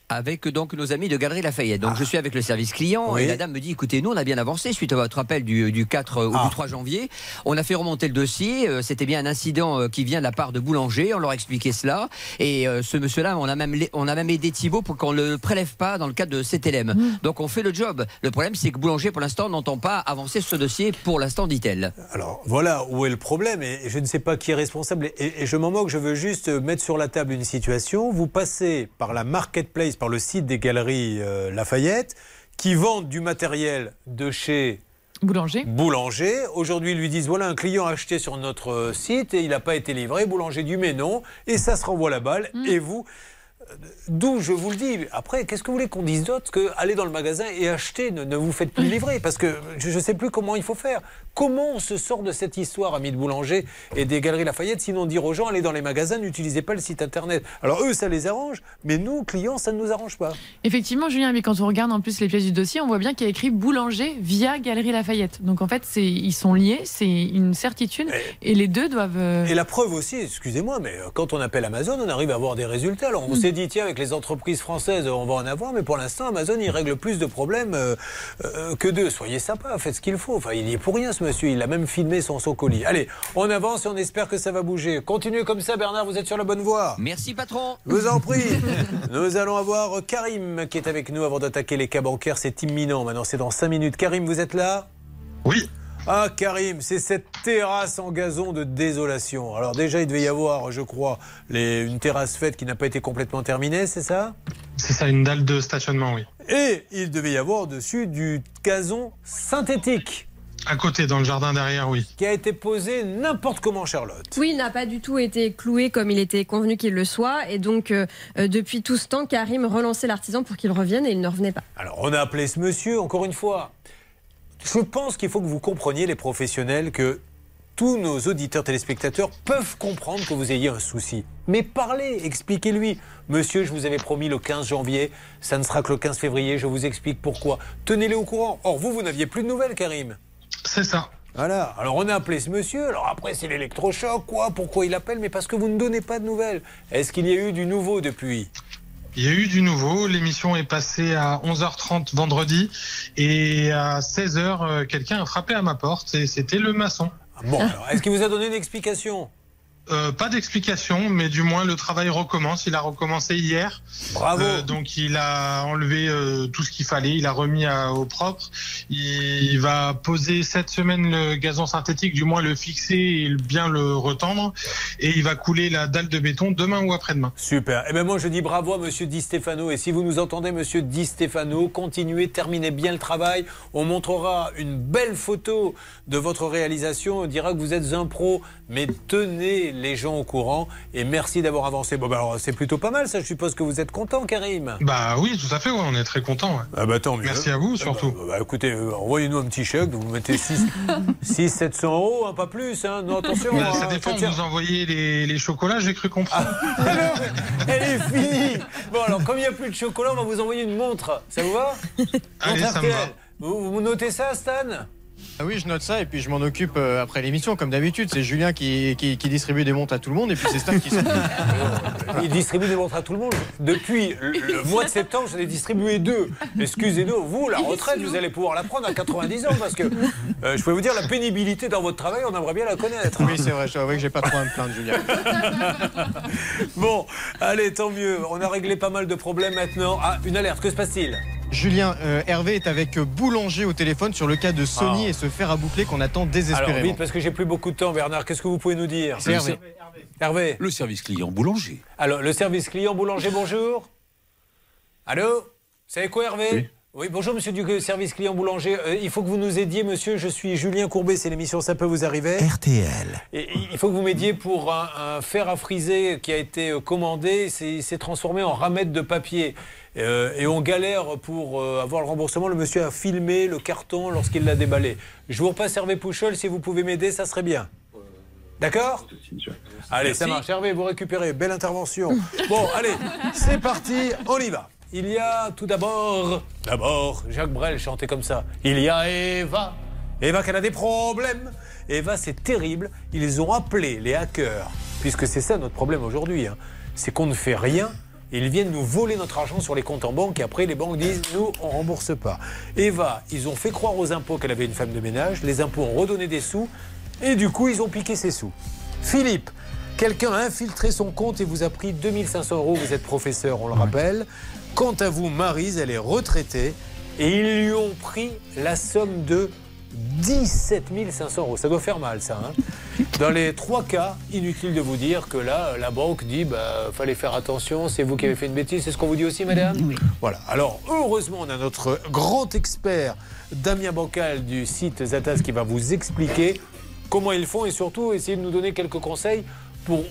S19: avec donc nos amis de Galerie Lafayette. Donc je suis avec le service client
S5: Ah. Oui.
S19: et la dame me dit écoutez, nous on a bien avancé suite à votre appel du, du 4 ou
S5: Ah.
S19: du 3 janvier. On a fait remonter le dossier. euh, C'était bien un incident euh, qui vient de la part de Boulanger. On leur a expliqué cela. Et euh, ce monsieur-là, on, a même on a même aidé Thibault pour qu'on ne le prélève pas dans le cadre de CTLM. Donc on fait le job. Le problème, c'est que Boulanger, pour l'instant, n'entend pas avancer ce dossier pour l'instant, dit-elle.
S5: Alors voilà où est le problème et je ne sais pas qui est responsable et, et je m'en moque, je veux juste mettre sur la table une situation. Vous passez par la marketplace, par le site des galeries euh, Lafayette qui vendent du matériel de chez
S10: Boulanger.
S5: Boulanger. Aujourd'hui, ils lui disent voilà, un client a acheté sur notre euh, site et il n'a pas été livré. Boulanger dit mais non. Et ça se renvoie la balle. Et vous. D'où je vous le dis. Après, qu'est-ce que vous voulez qu'on dise d'autre que aller dans le magasin et acheter, ne, ne vous faites plus livrer? Parce que je ne sais plus comment il faut faire. Comment on se sort de cette histoire, amis de Boulanger et des Galeries Lafayette, sinon dire aux gens allez dans les magasins, n'utilisez pas le site internet. Alors eux, ça les arrange, mais nous, clients, ça ne nous arrange pas.
S10: Effectivement, Julien, mais quand on regarde en plus les pièces du dossier, on voit bien qu'il y a écrit Boulanger via Galerie Lafayette. Donc en fait, c'est ils sont liés, c'est une certitude, et les deux doivent. euh,
S5: Et la preuve aussi, excusez-moi, mais euh, quand on appelle Amazon, on arrive à avoir des résultats. Alors on s'est dit, tiens, avec les entreprises françaises, on va en avoir, mais pour l'instant, Amazon, il règle plus de problèmes euh, euh, que d'eux. Soyez sympa, faites ce qu'il faut. Enfin, il y est pour rien, ce monsieur. Il a même filmé son saut colis. Allez, on avance et on espère que ça va bouger. Continuez comme ça, Bernard, vous êtes sur la bonne voie.
S19: Merci, patron.
S5: Je vous en prie. [LAUGHS] Nous allons avoir Karim qui est avec nous avant d'attaquer les cas bancaires. C'est imminent. Maintenant, c'est dans 5 minutes. Karim, vous êtes là?
S37: Oui.
S5: Ah, Karim, c'est cette terrasse en gazon de désolation. Alors, déjà, il devait y avoir, je crois, les- une terrasse faite qui n'a pas été complètement terminée, c'est ça?
S37: C'est ça, une dalle de stationnement, oui.
S5: Et il devait y avoir dessus du gazon synthétique
S37: À côté, dans le jardin derrière, oui.
S5: qui a été posé n'importe comment, Charlotte.
S12: Oui, il n'a pas du tout été cloué comme il était convenu qu'il le soit. Et donc, euh, euh, depuis tout ce temps, Karim relançait l'artisan pour qu'il revienne et il ne revenait pas.
S5: Alors, on a appelé ce monsieur, encore une fois. Je pense qu'il faut que vous compreniez, les professionnels, que tous nos auditeurs téléspectateurs peuvent comprendre que vous ayez un souci. Mais parlez, expliquez-lui. Monsieur, je vous avais promis le 15 janvier, ça ne sera que le 15 février, je vous explique pourquoi. Tenez-les au courant. Or, vous, vous n'aviez plus de nouvelles, Karim.
S37: C'est ça.
S5: Voilà. Alors, on a appelé ce monsieur. Alors, après, c'est l'électrochoc, quoi. Pourquoi il appelle Mais parce que vous ne donnez pas de nouvelles. Est-ce qu'il y a eu du nouveau depuis?
S37: Il y a eu du nouveau. L'émission est passée à 11h30 vendredi. Et à 16h, euh, quelqu'un a frappé à ma porte et c'était le maçon.
S5: Bon, alors, est-ce qu'il vous a donné une explication?
S37: Euh, pas d'explication, mais du moins le travail recommence. Il a recommencé hier.
S5: Bravo.
S37: Euh, donc il a enlevé euh, tout ce qu'il fallait, il a remis à- au propre. Il va poser cette semaine le gazon synthétique, du moins le fixer et bien le retendre. Et il va couler la dalle de béton demain ou après-demain.
S5: Super. Eh bien, moi, je dis bravo à Monsieur Di Stefano. Et si vous nous entendez, Monsieur Di Stefano, continuez, terminez bien le travail. On montrera une belle photo de votre réalisation. On dira que vous êtes un pro. Mais tenez les gens au courant. Et merci d'avoir avancé. Bon, bah, c'est plutôt pas mal, ça. Je suppose que vous êtes content, Karim.
S37: Bah oui, tout à fait, ouais, on est très content.
S5: Ah bah tant mieux.
S37: Merci à vous,
S5: Ah
S37: surtout.
S5: bah, bah, écoutez, euh, envoyez-nous un petit chèque, vous mettez 6, 6 700 euros, hein, pas plus. Hein. Non, attention.
S37: Bah, ça
S5: hein,
S37: dépend,
S5: tiens.
S37: vous envoyez les, les chocolats, j'ai cru comprendre. [LAUGHS]
S5: Elle est finie. Bon, alors, comme il n'y a plus de chocolat, on va vous envoyer une montre. Ça vous va?
S37: Allez, ça me va.
S5: Vous, vous notez ça, Stan?
S38: Ah oui, je note ça et puis je m'en occupe euh, après l'émission, comme d'habitude. C'est Julien qui, qui, qui distribue des montres à tout le monde et puis c'est Stan qui s'en [LAUGHS]
S5: Il distribue des montres à tout le monde. Depuis le, le [LAUGHS] mois de septembre, j'en ai distribué deux. Excusez-nous, vous, la retraite, vous allez pouvoir la prendre à 90 ans parce que euh, je peux vous dire, la pénibilité dans votre travail, on aimerait bien la connaître.
S38: Oui, c'est vrai, je dois que j'ai pas trop à me plaindre, Julien. [LAUGHS]
S5: Bon, allez, tant mieux. On a réglé pas mal de problèmes maintenant. Ah, une alerte, que se passe-t-il?
S38: Julien, euh, Hervé est avec euh, Boulanger au téléphone sur le cas de Sony
S5: Ah.
S38: et ce fer à boucler qu'on attend
S5: Alors
S38: désespérément.
S5: vite, parce que j'ai plus beaucoup de temps, Bernard. Qu'est-ce que vous pouvez nous dire?
S38: C'est Hervé.
S5: Hervé.
S33: Le service client boulanger.
S5: Alors, le service client boulanger, bonjour. Allô? Vous savez quoi, Hervé? Oui. Bonjour, monsieur du service client boulanger. Euh, il faut que vous nous aidiez, monsieur. Je suis Julien Courbet, c'est l'émission Ça peut vous arriver.
S1: RTL.
S5: Et il faut que vous m'aidiez pour un, un fer à friser qui a été euh, commandé. C'est- Il s'est transformé en ramette de papier. Euh, et on galère pour euh, avoir le remboursement. Le monsieur a filmé le carton lorsqu'il l'a déballé. Je vous repasse Hervé Pouchol. Si vous pouvez m'aider, ça serait bien. D'accord Allez, ça marche. Hervé, vous récupérez. Belle intervention. [LAUGHS] Bon, allez, c'est parti. On y va. Il y a tout d'abord, d'abord, Jacques Brel chantait comme ça. Il y a Eva. Eva qui a des problèmes. Eva, c'est terrible. Ils ont appelé les hackers, puisque c'est ça notre problème aujourd'hui. hein. C'est qu'on ne fait rien. et Ils viennent nous voler notre argent sur les comptes en banque et après les banques disent nous on rembourse pas. Eva, ils ont fait croire aux impôts qu'elle avait une femme de ménage, les impôts ont redonné des sous et du coup ils ont piqué ses sous. Philippe, quelqu'un a infiltré son compte et vous a pris 2500 euros, vous êtes professeur, on le rappelle. Quant à vous, Marise, elle est retraitée et ils lui ont pris la somme de 17 500 euros. Ça doit faire mal, ça. hein. Dans les trois cas, inutile de vous dire que là, la banque dit bah, fallait faire attention, c'est vous qui avez fait une bêtise. C'est ce qu'on vous dit aussi, madame Voilà. Alors, heureusement, on a notre grand expert, Damien Bancal, du site Zatas, qui va vous expliquer comment ils font et surtout essayer de nous donner quelques conseils pour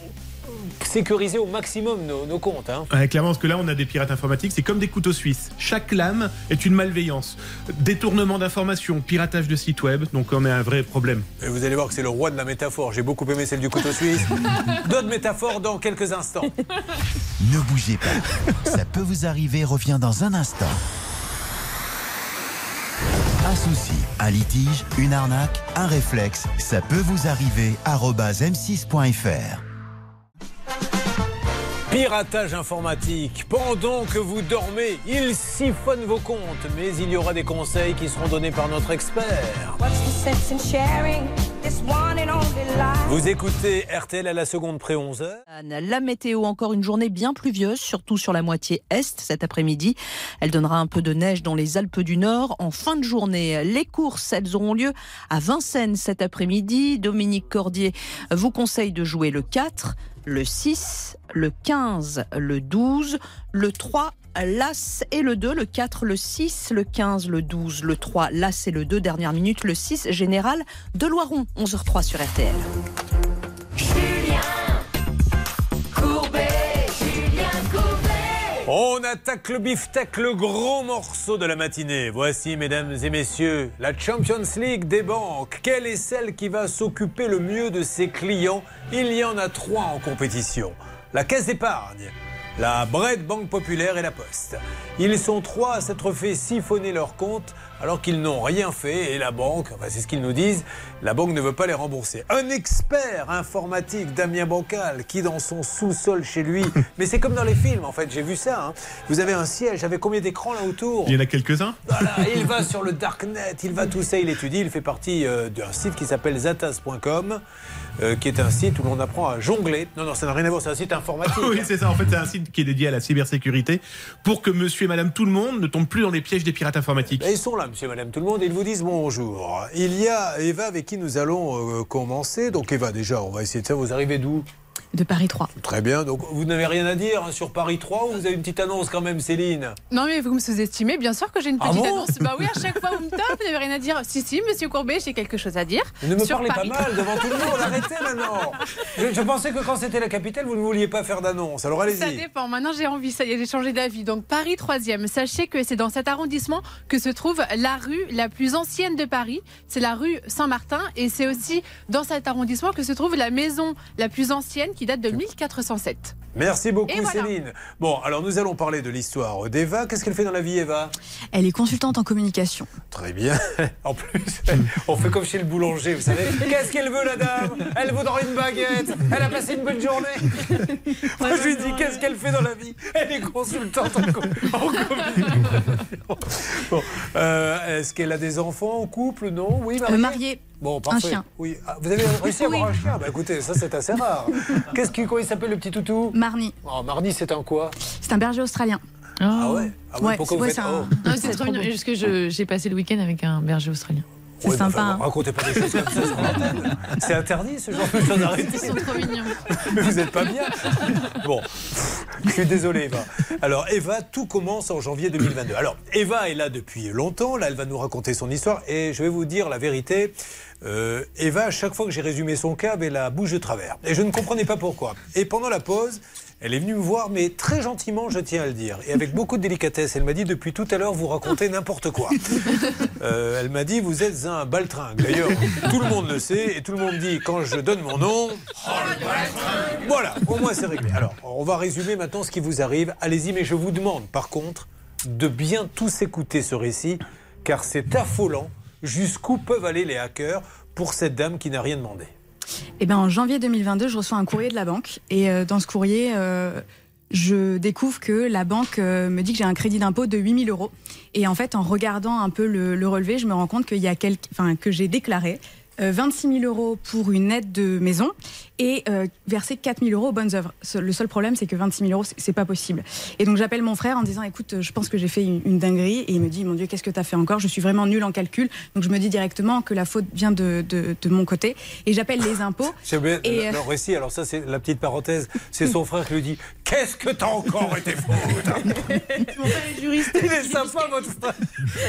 S5: sécuriser au maximum nos, nos comptes. hein.
S39: Ouais, clairement, parce que là, on a des pirates informatiques, c'est comme des couteaux suisses. Chaque lame est une malveillance. Détournement d'informations, piratage de sites web, donc on a un vrai problème.
S5: Et vous allez voir que c'est le roi de la métaphore. J'ai beaucoup aimé celle du couteau suisse. [LAUGHS] D'autres métaphores dans quelques instants. [LAUGHS]
S1: Ne bougez pas. Ça peut vous arriver revient dans un instant. Un souci, un litige, une arnaque, un réflexe, ça peut vous arriver. arobase m6.fr.
S5: Piratage informatique. Pendant que vous dormez, il siphonne vos comptes. Mais il y aura des conseils qui seront donnés par notre expert. Vous écoutez RTL à la seconde près 11h.
S26: La météo, encore une journée bien pluvieuse, surtout sur la moitié est cet après-midi. Elle donnera un peu de neige dans les Alpes du Nord en fin de journée. Les courses, elles auront lieu à Vincennes cet après-midi. Dominique Cordier vous conseille de jouer le 4, le 6, le 15, le 12, le 3, l'As et le 2, le 4, le 6, le 15, le 12, le 3, l'As et le 2, dernière minute, le 6, général de Loiron, 11h03 sur RTL.
S5: On attaque le beefsteak, le gros morceau de la matinée. Voici, mesdames et messieurs, la Champions League des banques. Quelle est celle qui va s'occuper le mieux de ses clients? Il y en a trois en compétition. La Caisse d'épargne, la Bred Banque Populaire et la Poste. Ils sont trois à s'être fait siphonner leurs comptes alors qu'ils n'ont rien fait et la banque, enfin, c'est ce qu'ils nous disent, la banque ne veut pas les rembourser. Un expert informatique, Damien Bancal, qui dans son sous-sol chez lui, [LAUGHS] mais c'est comme dans les films en fait, j'ai vu ça. hein. Vous avez un siège, avec combien d'écrans là autour?
S39: Il y en a quelques-uns?
S5: Voilà, [LAUGHS] il va sur le darknet, il va tout ça, il étudie, il fait partie euh, d'un site qui s'appelle zatas.com, euh, qui est un site où l'on apprend à jongler. Non, non, ça n'a rien à voir, c'est un site informatique. [LAUGHS]
S39: oui, c'est ça. En fait, c'est un site qui est dédié à la cybersécurité pour que monsieur et madame tout le monde ne tombent plus dans les pièges des pirates informatiques.
S5: Et ils sont là, monsieur et madame tout le monde, et ils vous disent bonjour. Il y a Eva avec qui nous allons euh, commencer. Donc Eva, déjà, on va essayer de faire, vous arrivez d'où?
S40: De Paris 3.
S5: Très bien. Donc, vous n'avez rien à dire hein, sur Paris 3 ou vous avez une petite annonce quand même, Céline?
S41: Non, mais vous me sous-estimez. Bien sûr que j'ai une
S5: Ah
S41: petite
S5: bon?
S41: annonce. Bah oui, à chaque fois, vous me tapez, vous n'avez rien à dire. Si, si, monsieur Courbet, j'ai quelque chose à dire.
S5: Ne me
S41: sur
S5: parlez
S41: Paris.
S5: pas mal devant tout le monde, arrêtez maintenant. Je, je pensais que quand c'était la capitale, vous ne vouliez pas faire d'annonce. Alors
S41: Ça
S5: allez-y.
S41: dépend. Maintenant, j'ai envie. Ça y est, j'ai changé d'avis. Donc, Paris 3e. Sachez que c'est dans cet arrondissement que se trouve la rue la plus ancienne de Paris. C'est la rue Saint-Martin. Et c'est aussi dans cet arrondissement que se trouve la maison la plus ancienne qui date de 1407.
S5: Merci beaucoup,
S41: voilà.
S5: Céline. Bon, alors nous allons parler de l'histoire d'Eva. Qu'est-ce qu'elle fait dans la vie, Eva?
S40: Elle est consultante en communication.
S5: Très bien. [LAUGHS] En plus, on fait comme chez le boulanger, vous savez. [LAUGHS] Qu'est-ce qu'elle veut, la dame? Elle voudra une baguette. Elle a passé une bonne journée. [LAUGHS] Moi, je lui dis, qu'est-ce qu'elle fait dans la vie? Elle est consultante en, com- en communication. Bon, euh, est-ce qu'elle a des enfants en couple? Non Oui, mariée
S40: Euh, mariée.
S5: Bon, parfait.
S40: chien.
S5: Oui. Ah, vous avez réussi à avoir
S40: Oui.
S5: un chien? Bah écoutez, ça c'est assez rare. Qu'est-ce qui, comment il s'appelle le petit toutou?
S40: Marnie.
S5: Oh, Marnie, c'est un quoi?
S40: C'est un berger australien.
S5: Ah ouais? Ah oui,
S40: Ouais,
S5: pourquoi vous
S40: ouais,
S5: faites
S40: un-
S5: oh.
S10: Non, c'est trop mignon. Parce que j'ai passé le week-end avec un berger australien.
S40: C'est
S5: Ouais, mais
S40: sympa.
S5: enfin,
S40: hein.
S5: Racontez pas des choses comme ça sur l'antenne. [LAUGHS] C'est interdit ce genre de choses. Arrêtez.
S10: Ils sont trop mignons.
S5: Mais vous n'êtes pas bien. Bon, je suis désolé, Eva. Alors, Eva, tout commence en janvier 2022. Alors, Eva est là depuis longtemps. Là, elle va nous raconter son histoire. Et je vais vous dire la vérité. Euh, Eva, à chaque fois que j'ai résumé son cas, avait la bouche de travers. Et je ne comprenais pas pourquoi. Et pendant la pause, elle est venue me voir, mais très gentiment, je tiens à le dire. Et avec beaucoup de délicatesse. Elle m'a dit Depuis tout à l'heure, vous racontez n'importe quoi. [LAUGHS] Euh, elle m'a dit Vous êtes un baltringue. D'ailleurs, tout le monde le sait. Et tout le monde dit Quand je donne mon nom. Voilà, au moins c'est réglé. Alors, on va résumer maintenant ce qui vous arrive. Allez-y, mais je vous demande par contre de bien tous écouter ce récit, car c'est affolant jusqu'où peuvent aller les hackers pour cette dame qui n'a rien demandé.
S40: Eh ben, en janvier 2022, je reçois un courrier de la banque. Et euh, dans ce courrier, euh, je découvre que la banque euh, me dit que j'ai un crédit d'impôt de 8000 euros. Et en fait, en regardant un peu le, le relevé, je me rends compte qu'il y a quelque, enfin, que j'ai déclaré 26 000 euros pour une aide de maison et euh, versé 4 000 euros aux bonnes œuvres. Le seul problème, c'est que 26 000 euros, c'est- c'est pas possible. Et donc j'appelle mon frère en disant, écoute, euh, je pense que j'ai fait une, une dinguerie. Et il me dit, mon Dieu, qu'est-ce que tu as fait encore? Je suis vraiment nul en calcul. Donc je me dis directement que la faute vient de, de, de mon côté. Et j'appelle les impôts. [LAUGHS]
S5: J'ai oublié
S40: Et,
S5: le-
S40: euh,
S5: le récit, alors ça c'est la petite parenthèse, c'est son frère qui lui dit Qu'est-ce que t'as encore été fou [LAUGHS]
S40: Mon frère est juriste.
S5: Il est sympa votre frère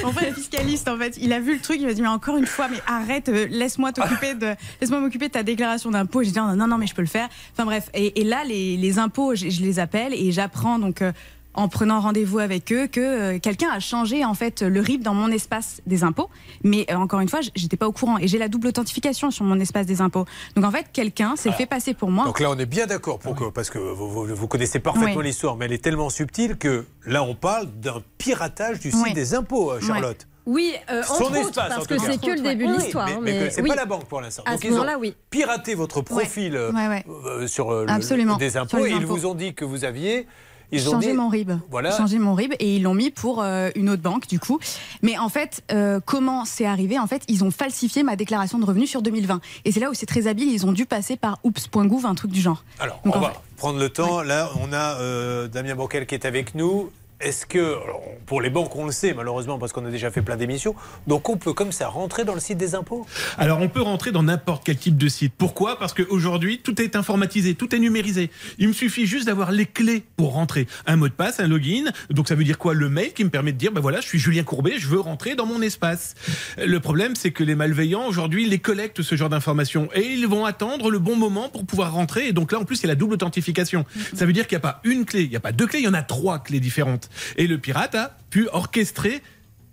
S40: Mon frère est fiscaliste en fait. Il a vu le truc, il m'a dit mais encore une fois, mais arrête, euh, laisse-moi t'occuper de, laisse-moi m'occuper de ta déclaration d'impôt. J'ai dit non, non, non, mais je peux le faire. Enfin bref. Et, et là, les, les impôts, je, je les appelle et j'apprends donc. euh, en prenant rendez-vous avec eux, que euh, quelqu'un a changé en fait le RIB dans mon espace des impôts. Mais euh, encore une fois, j'étais pas au courant et j'ai la double authentification sur mon espace des impôts. Donc en fait, quelqu'un s'est fait passer pour moi.
S5: Donc là, on est bien d'accord pour que, parce que vous, vous- vous connaissez parfaitement
S40: Oui.
S5: l'histoire, mais elle est tellement subtile que là, on parle d'un piratage du site
S40: Oui.
S5: des impôts, Charlotte.
S12: Oui, euh,
S5: Son
S12: entre
S5: espace,
S12: autres,
S5: en
S12: parce que c'est que le début de l'histoire.
S5: Mais, mais que
S12: mais
S5: c'est
S12: oui.
S5: pas la banque pour l'instant.
S12: À
S5: Donc
S12: ce
S5: ils ont
S12: oui.
S5: piraté votre profil euh,
S40: Ouais, ouais.
S5: euh, sur euh, le-
S40: Absolument.
S5: des
S40: Sur
S5: impôts
S40: les
S5: et ils vous ont dit que vous aviez. Ils ont
S40: changé
S5: dit,
S40: mon RIB.
S5: Voilà.
S40: Changé mon RIB et ils l'ont mis pour euh, une autre banque du coup. Mais en fait, euh, comment c'est arrivé? En fait, ils ont falsifié ma déclaration de revenus sur 2020. Et c'est là où c'est très habile. Ils ont dû passer par oops.gouv, un truc du genre.
S5: Alors,
S40: Donc,
S5: on va
S40: fait-
S5: prendre le temps. Là, on a euh, Damien Bourquel qui est avec nous. Est-ce que, alors, pour les banques, on le sait malheureusement parce qu'on a déjà fait plein d'émissions, donc on peut comme ça rentrer dans le site des impôts?
S39: Alors on peut rentrer dans n'importe quel type de site. Pourquoi? Parce qu'aujourd'hui, tout est informatisé, tout est numérisé. Il me suffit juste d'avoir les clés pour rentrer. Un mot de passe, un login. Donc ça veut dire quoi? Le mail qui me permet de dire, ben voilà, je suis Julien Courbet, je veux rentrer dans mon espace. Le problème, c'est que les malveillants, aujourd'hui, les collectent ce genre d'informations. Et ils vont attendre le bon moment pour pouvoir rentrer. Et donc là, en plus, il y a la double authentification. Ça veut dire qu'il n'y a pas une clé, il n'y a pas deux clés, il y en a trois clés différentes. Et le pirate a pu orchestrer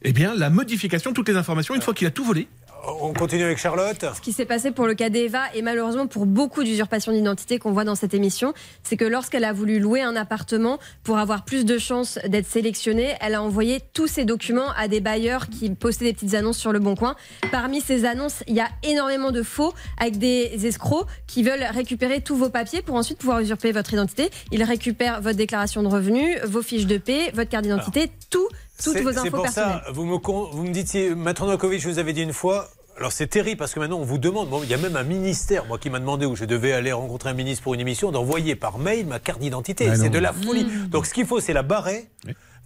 S39: eh bien, la modification de toutes les informations une fois qu'il a tout volé.
S5: On continue avec Charlotte.
S12: Ce qui s'est passé pour le cas d'Eva et malheureusement pour beaucoup d'usurpations d'identité qu'on voit dans cette émission, c'est que lorsqu'elle a voulu louer un appartement pour avoir plus de chances d'être sélectionnée, elle a envoyé tous ses documents à des bailleurs qui postaient des petites annonces sur le Bon Coin. Parmi ces annonces, il y a énormément de faux avec des escrocs qui veulent récupérer tous vos papiers pour ensuite pouvoir usurper votre identité. Ils récupèrent votre déclaration de revenus, vos fiches de paie, votre carte d'identité, tout, toutes
S5: C'est-
S12: vos
S5: C'est pour
S12: personnelles.
S5: ça, vous me, con- vous me dites, Novakovic, je vous avais dit une fois, alors c'est terrible parce que maintenant on vous demande, bon, il y a même un ministère, moi qui m'a demandé où je devais aller rencontrer un ministre pour une émission, d'envoyer par mail ma carte d'identité.
S39: Ah
S5: c'est de la folie. Donc ce qu'il faut, c'est la barrer.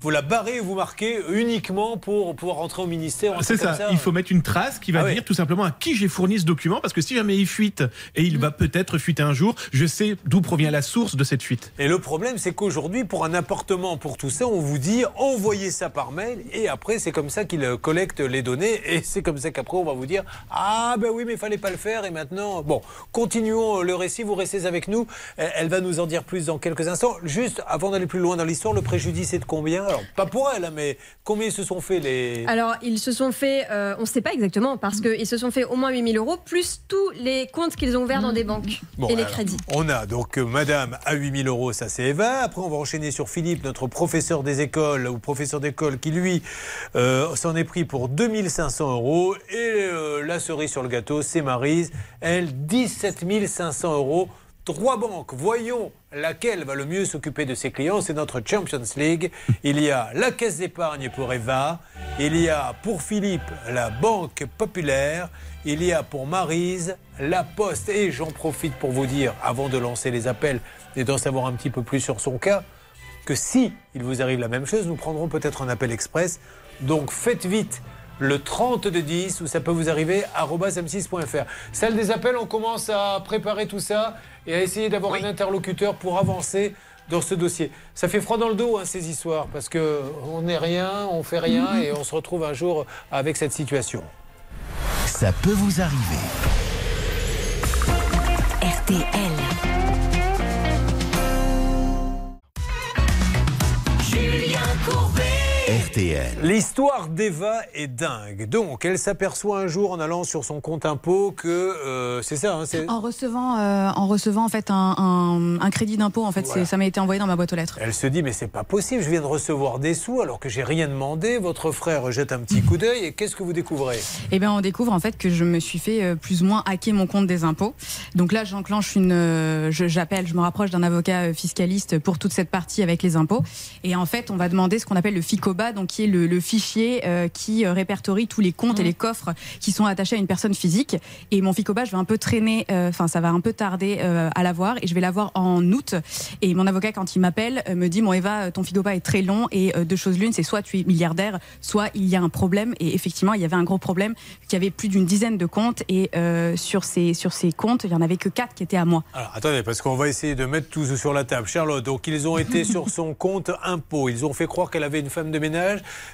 S5: Vous la barrez vous marquez uniquement pour pouvoir rentrer au ministère.
S39: C'est
S5: comme
S39: ça. il faut mettre une trace qui va
S5: Ah
S39: dire tout simplement à qui j'ai fourni ce document, parce que si jamais il fuite, et il va peut-être fuiter un jour, je sais d'où provient la source de cette fuite.
S5: Et le problème, c'est qu'aujourd'hui, pour un appartement, pour tout ça, on vous dit envoyez ça par mail et après, c'est comme ça qu'il euh, collecte les données [LAUGHS] et c'est comme ça qu'après, on va vous dire ah ben oui, mais il fallait pas le faire et maintenant, bon, continuons le récit. Vous restez avec nous. Euh, Elle va nous en dire plus dans quelques instants. Juste avant d'aller plus loin dans l'histoire, le préjudice est de combien Alors pas pour elle, hein, mais combien ils se sont fait les
S12: Alors, ils se sont fait, euh, on ne sait pas exactement, parce qu'ils se sont fait au moins 8000 euros, plus tous les comptes qu'ils ont ouverts dans des banques
S5: Bon,
S12: et les crédits.
S5: On a donc euh, Madame à 8000 euros, ça c'est Eva. Après, on va enchaîner sur Philippe, notre professeur des écoles ou professeur d'école, qui lui euh, s'en est pris pour 2500 euros. Et la cerise sur le gâteau, c'est Marise, elle 17 500 euros. Trois banques, voyons laquelle va le mieux s'occuper de ses clients. C'est notre Champions League. Il y a la caisse d'épargne pour Eva. Il y a pour Philippe la Banque Populaire. Il y a pour Marise la Poste. Et j'en profite pour vous dire, avant de lancer les appels et d'en savoir un petit peu plus sur son cas, que si il vous arrive la même chose, nous prendrons peut-être un appel express. Donc faites vite le 30 de 10 où ça peut vous arriver arobase m6.fr. Celle des appels, on commence à préparer tout ça et à essayer d'avoir un interlocuteur pour avancer dans ce dossier. Ça fait froid dans le dos hein, ces histoires parce que on n'est rien, on fait rien et on se retrouve un jour avec cette situation.
S1: Ça peut vous arriver.
S25: RTL.
S1: RTL.
S5: L'histoire d'Eva est dingue. Donc, elle s'aperçoit un jour en allant sur son compte impôt que euh, c'est ça. hein, c'est-
S40: En recevant, euh, en recevant en fait un, un- un crédit d'impôt, en fait,
S5: Voilà.
S40: ça m'a été envoyé dans ma boîte aux lettres.
S5: Elle se dit mais c'est pas possible, je viens de recevoir des sous alors que j'ai rien demandé. Votre frère jette un petit coup d'œil et qu'est-ce que vous découvrez?
S40: Et bien, on découvre en fait que je me suis fait euh, plus ou moins hacker mon compte des impôts. Donc là, j'enclenche une, euh, je- j'appelle, je me rapproche d'un avocat fiscaliste pour toute cette partie avec les impôts. Et en fait, on va demander ce qu'on appelle le Donc qui est le, le fichier euh, qui euh, répertorie tous les comptes et les coffres qui sont attachés à une personne physique. Et mon FICOBA, je vais un peu traîner, euh, enfin, ça va un peu tarder euh, à l'avoir, et je vais l'avoir en août. Et mon avocat, quand il m'appelle, euh, me dit, bon Eva, ton FICOBA est très long, et euh, deux choses l'une, c'est soit tu es milliardaire, soit il y a un problème. Et effectivement, il y avait un gros problème, qu'il y avait plus d'une dizaine de comptes, et euh, sur ces sur ces comptes, il y en avait que quatre qui étaient à moi.
S5: Alors attendez, parce qu'on va essayer de mettre tout sur la table. Charlotte, donc ils ont été [LAUGHS] sur son compte impôt. Ils ont fait croire qu'elle avait une femme de ménage.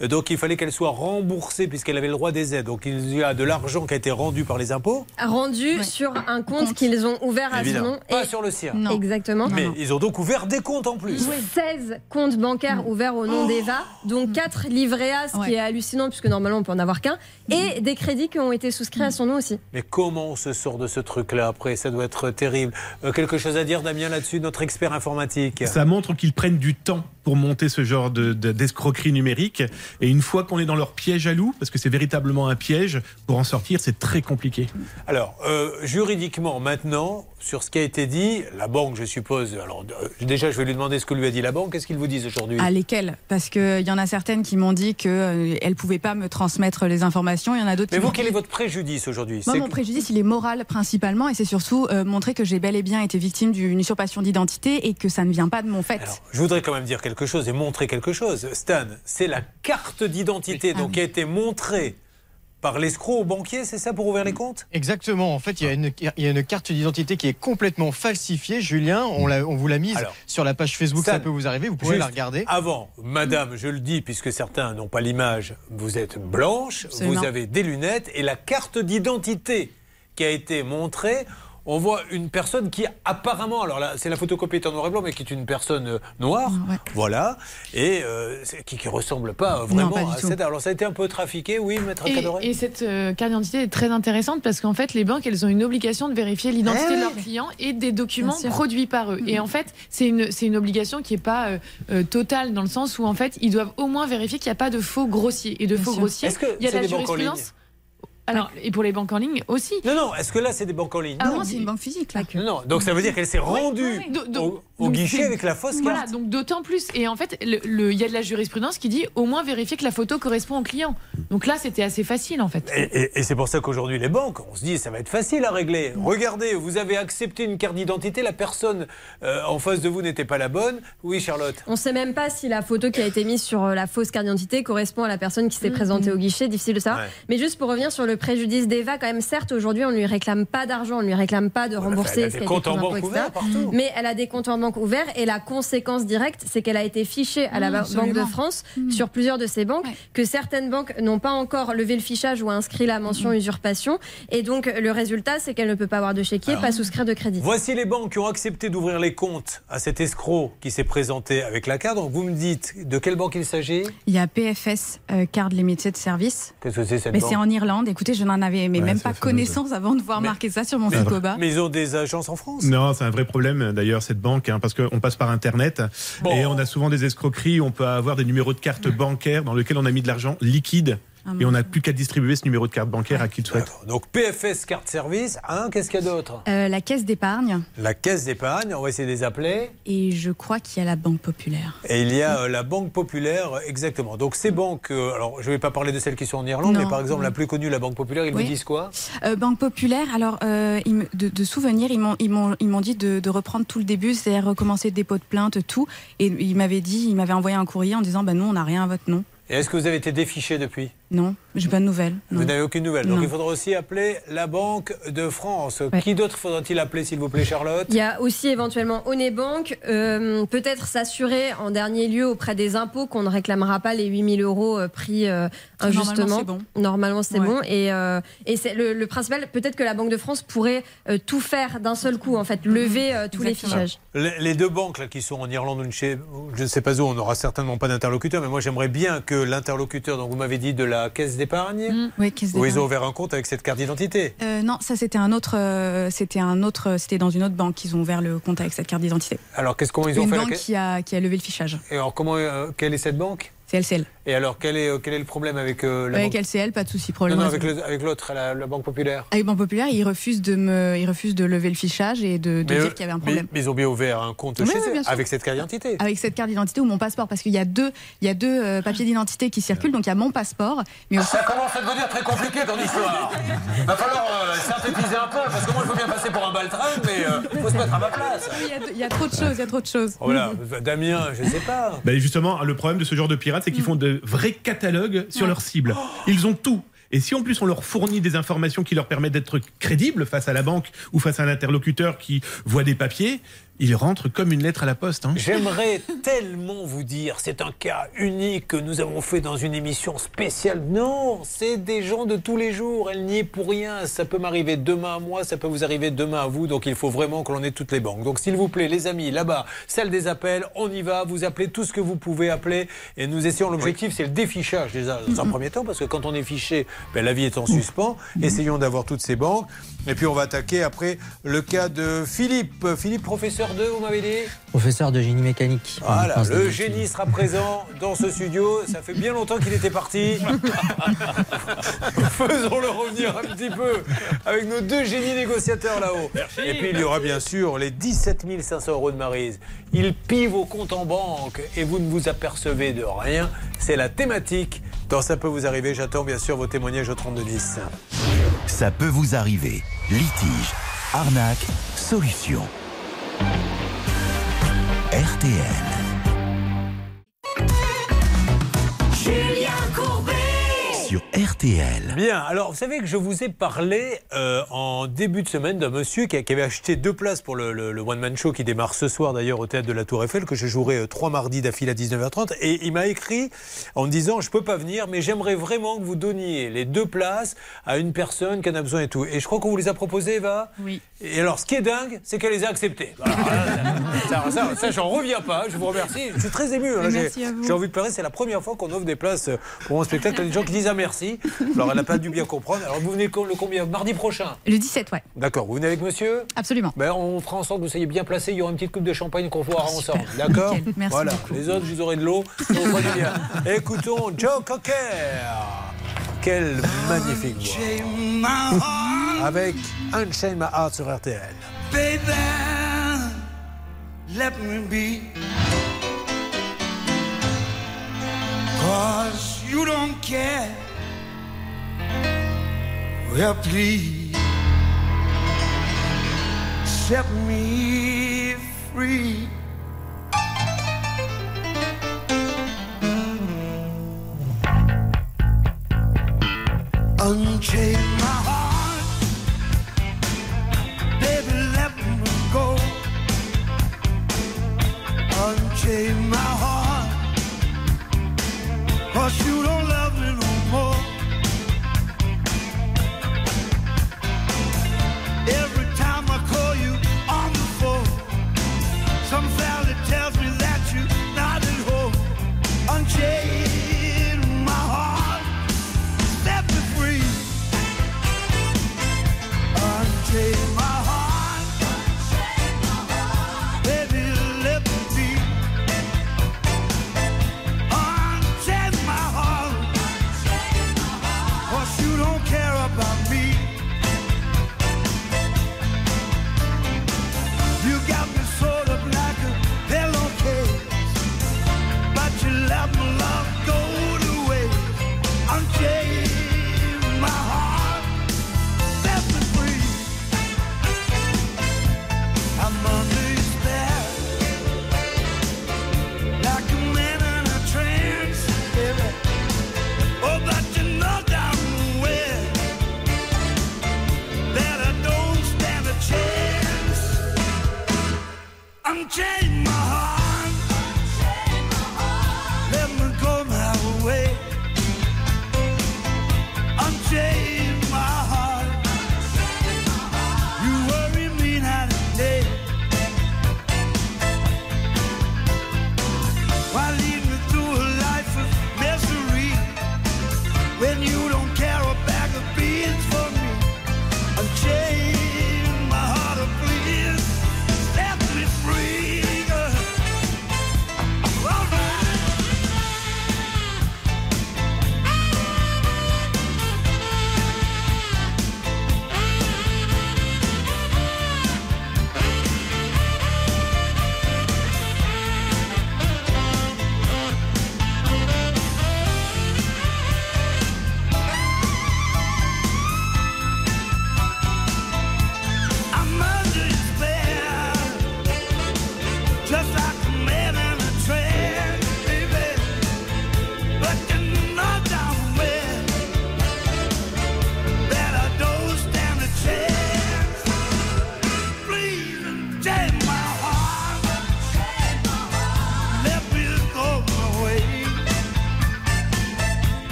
S5: Donc il fallait qu'elle soit remboursée puisqu'elle avait le droit des aides. Donc il y a de l'argent qui a été rendu par les impôts.
S12: Rendu sur un compte qu'ils ont ouvert à
S5: Évidemment.
S12: son nom.
S5: Pas sur le sien. Non.
S12: Exactement.
S5: Mais ils ont donc ouvert des comptes en plus.
S12: 16 comptes bancaires ouverts au nom d'Eva, dont 4 livrets A, ce qui est hallucinant puisque normalement on peut en avoir qu'un, et des crédits qui ont été souscrits à son nom aussi.
S5: Mais comment on se sort de ce truc-là après? Ça doit être terrible. Euh, quelque chose à dire, Damien, là-dessus, notre expert informatique?
S39: Ça montre qu'ils prennent du temps pour monter ce genre de- de- d'escroquerie numérique. Et une fois qu'on est dans leur piège à loup, parce que c'est véritablement un piège, pour en sortir, c'est très compliqué.
S5: Alors, euh, juridiquement, maintenant, sur ce qui a été dit, la banque, je suppose. Alors, euh, déjà, je vais lui demander ce que lui a dit la banque. Qu'est-ce qu'ils vous disent aujourd'hui?
S40: À lesquelles Parce qu'il y en a certaines qui m'ont dit qu'elles ne pouvaient pas me transmettre les informations. Il y en a d'autres
S5: Mais
S40: qui
S5: vous, quel est votre préjudice aujourd'hui?
S40: Moi, mon préjudice, il est moral principalement, et c'est surtout euh, montrer que j'ai bel et bien été victime d'une usurpation d'identité et que ça ne vient pas de mon fait.
S5: Je voudrais quand même dire quelque chose et montrer quelque chose. Stan, c'est la carte d'identité donc, qui a été montrée par l'escroc au banquier, c'est ça, pour ouvrir les comptes?
S38: Exactement. En fait, il y a une, il y a une carte d'identité qui est complètement falsifiée. Julien, on, l'a- on vous l'a mise
S5: Alors,
S38: sur la page Facebook, ça peut vous arriver, vous
S5: Juste
S38: la regarder.
S5: Avant, madame, je le dis puisque certains n'ont pas l'image, vous êtes blanche,
S38: Absolument.
S5: vous avez des lunettes et la carte d'identité qui a été montrée. On voit une personne qui apparemment, alors là c'est la photocopie est en noir et blanc, mais qui est une personne euh, noire, voilà, et euh, qui ne ressemble pas euh, vraiment
S10: pas du
S5: à
S10: tout.
S5: cette. Alors ça a été un peu trafiqué, oui, maître
S10: Et, et cette euh, carte d'identité est très intéressante parce qu'en fait, les banques, elles ont une obligation de vérifier l'identité
S40: Eh
S10: de leurs clients et des documents produits par eux. Et en fait, c'est une, c'est une obligation qui n'est pas euh, euh, totale dans le sens où en fait, ils doivent au moins vérifier qu'il n'y a pas de faux grossiers. Et de
S5: Bien
S10: faux
S5: sûr.
S10: grossiers,
S5: Est-ce que
S10: il y a la jurisprudence. Alors, et pour les banques en ligne aussi.
S5: Non, non, est-ce que là c'est des banques en ligne
S40: Ah non, c'est une banque physique là.
S5: Non, non, donc ça veut dire qu'elle s'est rendue au, Au
S10: Donc,
S5: guichet
S10: c'est-
S5: avec la fausse
S10: Voilà,
S5: carte.
S10: donc d'autant plus. Et en fait, le- le- il y a de la jurisprudence qui dit au moins vérifier que la photo correspond au client. Donc là, c'était assez facile en fait.
S5: Et, et- et c'est pour ça qu'aujourd'hui, les banques, on se dit, ça va être facile à régler. Regardez, vous avez accepté une carte d'identité, la personne euh, en face de vous n'était pas la bonne. Oui, Charlotte.
S12: On ne sait même pas si la photo qui a été mise sur euh, la fausse carte d'identité correspond à la personne qui s'est présentée au guichet, difficile de savoir.
S5: Ouais.
S12: Mais juste pour revenir sur le préjudice d'Eva, quand même, certes, aujourd'hui, on ne lui réclame pas d'argent, on ne lui réclame pas de rembourser
S5: elle a
S12: ce
S5: des comptes en banque partout.
S12: Mais elle a des comptes en banque ouverts et la conséquence directe, c'est qu'elle a été fichée à la
S40: Mmh,
S12: Ba- Banque de. France sur plusieurs de ses banques, que certaines banques n'ont pas encore levé le fichage ou inscrit la mention usurpation. Et donc, le résultat, c'est qu'elle ne peut pas avoir de chéquier, pas souscrire de crédit.
S5: Voici les banques qui ont accepté d'ouvrir les comptes à cet escroc qui s'est présenté avec la carte. Donc vous me dites de quelle banque il s'agit?
S40: Il y a PFS, euh, Card Limited Service.
S5: Qu'est-ce que c'est cette
S40: Mais
S5: banque?
S40: c'est en Irlande. Écoutez, je n'en avais mais
S39: Ouais,
S40: même pas connaissance avant de voir marquer ça sur mon Ficoba.
S5: Mais ils ont des agences en France?
S39: Non, c'est un vrai problème d'ailleurs cette banque, hein, parce qu'on passe par Internet
S5: Bon.
S39: et on a souvent des escroqueries. On peut avoir des numéros de carte bancaire dans lesquels on a mis de l'argent liquide
S40: Ah,
S39: et on n'a plus qu'à distribuer ce numéro de carte bancaire à qui le souhaite.
S5: Donc PFS carte service. Hein, Qu'est-ce qu'il y a d'autre?
S40: Euh, la caisse d'épargne
S5: La caisse d'épargne. On va essayer de les appeler.
S40: et je crois qu'il y a la Banque Populaire.
S5: Et il y a euh, la Banque Populaire, euh, exactement. Donc ces banques, euh, alors je ne vais pas parler de celles qui sont en Irlande,
S40: Non,
S5: mais par exemple
S40: oui.
S5: la plus connue, la Banque Populaire, ils
S40: Oui.
S5: vous disent quoi?
S40: Euh, Banque Populaire, alors euh, ils me- de, de souvenirs, ils m'ont ils m'ont ils m'ont dit de, de reprendre tout le début, c'est-à-dire recommencer le dépôt de plainte, tout. Et ils m'avaient dit, ils m'avaient envoyé un courrier en disant, bah nous on n'a rien à votre nom.
S5: Et est-ce que vous avez été défiché depuis?
S40: Non, j'ai pas de nouvelles. non.
S5: Vous n'avez aucune nouvelle. Donc
S40: Non.
S5: il faudra aussi appeler la Banque de France. Qui d'autre faudra-t-il appeler, s'il vous plaît, Charlotte
S12: Il y a aussi éventuellement Onebank, euh, peut-être s'assurer en dernier lieu auprès des impôts qu'on ne réclamera pas les 8000 euros euh, pris euh,
S40: Normalement,
S12: injustement.
S40: c'est bon.
S12: Normalement, c'est
S40: Ouais.
S12: bon. Et, euh, et c'est le, le principal, peut-être que la Banque de France pourrait euh, tout faire d'un seul coup, en fait, lever euh, tous les fichages.
S5: Les, les deux banques là, qui sont en Irlande ou une chez- je ne sais pas où, on n'aura certainement pas d'interlocuteur, mais moi j'aimerais bien que l'interlocuteur, donc vous m'avez dit de la caisse d'épargne,
S40: Oui, caisse
S5: où ils ont ouvert un compte avec cette carte d'identité.
S40: Euh, non, ça c'était un autre, euh, c'était un autre, c'était dans une autre banque qu'ils ont ouvert le compte avec cette carte d'identité.
S5: Alors qu'est-ce comment ils ont
S40: Une
S5: fait la
S40: banque
S5: caisse
S40: qui a, qui a levé le fichage.
S5: Et alors comment, euh, quelle est cette banque?
S40: C'est LCL.
S5: Et alors quel est, euh, quel est le problème avec euh, la
S40: Avec
S5: banque?
S40: LCL, pas de souci,
S5: Non,
S40: problème.
S5: non, avec l'autre, la, la Banque Populaire.
S40: Avec Banque Populaire, ils refusent de me, ils refusent de lever le fichage et de, de
S5: Mais
S40: dire qu'il y avait un
S5: mais-
S40: problème.
S5: Mais, ils ont bien ouvert un compte
S40: Oui,
S5: chez
S40: oui,
S5: eux avec cette carte d'identité.
S40: Avec cette carte d'identité ou mon passeport, parce qu'il y a deux, il y a deux euh, papiers d'identité qui circulent, donc il y a mon passeport, mais aussi.
S5: Ça commence à devenir très compliqué ton histoire. Va falloir euh, synthétiser un peu, parce que moi je veux bien passer pour un baltringue, mais euh, faut se mettre à ma place.
S40: Il y, a, il y a trop de choses, il y a trop de choses.
S5: Voilà, Damien, je sais pas.
S39: Ben justement, le problème de ce genre de pirates, c'est qu'ils font de vrais catalogues sur
S40: Ouais.
S39: leurs cibles. Ils ont tout. Et si en plus on leur fournit des informations qui leur permettent d'être crédibles face à la banque ou face à un interlocuteur qui voit des papiers, ils rentrent comme une lettre à la poste. hein.
S5: J'aimerais [LAUGHS] tellement vous dire, c'est un cas unique que nous avons fait dans une émission spéciale. Non, c'est des gens de tous les jours. Elle n'y est pour rien. Ça peut m'arriver demain à moi, ça peut vous arriver demain à vous. Donc il faut vraiment que l'on ait toutes les banques. Donc s'il vous plaît, les amis, là-bas, celle des appels, on y va. Vous appelez tout ce que vous pouvez appeler et nous essayons. L'objectif, c'est le défichage déjà dans un premier temps, parce que quand on est fiché, ben, la vie est en suspens. Essayons d'avoir toutes ces banques. Et puis on va attaquer après le cas de Philippe. Philippe, professeur de, vous m'avez dit
S42: Professeur de génie mécanique.
S5: voilà,
S42: France
S5: le génie sera présent dans ce studio. Ça fait bien longtemps qu'il était parti. [LAUGHS] Faisons-le revenir un petit peu avec nos deux génies négociateurs là-haut. Et puis il y aura bien sûr les 17 500 euros de Marise. Il pille vos comptes en banque et vous ne vous apercevez de rien. C'est la thématique. Dans Ça peut vous arriver, j'attends bien sûr vos témoignages au 3210.
S1: Ça peut vous arriver. Litige, arnaque, solution. RTL.
S20: Julien Courbet
S1: Sur RTL.
S5: Bien, alors vous savez que je vous ai parlé euh, en début de semaine d'un monsieur qui, avait acheté deux places pour le, le- le One Man Show qui démarre ce soir d'ailleurs au théâtre de la Tour Eiffel, que je jouerai euh, trois mardis d'affilée à 19h30. Et il m'a écrit en me disant Je peux pas venir, mais j'aimerais vraiment que vous donniez les deux places à une personne qui en a besoin et tout. Et je crois qu'on vous les a proposées, Eva?
S40: Oui.
S5: Et alors, ce qui est dingue, c'est qu'elle les a acceptées. [LAUGHS] Ça, ça, ça, j'en reviens pas. Je vous remercie. Je suis très ému. hein, j'ai-
S40: Merci à vous.
S5: J'ai envie de pleurer. C'est la première fois qu'on offre des places pour mon spectacle. Il y a des gens qui disent ah merci. Alors, elle n'a pas dû bien comprendre. Alors, vous venez le combien Mardi prochain
S40: Le 17, ouais.
S5: D'accord. Vous venez avec monsieur
S40: Absolument.
S5: ben, On fera en sorte que vous soyez bien placé. Il y aura une petite coupe de champagne qu'on fera
S40: Super.
S5: ensemble. D'accord.
S40: Merci
S5: Voilà.
S40: beaucoup.
S5: Les autres, vous aurez de l'eau. Écoutons Joe Cocker. Quelle magnifique voix. Avec Unchain My Heart sur RTL.
S20: Baby,
S43: let me be. Cause you don't care. Well, please set me free. Unchain my heart, baby, let me go. Unchain my heart, cause you don't love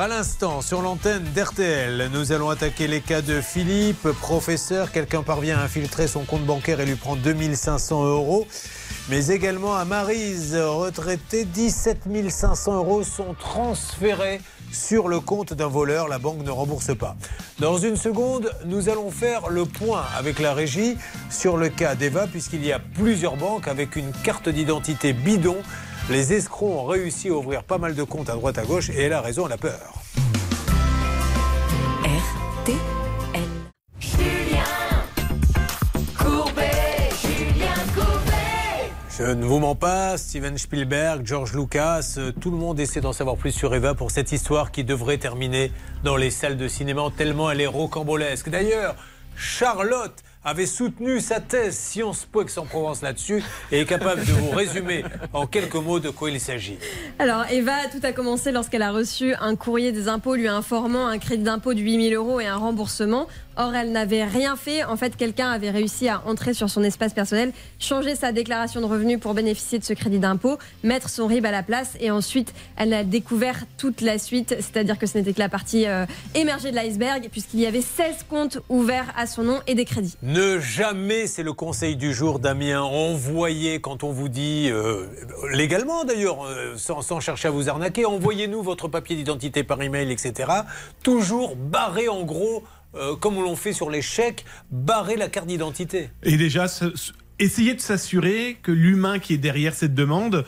S5: à l'instant, sur l'antenne d'RTL. Nous allons attaquer les cas de Philippe, professeur. Quelqu'un parvient à infiltrer son compte bancaire et lui prend 2500 euros. Mais également à Marise, retraité, 17 500 euros sont transférés sur le compte d'un voleur. La banque ne rembourse pas. Dans une seconde, nous allons faire le point avec la régie sur le cas d'Eva, puisqu'il y a plusieurs banques avec une carte d'identité bidon. Les escrocs ont réussi à ouvrir pas mal de comptes à droite à gauche et elle a raison, elle a peur.
S20: Courbet, Julien Courbet.
S5: Je ne vous mens pas, Steven Spielberg, George Lucas, tout le monde essaie d'en savoir plus sur Eva pour cette histoire qui devrait terminer dans les salles de cinéma tellement elle est rocambolesque. D'ailleurs, Charlotte avait soutenu sa thèse Sciences Po Aix-en-Provence là-dessus et est capable de vous résumer en quelques mots de quoi il s'agit.
S12: Alors, Eva, tout a commencé lorsqu'elle a reçu un courrier des impôts lui informant un crédit d'impôt de 8000 euros et un remboursement. Or, elle n'avait rien fait. En fait, quelqu'un avait réussi à entrer sur son espace personnel, changer sa déclaration de revenus pour bénéficier de ce crédit d'impôt, mettre son RIB à la place et ensuite, elle a découvert toute la suite. C'est-à-dire que ce n'était que la partie euh, émergée de l'iceberg puisqu'il y avait 16 comptes ouverts à son nom et des crédits.
S5: Ne jamais, c'est le conseil du jour, Damien, envoyez, quand on vous dit, euh, légalement d'ailleurs, euh, sans, chercher à vous arnaquer, envoyez-nous votre papier d'identité par email, etc. Toujours barré en gros, euh, comme on l'on fait sur les chèques, barrer la carte d'identité.
S39: Et déjà, essayer de s'assurer que l'humain qui est derrière cette demande,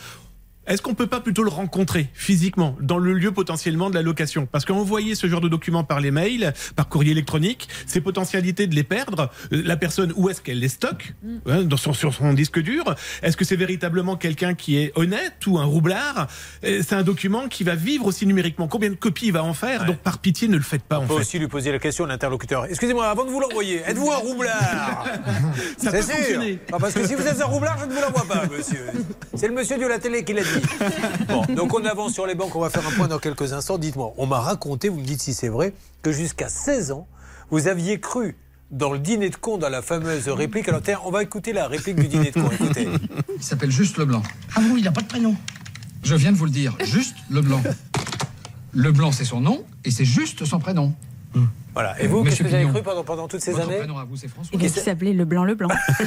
S39: est-ce qu'on peut pas plutôt le rencontrer physiquement dans le lieu potentiellement de la location? Parce qu'envoyer ce genre de documents par les mails, par courrier électronique, c'est potentialité de les perdre. Euh, La personne, où est-ce qu'elle les stocke? Hein, dans son, sur son disque dur? Est-ce que c'est véritablement quelqu'un qui est honnête ou un roublard? Euh, C'est un document qui va vivre aussi numériquement. Combien de copies il va en faire? Donc par pitié, ne le faites pas
S5: On
S39: en
S5: peut
S39: fait.
S5: aussi lui poser la question à l'interlocuteur. Excusez-moi, avant de vous l'envoyer, êtes-vous un roublard? [LAUGHS]
S39: Ça
S5: C'est
S39: peut
S5: sûr.
S39: fonctionner.
S5: Ah, parce que si vous êtes un roublard, je ne vous l'envoie pas, monsieur. C'est le monsieur de la télé qui l'a dit. [LAUGHS] Bon, donc on avance sur les banques, on va faire un point dans quelques instants. Dites-moi, on m'a raconté, vous me dites si c'est vrai, que jusqu'à 16 ans, vous aviez cru dans le dîner de con, dans la fameuse réplique. Alors, tiens, on va écouter la réplique du dîner de con. Écoutez.
S44: Il s'appelle Juste Leblanc. Ah bon, il n'a pas de prénom Je viens de vous le dire, Juste Leblanc. Leblanc, c'est son nom et c'est juste son prénom.
S5: Voilà. Et vous, qu'est-ce que vous avez cru pendant, pendant toutes ces
S44: Votre
S5: années
S44: à vous, c'est François.
S40: Il s'appelait Le Blanc, Le Blanc. [LAUGHS]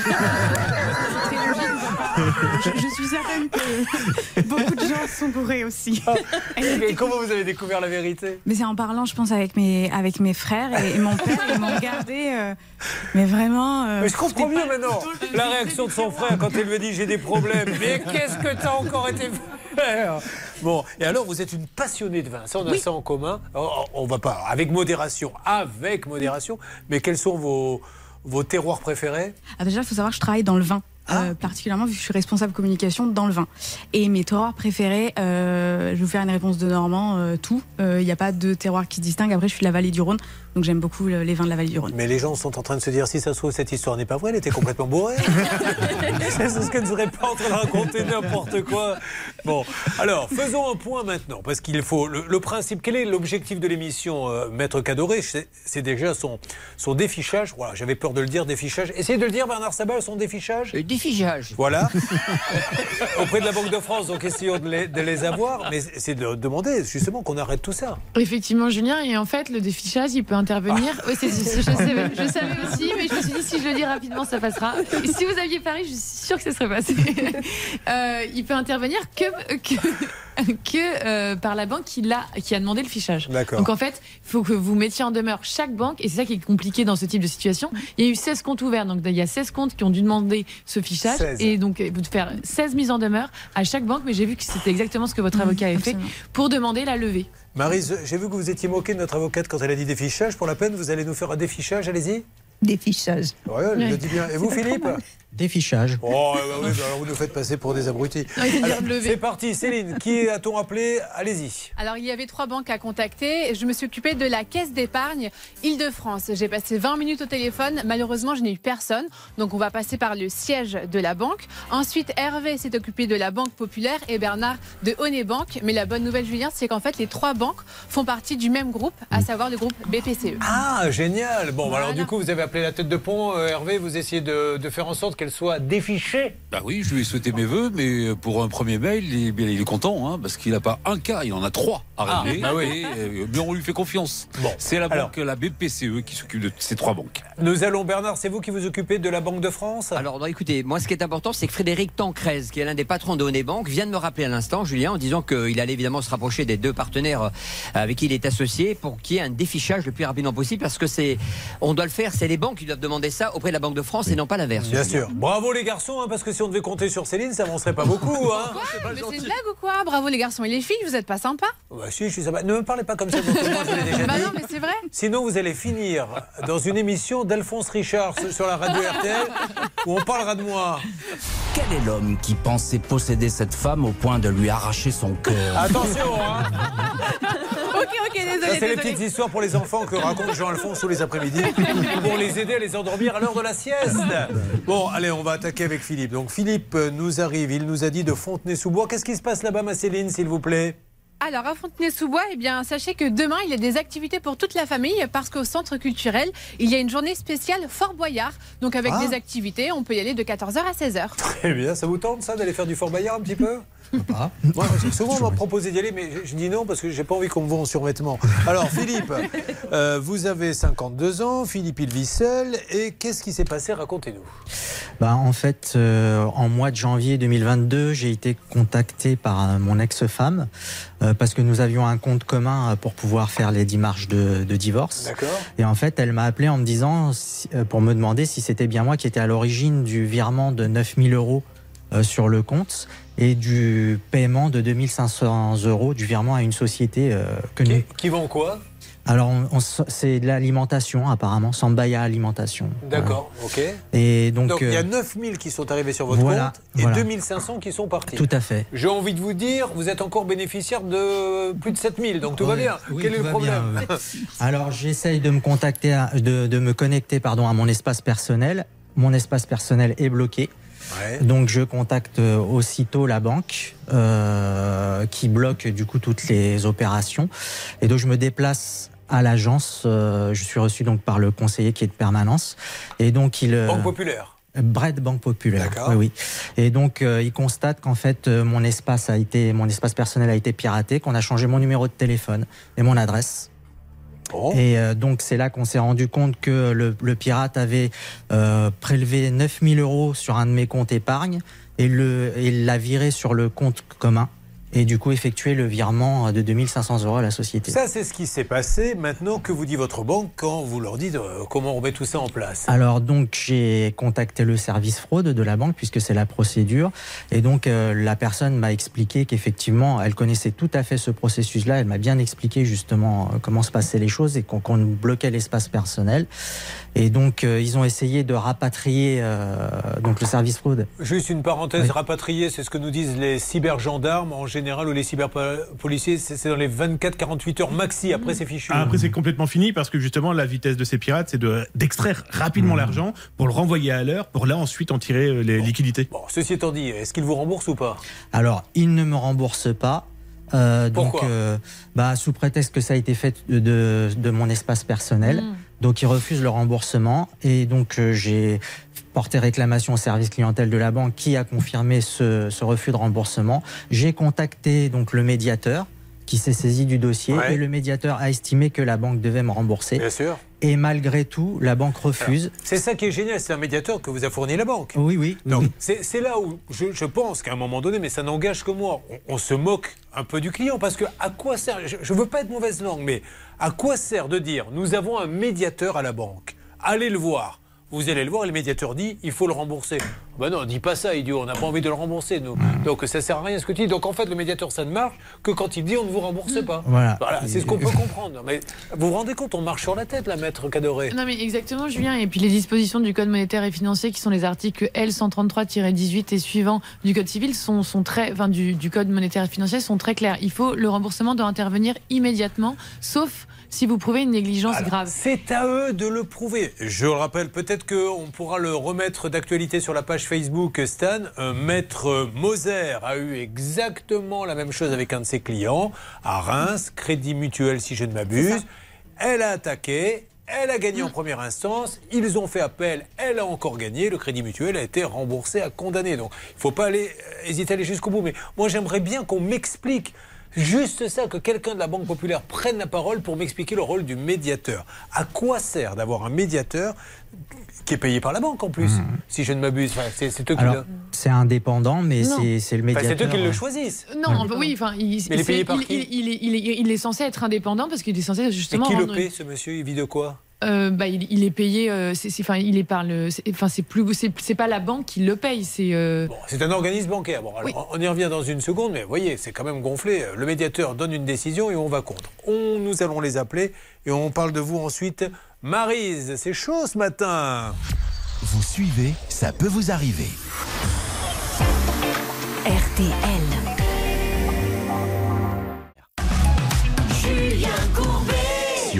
S40: je, je suis certaine que [LAUGHS] beaucoup de gens sont bourrés aussi.
S5: Mais comment vous avez découvert la vérité?
S40: Mais c'est en parlant, je pense, avec mes, avec mes frères et, et mon père, ils m'ont regardé. euh, mais vraiment. euh,
S5: Mais je comprends mieux maintenant la réaction de son frère quand il lui a dit j'ai des problèmes. [LAUGHS] Mais qu'est-ce que t'as encore été faire? Bon, et alors vous êtes une passionnée de vin, ça on a ça en commun. Oh, On va pas, avec modération, avec modération. Mais quels sont vos, vos terroirs préférés?
S40: Ah, déjà, il faut savoir que je travaille dans le vin. euh, particulièrement vu que je suis responsable communication dans le vin. Et mes terroirs préférés, euh, je vais vous faire une réponse de Normand, euh, tout. Il n'y a pas de terroir qui se distingue. Après, je suis de la vallée du Rhône, donc j'aime beaucoup le- les vins de la vallée du Rhône.
S5: Mais les gens sont en train de se dire si ça se trouve cette histoire n'est pas vraie, elle était complètement bourrée. [LAUGHS] C'est ce qu'elle ne serait pas en train de raconter n'importe quoi. Bon, alors faisons un point maintenant parce qu'il faut le, le principe. Quel est l'objectif de l'émission, euh, Maître Cadoré? C'est déjà son son défichage. Voilà, j'avais peur de le dire défichage. Essayez de le dire, Bernard Sabat, son défichage?
S19: défichage.
S5: Voilà. [LAUGHS] Auprès de la Banque de France, donc essayons de les, de les avoir, mais c'est de demander justement qu'on arrête tout ça.
S10: Effectivement, Julien. Et en fait, le défichage, il peut intervenir. Oui, c'est- c'est- je, savais, je savais aussi, mais je me suis dit, si je le dis rapidement, ça passera. Et si vous aviez Paris, je suis sûre que ça serait passé. [LAUGHS] Euh, il peut intervenir que, que, que euh, par la banque qui, l'a- qui a demandé le fichage.
S5: D'accord.
S10: Donc en fait, il faut que vous mettiez en demeure chaque banque, et c'est ça qui est compliqué dans ce type de situation. Il y a eu 16 comptes ouverts, donc il y a 16 comptes qui ont dû demander ce fichage,
S5: 16.
S10: et donc euh, vous devez faire 16 mises en demeure à chaque banque, mais j'ai vu que c'était exactement ce que votre avocat avait fait pour demander la levée.
S5: Marise, j'ai vu que vous étiez moqué de notre avocate quand elle a dit défichage. Pour la peine, vous allez nous faire un défichage, allez-y.
S42: Défichage.
S5: Ouais, elle le dit bien. Et vous, Philippe
S42: Défichage.
S5: Oh, bah oui, bah alors vous nous faites passer pour des abrutis. [LAUGHS] C'est parti, Céline. Qui a-t-on appelé Allez-y.
S41: Alors, il y avait trois banques à contacter. Je me suis occupée de la caisse d'épargne Île-de-France. J'ai passé 20 minutes au téléphone. Malheureusement, je n'ai eu personne. Donc, on va passer par le siège de la banque. Ensuite, Hervé s'est occupé de la Banque Populaire et Bernard de Honey Bank. Mais la bonne nouvelle, Julien, c'est qu'en fait, les trois banques font partie du même groupe, à savoir le groupe BPCE.
S5: Ah, génial. Bon, bah alors du coup, vous avez appelé la tête de pont, euh, Hervé. Vous essayez de, de faire en sorte qu'elle soit défichée.
S33: Bah oui, je lui ai souhaité mes voeux, mais pour un premier mail, il est, bien, il est content, hein, parce qu'il n'a pas un cas, il en a trois à
S5: Ah,
S33: régler.
S5: bah oui.
S33: et, euh, mais on lui fait confiance. C'est la
S5: alors.
S33: banque, la BPCE, qui s'occupe de ces trois banques.
S5: Nous allons, Bernard, c'est vous qui vous occupez de la Banque de France?
S19: Alors, non, écoutez, moi, ce qui est important, c'est que Frédéric Tancrez, qui est l'un des patrons de Honey Bank, vient de me rappeler à l'instant, Julien, en disant qu'il allait évidemment se rapprocher des deux partenaires euh, avec qui il est associé pour qu'il y ait un défichage le plus rapidement possible, parce que c'est, on doit le faire, c'est les banques qui doivent demander ça auprès de la Banque de France et non pas l'inverse.
S5: Bien sûr. Bravo les garçons, hein, parce que si on devait compter sur Céline, ça avancerait pas beaucoup. Hein.
S41: Quoi Mais c'est une blague ou quoi Bravo les garçons et les filles, vous n'êtes pas sympas
S5: Bah, si, je suis sympa. Ne me parlez pas comme ça, moi, je vous l'ai déjà
S41: Bah
S5: dit.
S41: non, mais c'est vrai.
S5: Sinon, vous allez finir dans une émission d'Alphonse Richard sur- sur la radio RTL où on parlera de moi.
S45: Quel est l'homme qui pensait posséder cette femme au point de lui arracher son cœur?
S5: Attention, hein
S41: Ok, ok, désolé,
S5: Ça, c'est les petites histoires pour les enfants que raconte Jean-Alphonse tous les après-midi [LAUGHS] pour les aider à les endormir à l'heure de la sieste. Bon, allez, on va attaquer avec Philippe. Donc, Philippe euh, nous arrive, il nous a dit de Fontenay-sous-Bois. Qu'est-ce qui se passe là-bas, ma Céline, s'il vous plaît?
S41: Alors, à Fontenay-sous-Bois, eh bien, sachez que demain, il y a des activités pour toute la famille parce qu'au centre culturel, il y a une journée spéciale Fort Boyard. Donc, avec
S5: Ah.
S41: des activités, on peut y aller de 14h à 16h.
S5: Eh bien, ça vous tente, ça, d'aller faire du Fort Bayard un petit peu? Moi, souvent, on m'a proposé d'y aller, mais je, je dis non parce que j'ai pas envie qu'on me voit en survêtement. Alors, Philippe, [LAUGHS] euh, vous avez 52 ans, Philippe, il vit seul. Et qu'est-ce qui s'est passé? Racontez-nous.
S42: Bah, en fait, euh, en mois de janvier 2022, j'ai été contacté par euh, mon ex-femme euh, parce que nous avions un compte commun pour pouvoir faire les démarches de, de divorce.
S5: D'accord.
S42: Et en fait, elle m'a appelé en me disant, si- euh, pour me demander si c'était bien moi qui étais à l'origine du virement de 9000 euros euh, sur le compte et du paiement de 2500 euros du virement à une société euh, que nous...
S5: Qui vend quoi?
S42: Alors, c'est de l'alimentation apparemment, Sambaya Alimentation.
S5: D'accord, ok.
S42: Et donc,
S5: il y a
S42: euh,
S5: 9000 qui sont arrivés sur votre
S42: voilà,
S5: compte et
S42: voilà.
S5: 2500 qui sont partis.
S42: Tout à fait.
S5: J'ai envie de vous dire, vous êtes encore bénéficiaire de plus de 7000, donc tout va bien.
S42: oui,
S5: Quel est le
S42: bien,
S5: problème. [LAUGHS]
S42: Alors j'essaye de me contacter, à- de, de me connecter pardon à mon espace personnel. Mon espace personnel est bloqué.
S5: Ouais.
S42: Donc je contacte euh, aussitôt la banque euh, qui bloque du coup toutes les opérations. Et donc je me déplace à l'agence. euh, je suis reçu donc par le conseiller qui est de permanence. Et donc il euh,
S5: Banque Populaire.
S42: Bread Banque Populaire.
S5: D'accord.
S42: Oui, oui. Et donc, euh, il constate qu'en fait, euh, mon espace a été, mon espace personnel a été piraté, qu'on a changé mon numéro de téléphone et mon adresse. Et euh, donc, c'est là qu'on s'est rendu compte que le, le pirate avait euh, prélevé 9000 euros sur un de mes comptes épargne et le, et l'a viré sur le compte commun. Et du coup, effectué le virement de 2500 euros à la société.
S5: Ça, c'est ce qui s'est passé. Maintenant, que vous dit votre banque quand vous leur dites euh, comment on met tout ça en place?
S42: Alors donc j'ai contacté le service fraude de la banque puisque c'est la procédure et donc euh, la personne m'a expliqué qu'effectivement elle connaissait tout à fait ce processus-là. Elle m'a bien expliqué justement euh, comment se passaient les choses et qu'on qu'on bloquait l'espace personnel. Et donc euh, ils ont essayé de rapatrier euh, donc le service fraude.
S5: Juste une parenthèse,
S42: Oui.
S5: rapatrier, c'est ce que nous disent les cybergendarmes en général ou les cyberpoliciers, c'est c'est dans les 24-48 heures maxi, après c'est fichu.
S39: Ah, Après, c'est complètement fini parce que justement, la vitesse de ces pirates, c'est de- d'extraire rapidement l'argent pour le renvoyer à l'heure, pour là ensuite en tirer euh, les liquidités.
S5: Bon, ceci étant dit, est-ce qu'ils vous remboursent ou pas?
S42: Alors, il ne me rembourse pas. Euh, donc,
S5: Pourquoi?
S42: euh, bah, sous prétexte que ça a été fait de, de, de mon espace personnel,
S5: Mm.
S42: Donc il refuse le remboursement et donc euh, j'ai porté réclamation au service clientèle de la banque qui a confirmé ce, ce refus de remboursement. J'ai contacté donc le médiateur qui s'est saisi du dossier
S5: Ouais.
S42: et le médiateur a estimé que la banque devait me rembourser.
S5: Bien sûr.
S42: Et malgré tout, la banque refuse.
S5: C'est ça qui est génial, c'est un médiateur que vous a fourni la banque.
S42: Oui, oui.
S5: Donc,
S42: oui.
S5: c'est là où je, je pense qu'à un moment donné, mais ça n'engage que moi, on, on se moque un peu du client parce que à quoi sert, je ne veux pas être mauvaise langue, mais à quoi sert de dire nous avons un médiateur à la banque? Allez le voir. Vous allez le voir et le médiateur dit il faut le rembourser. Ben non, dis pas ça, idiot, on n'a pas envie de le rembourser, nous. Donc ça sert à rien ce que tu dis. Donc en fait, le médiateur, ça ne marche que quand il dit on ne vous rembourse pas.
S42: Voilà.
S5: c'est ce qu'on peut [LAUGHS] comprendre. Mais vous vous rendez compte, on marche sur la tête, la maître Cadoré.
S10: Non mais exactement Julien et puis les dispositions du code monétaire et financier qui sont les articles L133-18 et suivants du code civil sont, sont très enfin du, du code monétaire et financier sont très clairs. Il faut le remboursement doit intervenir immédiatement sauf si vous prouvez une négligence
S5: Alors,
S10: grave.
S5: C'est à eux de le prouver. Je le rappelle, peut-être qu'on pourra le remettre d'actualité sur la page Facebook Stan. Un maître Moser a eu exactement la même chose avec un de ses clients à Reims, Crédit Mutuel si je ne m'abuse. Elle a attaqué. Elle a gagné en première instance, ils ont fait appel, elle a encore gagné, le crédit mutuel a été remboursé, a condamné. Donc il ne faut pas aller, euh, hésiter à aller jusqu'au bout. Mais moi j'aimerais bien qu'on m'explique Juste ça, que quelqu'un de la Banque Populaire prenne la parole pour m'expliquer le rôle du médiateur. À quoi sert d'avoir un médiateur qui est payé par la banque en plus Si je ne m'abuse, Enfin, c'est c'est eux qui
S42: Alors,
S5: le-
S42: c'est indépendant, mais c'est c'est le
S5: Enfin,
S42: médiateur.
S5: c'est eux qui le choisissent.
S10: Non, bah oui, enfin, il,
S5: Mais il est payé par
S10: il-
S5: qui?
S10: il- il est, il est- il est censé être indépendant parce qu'il est censé
S5: Et
S10: justement.
S5: qui le
S10: rendre-
S5: paie, ce monsieur? Il vit de quoi?
S10: Euh, bah, il, il est payé, euh, c'est, enfin, il est par le, enfin, c'est plus, c'est, pas la banque qui le paye, c'est. euh,
S5: C'est un organisme bancaire. Bon, alors, on y revient dans une seconde, mais vous voyez, c'est quand même gonflé. Le médiateur donne une décision et on va contre. On, nous allons les appeler et on parle de vous ensuite. Marise, c'est chaud ce matin.
S1: Vous suivez, ça peut vous arriver.
S25: RTL.
S20: Julien Courbet.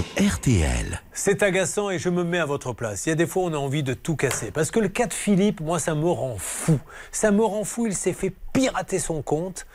S1: RTL.
S5: C'est agaçant et je me mets à votre place. Il y a des fois, on a envie de tout casser. Parce que le cas de Philippe, moi, ça me rend fou. Ça me rend fou. Il s'est fait pirater son compte.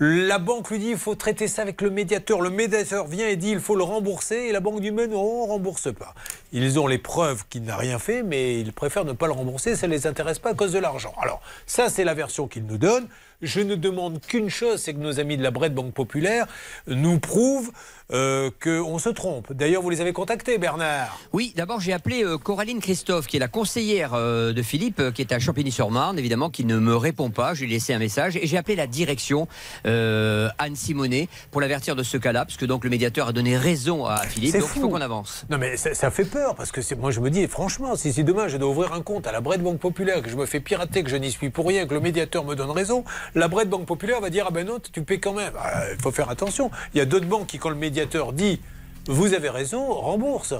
S5: La banque lui dit il faut traiter ça avec le médiateur. Le médiateur vient et dit il faut le rembourser. Et la banque dit mais non, on ne rembourse pas. Ils ont les preuves qu'il n'a rien fait, mais ils préfèrent ne pas le rembourser. Ça ne les intéresse pas à cause de l'argent. Alors, ça, c'est la version qu'ils nous donnent. Je ne demande qu'une chose, c'est que nos amis de la Bret Banque Populaire nous prouvent euh, qu'on se trompe. D'ailleurs, vous les avez contactés, Bernard.
S19: Oui, d'abord j'ai appelé euh, Coraline Christophe, qui est la conseillère euh, de Philippe, qui est à Champigny-sur-Marne, évidemment, qui ne me répond pas. Je lui ai laissé un message et j'ai appelé la direction, Anne Simonet, pour l'avertir de ce cas-là, parce que donc le médiateur a donné raison à Philippe. Donc il
S5: fou.
S19: faut qu'on avance.
S5: Non mais ça, ça fait peur parce que moi je me dis franchement si, si demain je dois ouvrir un compte à la Bret Banque Populaire que je me fais pirater que je n'y suis pour rien que le médiateur me donne raison la Bret Banque Populaire va dire ah ben non tu paies quand même Ah, il faut faire attention il y a d'autres banques qui quand le médiateur dit vous avez raison rembourse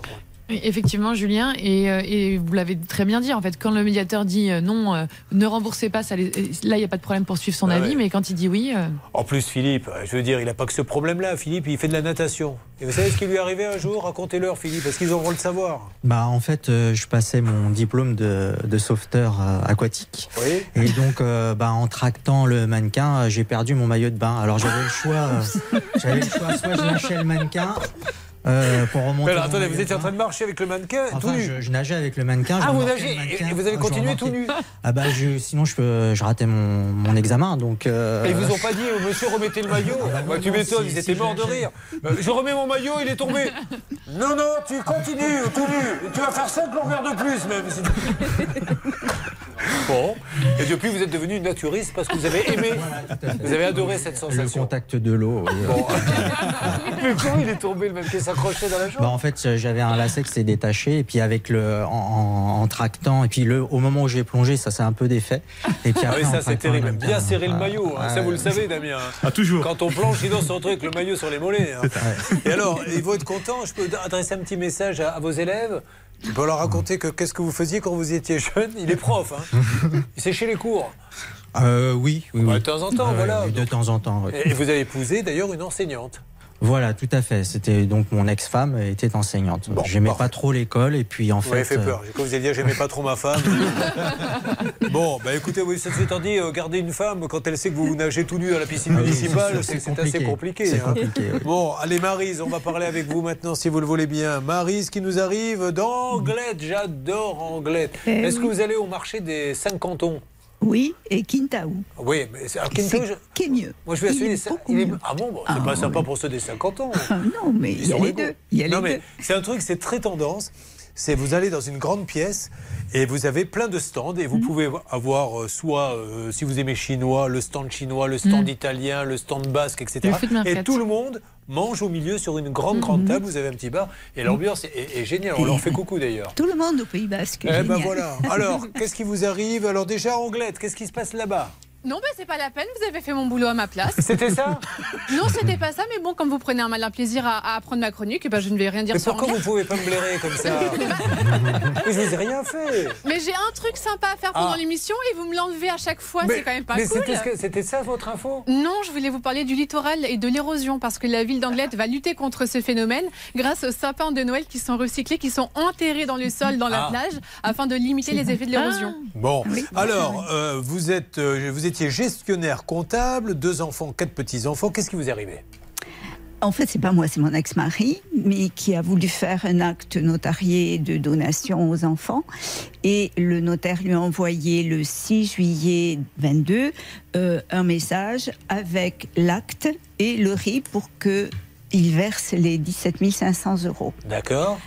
S10: Effectivement, Julien, et, euh, et vous l'avez très bien dit. En fait, quand le médiateur dit euh, non, euh, ne remboursez pas, ça les- là, il n'y a pas de problème pour suivre son
S5: Ah
S10: avis.
S5: ouais.
S10: Mais quand il dit oui, euh,
S5: en plus Philippe je veux dire il n'a pas que ce problème là Philippe il fait de la natation et vous savez ce qui lui est arrivé un jour? Racontez-leur Philippe parce qu'ils ont le droit de le savoir
S42: Bah en fait, euh, je passais mon diplôme de, de sauveteur euh, aquatique.
S5: Oui.
S42: Et donc, euh, bah, en tractant le mannequin, j'ai perdu mon maillot de bain. Alors j'avais le choix. euh, j'avais le choix, soit je lâchais le mannequin euh, pour remonter.
S5: Mais alors, attendez vous étiez en train de marcher avec le mannequin tout nu
S42: je, je nageais avec le mannequin.
S5: ah vous nagez et- vous avez continué tout nu
S42: Ah bah je, sinon je, peux- je ratais mon, mon examen donc. euh,
S5: Et ils vous ont pas dit, oh, monsieur, remettez le maillot Bah, Tu
S42: non,
S5: m'étonnes,
S42: si-
S5: ils étaient morts de rire. Euh, je remets mon maillot, il est tombé. Non, non, tu continues, tout nu. Tu vas faire 5 longueurs de plus, même. [LAUGHS] [LAUGHS] Bon. Et depuis, vous êtes devenu une naturiste parce que vous avez aimé, vous avez adoré cette
S42: le
S5: sensation.
S42: contact de l'eau. oui. [LAUGHS]
S5: Mais comment il est tombé, le même qui s'accrochait dans la jambe
S42: Bah, en fait, j'avais un lacet qui s'est détaché et puis avec le en, en- en tractant et puis le au moment où j'ai plongé, ça s'est un peu défait. Et puis
S5: Ah oui, ça c'est terrible.
S42: le
S5: Bien serrer le maillot, hein. ça vous le savez, Damien.
S39: Ah, toujours.
S5: Quand on planche, sinon se retrouve avec le maillot sur les mollets. hein. Et alors, ils vont être contents. Je peux adresser un petit message à, à vos élèves. Tu peux leur raconter que qu'est-ce que vous faisiez quand vous étiez jeune. Il est prof, hein. [LAUGHS] il séchait les cours.
S42: Euh, oui, oui, oui.
S5: de temps en temps, voilà.
S42: oui, de temps en temps. oui.
S5: Et vous avez épousé d'ailleurs une enseignante.
S42: Voilà, tout à fait. C'était donc mon ex-femme était enseignante. J'aimais pas trop l'école et puis en
S5: Vous m'avez
S42: fait.
S5: fait peur. Quand vous avez dit j'aimais pas trop ma femme. [LAUGHS] bon, bah écoutez, oui, ça étant dit, euh, garder une femme quand elle sait que vous nagez tout nu à la piscine
S42: Ah oui,
S5: municipale,
S42: c'est sûr,
S5: c'est
S42: c'est
S5: c'est assez compliqué.
S42: C'est
S5: hein.
S42: compliqué, oui.
S5: Bon, allez Marise, on va parler avec vous maintenant si vous le voulez bien. Marise qui nous arrive d'Anglette, j'adore Anglette.
S46: Eh
S5: Est-ce que vous allez au marché des cinq cantons
S46: Oui, et Kintaou.
S5: Oui, mais c'est alors, Kinto, je-
S46: qui est mieux?
S5: Moi je vais assumer ça. il est-. Ah bon, bon, c'est
S46: Ah,
S5: pas
S46: oui.
S5: sympa pour ceux des 5 cantons.
S46: non, mais il y a les deux. Il y a les
S5: non, mais c'est un truc, c'est très tendance. C'est vous allez dans une grande pièce et vous avez plein de stands et
S46: Mhm.
S5: vous pouvez avoir euh, soit, euh, si vous aimez chinois, le stand chinois, le stand
S10: Mhm.
S5: italien, le stand basque, etc. Et tout le monde mange au milieu sur une grande, grande
S46: Mhm.
S5: table. Vous avez un petit bar et l'ambiance est, est- est géniale. On leur fait coucou d'ailleurs.
S46: Tout le monde au Pays Basque.
S5: Eh ben voilà. Alors, [LAUGHS] qu'est-ce qui vous arrive? Alors déjà, Anglette, qu'est-ce qui se passe là-bas?
S41: Non, ben c'est pas la peine, vous avez fait mon boulot à ma place.
S5: C'était ça [LAUGHS]
S41: Non, c'était pas ça, mais bon, comme vous prenez un malin plaisir à, à apprendre ma chronique, eh ben, je ne vais rien dire
S5: Mais
S41: sur
S5: pourquoi vous pouvez pas me blairer comme ça [LAUGHS] Mais je vous ai rien fait.
S41: Mais j'ai un truc sympa à faire pendant
S5: Ah.
S41: l'émission et vous me l'enlevez à chaque fois, c'est quand même pas
S5: mais
S41: cool.
S5: c'était ce que- c'était ça votre info?
S41: Non, je voulais vous parler du littoral et de l'érosion parce que la ville d'Anglette va lutter contre ce phénomène grâce aux sapins de Noël qui sont recyclés, qui sont enterrés dans le sol, dans la
S5: Ah.
S41: plage, afin de limiter les effets de l'érosion.
S5: Bon, alors, euh, vous, êtes, euh, vous étiez gestionnaire comptable, deux enfants, quatre petits-enfants. Qu'est-ce qui vous est arrivé?
S46: En fait, c'est pas moi, c'est mon ex-mari, mais qui a voulu faire un acte notarié de donation aux enfants. Et le notaire lui a envoyé le 6 juillet 22 euh, un message avec l'acte et le RIB pour que il verse les 17 500 euros.
S5: D'accord.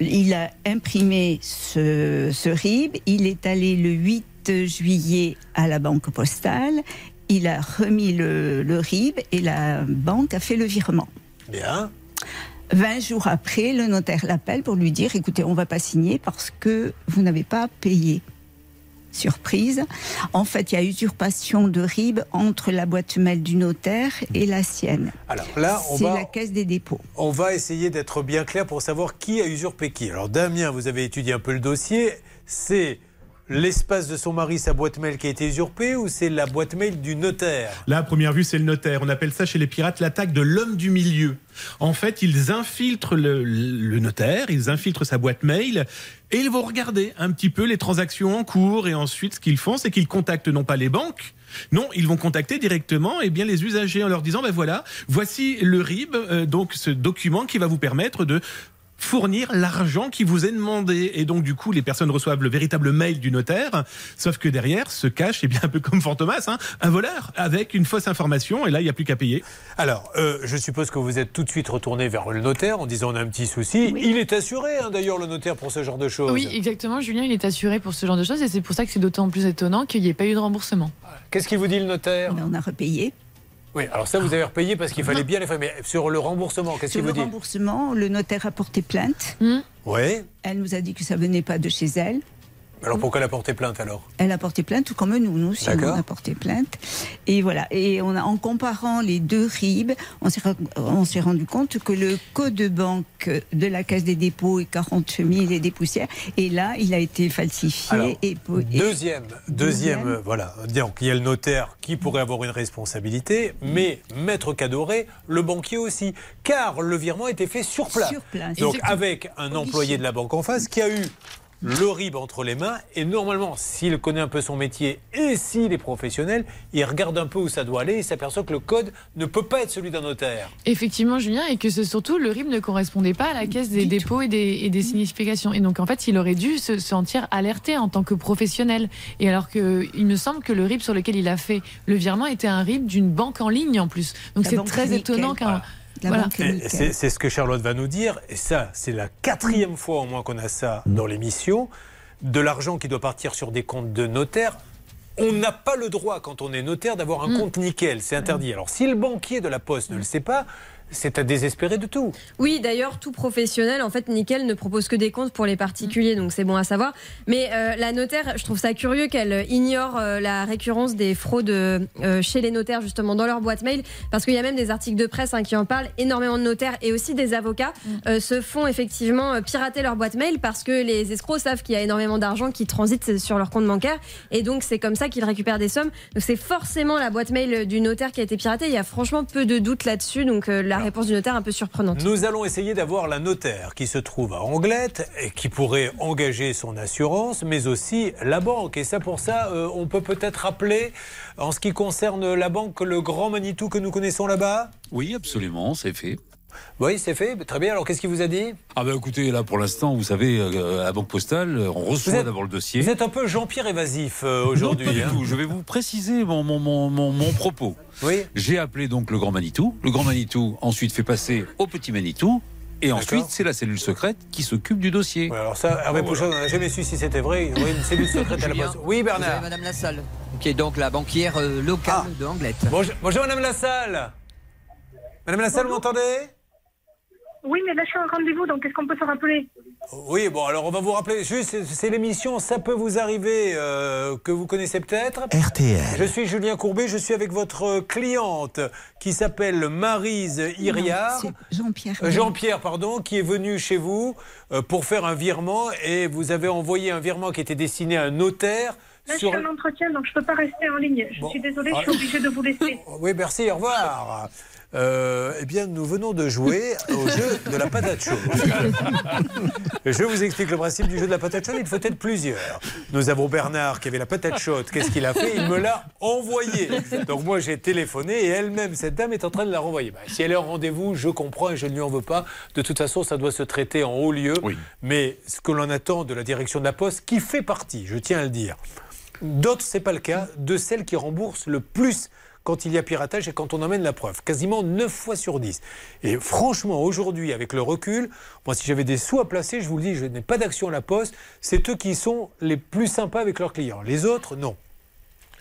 S46: Il a imprimé ce, ce RIB, il est allé le 8 juillet à la banque postale, il a remis le, le RIB et la banque a fait le virement.
S5: Bien.
S46: 20 jours après, le notaire l'appelle pour lui dire écoutez, on ne va pas signer parce que vous n'avez pas payé. Surprise. En fait, il y a usurpation de RIB entre la boîte mail du notaire et la sienne.
S5: Alors là, on
S46: C'est
S5: va,
S46: la caisse des dépôts.
S5: on va essayer d'être bien clair pour savoir qui a usurpé qui. Alors Damien, vous avez étudié un peu le dossier. C'est l'espace de son mari, sa boîte mail qui a été usurpée ou c'est la boîte mail du notaire?
S39: Là, à première vue, c'est le notaire. On appelle ça chez les pirates l'attaque de l'homme du milieu. En fait, ils infiltrent le, le notaire, ils infiltrent sa boîte mail et ils vont regarder un petit peu les transactions en cours. Et ensuite, ce qu'ils font, c'est qu'ils contactent non pas les banques, non, ils vont contacter directement eh bien, les usagers en leur disant, ben voilà, voici le RIB, euh, donc ce document qui va vous permettre de fournir l'argent qui vous est demandé. Et donc, du coup, les personnes reçoivent le véritable mail du notaire, sauf que derrière se cache, eh bien, un peu comme Fantomas, hein, un voleur avec une fausse information, et là, il n'y a plus qu'à payer.
S5: Alors, euh, je suppose que vous êtes tout de suite retourné vers le notaire en disant on a un petit souci. Il est assuré, hein, d'ailleurs, le notaire, pour ce genre de choses.
S10: Oui, exactement. Julien, il est assuré pour ce genre de choses et c'est pour ça que c'est d'autant plus étonnant qu'il n'y ait pas eu de remboursement.
S5: Qu'est-ce qu'il vous dit, le notaire?
S46: On a repayé.
S5: Oui, alors ça, vous avez repayé parce qu'il fallait bien les faire. Mais sur le remboursement, qu'est-ce qu'il
S46: Sur
S5: vous
S46: le
S5: dit?
S46: remboursement, le notaire a porté plainte.
S5: Oui.
S46: Elle nous a dit que ça venait pas de chez elle.
S5: Alors pourquoi elle a porté plainte alors
S46: Elle a porté plainte, tout comme nous. Nous aussi, on a porté plainte. Et voilà. Et on a, en comparant les deux RIB, on s'est, ra- on s'est rendu compte que le code de banque de la Caisse des dépôts est 40 000 et des poussières. Et là, il a été falsifié.
S5: Alors,
S46: et, et-
S5: Deuxième, deuxième, voilà. Donc il y a le notaire qui pourrait avoir une responsabilité, mais maître Cadoré, le banquier aussi, car le virement a été fait sur place.
S46: Sur place.
S5: Donc avec un employé de la banque en face qui a eu le RIB entre les mains et normalement, s'il connaît un peu son métier et s'il est professionnel, il regarde un peu où ça doit aller et s'aperçoit que le code ne peut pas être celui d'un notaire.
S10: Effectivement, Julien, et que c'est surtout le RIB ne correspondait pas à la caisse des dépôts et des, et des significations. Et donc, en fait, il aurait dû se sentir alerté en tant que professionnel. Et alors que, il me semble que le RIB sur lequel il a fait le virement était un RIB d'une banque en ligne en plus. Donc, c'est très étonnant qu'un.
S46: La
S10: Voilà.
S5: C'est c'est ce que Charlotte va nous dire, et ça, c'est la quatrième fois au moins qu'on a ça dans l'émission, de l'argent qui doit partir sur des comptes de notaires. On n'a pas le droit, quand on est notaire, d'avoir un compte nickel, c'est interdit. Alors si le banquier de la Poste ne le sait pas, c'est à désespérer de tout.
S12: Oui, d'ailleurs, tout professionnel, en fait, Nickel ne propose que des comptes pour les particuliers, donc c'est bon à savoir. Mais euh, la notaire, je trouve ça curieux qu'elle ignore euh, la récurrence des fraudes euh, chez les notaires, justement, dans leur boîte mail, parce qu'il y a même des articles de presse hein, qui en parlent. Énormément de notaires et aussi des avocats euh, se font effectivement euh, pirater leur boîte mail parce que les escrocs savent qu'il y a énormément d'argent qui transite sur leur compte bancaire, et donc c'est comme ça qu'ils récupèrent des sommes. Donc c'est forcément la boîte mail du notaire qui a été piratée. Il y a franchement peu de doutes là-dessus, donc euh, la réponse du notaire est un peu surprenante.
S5: Nous allons essayer d'avoir la notaire qui se trouve à Anglette et qui pourrait engager son assurance, mais aussi la banque. Et ça, pour ça, euh, on peut peut-être rappeler, en ce qui concerne la banque, le grand Manitou que nous connaissons là-bas?
S33: Oui, absolument, c'est fait.
S5: Oui, c'est fait. Très bien. Alors, qu'est-ce qu'il vous a dit?
S33: Ah ben écoutez, là pour l'instant, vous savez, euh, à la Banque Postale, on reçoit d'abord le dossier.
S5: Vous êtes un peu Jean-Pierre évasif euh,
S33: Non,
S5: aujourd'hui.
S33: pas du
S5: hein.
S33: tout. Je vais vous préciser mon, mon, mon, mon, mon propos.
S5: Oui.
S33: J'ai appelé donc le grand Manitou. Le grand Manitou ensuite fait passer au petit Manitou. Et ensuite, c'est la cellule secrète qui s'occupe du dossier.
S5: alors ça, Hervé Pouchon, on n'a jamais su si c'était vrai. Oui, une cellule secrète à la poste. Oui,
S19: vous avez
S5: Bernard.
S19: Madame Lassalle, qui est donc la banquière euh, locale de Anglette.
S5: Bonjour, bonjour, Madame Lassalle. Madame Lassalle, vous m'entendez?
S47: Oui, mais là, je suis en rendez-vous, donc est-ce qu'on peut se rappeler?
S5: Oui, bon, alors on va vous rappeler. Juste, c'est- l'émission Ça peut vous arriver euh, que vous connaissez peut-être.
S1: RTL.
S5: Je suis Julien Courbet, je suis avec votre cliente qui s'appelle Marise Iriard.
S46: Jean-Pierre.
S5: Euh, Jean-Pierre, pardon, qui est venu chez vous euh, pour faire un virement et vous avez envoyé un virement qui était destiné à un notaire.
S47: Là,
S5: sur...
S47: je suis en entretien, donc je ne peux pas rester en ligne. Je suis désolée, je suis
S5: Ah.
S47: obligée de vous laisser.
S5: Oui, merci, au revoir. Euh, eh bien, nous venons de jouer au jeu de la patate chaude. [LAUGHS] Je vous explique le principe du jeu de la patate chaude. Il faut être plusieurs. Nous avons Bernard qui avait la patate chaude. Qu'est-ce qu'il a fait? Il me l'a envoyée. Donc moi, j'ai téléphoné et elle-même, cette dame, est en train de la renvoyer. Bah, si elle est en rendez-vous, je comprends et je ne lui en veux pas. De toute façon, ça doit se traiter en haut lieu. Mais ce que l'on attend de la direction de la Poste, qui fait partie, je tiens à le dire, D'autres, c'est pas le cas, de celles qui remboursent le plus quand il y a piratage et quand on emmène la preuve. Quasiment 9 fois sur 10. Et franchement, aujourd'hui, avec le recul, moi, si j'avais des sous à placer, je vous le dis, je n'ai pas d'action à la Poste, c'est eux qui sont les plus sympas avec leurs clients. Les autres, non.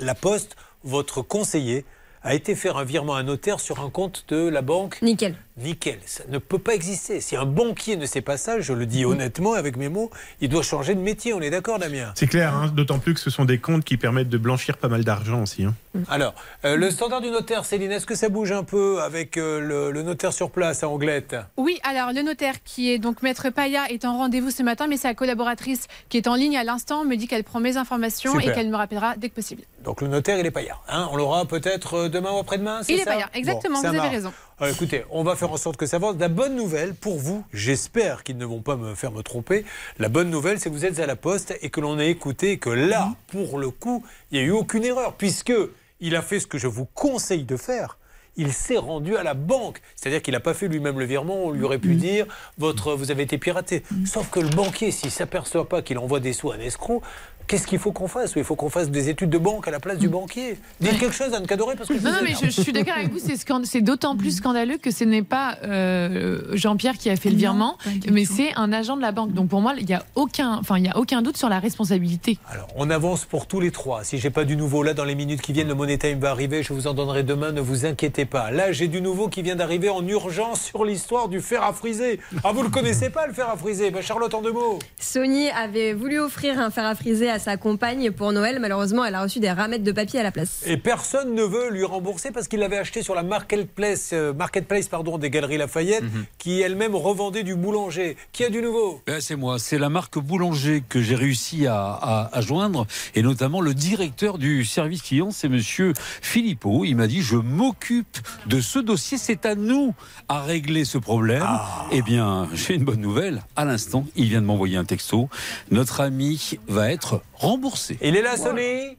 S5: La Poste, votre conseiller, a été faire un virement à notaire sur un compte de la banque.
S12: Nickel.
S5: Nickel. Ça ne peut pas exister. Si un banquier ne sait pas ça, je le dis honnêtement avec mes mots, il doit changer de métier. On est d'accord, Damien?
S39: C'est clair, hein, d'autant plus que ce sont des comptes qui permettent de blanchir pas mal d'argent aussi. hein.
S5: Alors, euh, le standard du notaire, Céline, est-ce que ça bouge un peu avec euh, le, le notaire sur place à Anglette?
S41: Oui, alors le notaire qui est donc Maître Paya est en rendez-vous ce matin, mais sa collaboratrice qui est en ligne à l'instant me dit qu'elle prend mes informations
S5: Super.
S41: et qu'elle me rappellera dès que possible.
S5: Donc le notaire, il est paillard. Hein? On l'aura peut-être euh, demain ou après-demain, c'est
S41: Il est
S5: ça?
S41: paillard, exactement, vous avez raison.
S5: Alors, écoutez, on va faire en sorte que ça avance. La bonne nouvelle pour vous, j'espère qu'ils ne vont pas me faire me tromper. La bonne nouvelle, c'est que vous êtes à la poste et que l'on a écouté que là, pour le coup, il n'y a eu aucune erreur puisque il a fait ce que je vous conseille de faire. Il s'est rendu à la banque. C'est-à-dire qu'il n'a pas fait lui-même le virement. On lui aurait pu dire votre, vous avez été piraté. Sauf que le banquier, s'il ne s'aperçoit pas qu'il envoie des sous à un escroc, qu'est-ce qu'il faut qu'on fasse? Il faut qu'on fasse des études de banque à la place du banquier. Dites quelque chose, Anne Cadoré, parce que je
S10: Non,
S5: vous
S10: non, mais je, je suis d'accord avec vous, c'est d'autant plus scandaleux que ce n'est pas euh, Jean-Pierre qui a fait le virement, mais c'est un agent de la banque. Donc pour moi, il n'y a, aucun- enfin, il y a aucun doute sur la responsabilité.
S5: Alors, on avance pour tous les trois. Si j'ai pas du nouveau là dans les minutes qui viennent, le Money Time va arriver. Je vous en donnerai demain. Ne vous inquiétez pas. Là, j'ai du nouveau qui vient d'arriver en urgence sur l'histoire du fer à friser. Ah, vous le connaissez pas le fer à friser? Ben, Charlotte en deux mots.
S12: Sony avait voulu offrir un fer à friser à sa compagne pour Noël. Malheureusement, elle a reçu des ramettes de papier à la place.
S5: Et personne ne veut lui rembourser parce qu'il l'avait acheté sur la marketplace, euh, marketplace pardon, des Galeries Lafayette, qui elle-même revendait du boulanger. Qui a du nouveau?
S33: Ben, c'est moi, c'est la marque Boulanger que j'ai réussi à, à- à joindre, et notamment le directeur du service client, c'est Monsieur Philippot. Il m'a dit je m'occupe de ce dossier, c'est à nous à régler ce problème. Eh bien, j'ai une bonne nouvelle. À l'instant, il vient de m'envoyer un texto. Notre ami va être remboursé.
S5: Il est là, Sony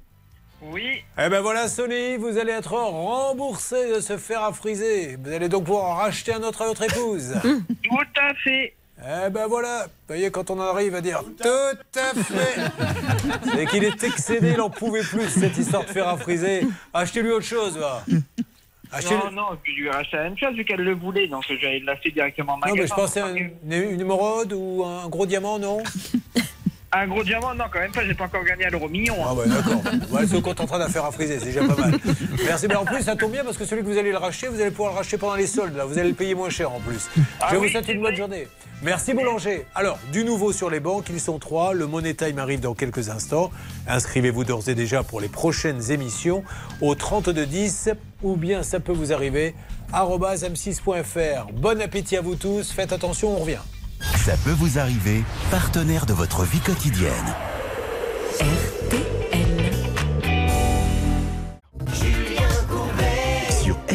S48: Oui.
S5: Eh ben voilà, Sony, vous allez être remboursé de ce fer à friser. Vous allez donc pouvoir en racheter un autre à votre épouse. [LAUGHS]
S48: Tout à fait.
S5: Eh ben voilà, vous voyez, quand on arrive à dire tout à fait, c'est qu'il est excédé, il n'en pouvait plus cette histoire de fer à friser. Achetez-lui autre chose, va. Achetez-
S48: Non, non, je lui ai racheté la même chose vu qu'elle le voulait, donc j'allais l'acheter directement en
S5: Non,
S48: magasin.
S5: mais je pensais à une, une émeraude ou un gros diamant, non?
S48: Un gros diamant, non, quand même pas, j'ai pas encore gagné à l'euro million. hein.
S5: Ah ouais, d'accord. Ouais, se contentera d'un fer à friser, c'est déjà pas mal. Merci. Mais en plus, ça tombe bien parce que celui que vous allez le racheter, vous allez pouvoir le racheter pendant les soldes. Là. Vous allez le payer moins cher en plus.
S48: Ah
S5: Je vous souhaite une bonne journée. Merci Boulanger. Alors, du nouveau sur les banques, ils sont trois. Le Money Time arrive dans quelques instants. Inscrivez-vous d'ores et déjà pour les prochaines émissions au 3210 ou bien ça peut vous arriver arobase m6.fr. Bon appétit à vous tous. Faites attention, on revient.
S1: Ça peut vous arriver, partenaire de votre vie quotidienne.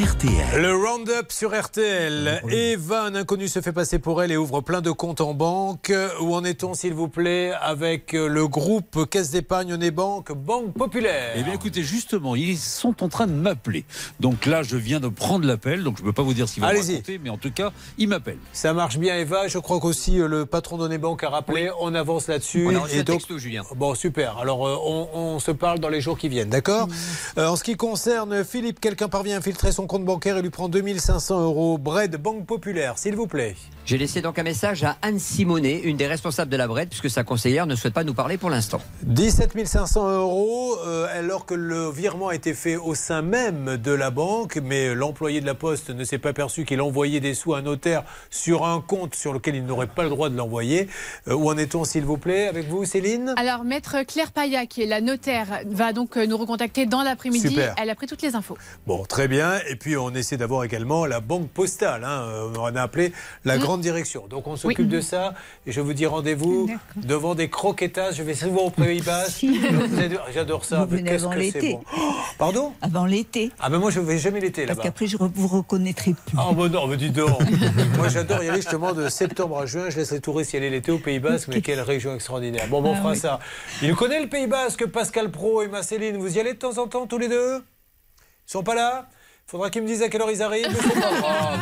S1: RTL.
S5: Le Roundup sur RTL. Eva, un inconnu se fait passer pour elle et ouvre plein de comptes en banque. Où en est-on, s'il vous plaît, avec le groupe Caisse d'épargne Nez Banque, Banque Populaire?
S33: Eh bien, écoutez, justement, ils sont en train de m'appeler. Donc là, je viens de prendre l'appel, donc je ne peux pas vous dire ce qu'ils vont raconter, mais en tout cas, ils m'appellent.
S5: Ça marche bien, Eva. Je crois qu'aussi euh, le patron Nez Banque a rappelé. On avance là-dessus.
S19: On a reçu
S5: Et
S19: un
S5: donc-
S19: texto, Julien.
S5: Bon, super. Alors, euh, on, on se parle dans les jours qui viennent, d'accord? Euh, En ce qui concerne Philippe, quelqu'un parvient à infiltrer son compte bancaire et lui prend 2500 euros. Bread, Banque Populaire, s'il vous plaît.
S19: J'ai laissé donc un message à Anne Simonet, une des responsables de la Brette, puisque sa conseillère ne souhaite pas nous parler pour l'instant.
S5: 17 500 euros, euh, alors que le virement a été fait au sein même de la banque, mais l'employé de la Poste ne s'est pas aperçu qu'il envoyait des sous à un notaire sur un compte sur lequel il n'aurait pas le droit de l'envoyer. Euh, où en est-on, s'il vous plaît, avec vous, Céline?
S41: Alors, maître Claire Paya, qui est la notaire, va donc euh, nous recontacter dans l'après-midi.
S5: Super.
S41: Elle a pris toutes les infos.
S5: Bon, très bien. Et puis, on essaie d'avoir également la banque postale. hein. Euh, On a appelé la
S41: Mm.
S5: grande direction. Donc, on s'occupe
S41: Oui.
S5: de ça. Et je vous dis rendez-vous devant des croquetas. Je vais souvent au Pays Basque.
S46: Si.
S5: J'adore ça.
S46: Vous venez avant
S5: que
S46: l'été.
S5: bon. Oh, pardon?
S46: Avant l'été.
S5: Ah, ben moi, je ne vais jamais l'été
S46: Parce
S5: là-bas.
S46: qu'après, je vous reconnaîtrai plus.
S5: Ah, bon, non, mais dis donc. [LAUGHS] Moi, j'adore y aller justement de septembre à juin. Je laisse les touristes y aller l'été au Pays Basque. Mais quelle région extraordinaire. Bon, bon, on
S46: Ah
S5: fera
S46: oui.
S5: ça. Il connaît le Pays Basque, Pascal Pro et ma Céline. Vous y allez de temps en temps, tous les deux? Ils sont pas là? Faudra qu'ils me disent à quelle heure ils arrivent. mais c'est pas grave.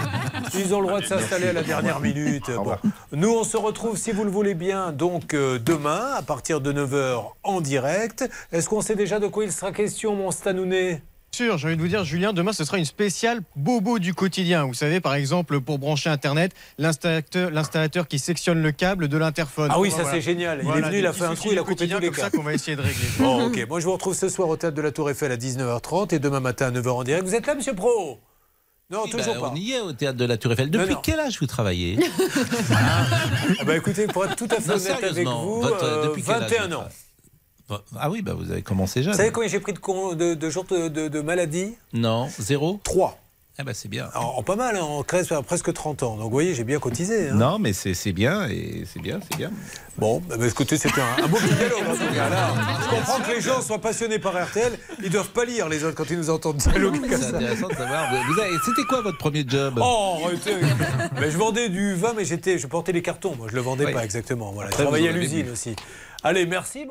S5: Ils ont le droit de s'installer à la dernière minute. Bon. Nous, on se retrouve, si vous le voulez bien, donc euh, demain, à partir de 9h en direct. Est-ce qu'on sait déjà de quoi il sera question, mon Stanounet?
S38: Sûr, j'ai envie de vous dire, Julien, demain ce sera une spéciale bobo du quotidien. Vous savez, par exemple, pour brancher Internet, l'installateur, qui sectionne le câble de l'interphone.
S5: Ah oui,
S38: Voilà,
S5: ça
S38: voilà.
S5: c'est génial. Il est venu, il a fait un trou, il a
S38: du
S5: coupé
S38: quotidien
S5: tous les
S38: comme ça
S5: câbles.
S38: qu'on va essayer de régler.
S5: Bon, ok. Moi, je vous retrouve ce soir au théâtre de la Tour Eiffel à 19h30 et demain matin à 9h en direct. Vous êtes là, monsieur Pro? Non,
S49: Oui,
S5: toujours
S49: bah,
S5: pas.
S49: On y est au théâtre de la Tour Eiffel. Depuis quel âge vous travaillez? [LAUGHS]
S5: Ah bah écoutez, pour être tout à fait
S49: Non,
S5: honnête avec vous,
S49: votre-
S5: euh,
S49: depuis quel âge
S5: 21
S49: vous
S5: ans.
S49: Ah oui, bah vous avez commencé jeune.
S5: Vous savez combien j'ai pris de, de, de jours de, maladie?
S49: Non, zéro
S5: 3.
S49: Ah bah c'est bien.
S5: En, en pas mal, hein, en à presque 30 ans. Donc vous voyez, j'ai bien cotisé. hein.
S49: Non, mais c'est bien et c'est bien, c'est bien.
S5: Bon, bah, bah, écoutez, c'était un, un beau petit dialogue en tout cas. Là, je comprends que les gens soient passionnés par RTL. Ils doivent pas lire les autres quand ils nous entendent dialoguer comme
S49: C'est
S5: ça.
S49: intéressant de savoir. Vous avez- C'était quoi votre premier job?
S5: Oh, arrêtez. Mais je vendais du vin, mais j'étais, je portais les cartons. Moi, je le vendais
S49: Oui.
S5: pas exactement. Voilà, je travaillais à l'usine aussi. Allez, merci.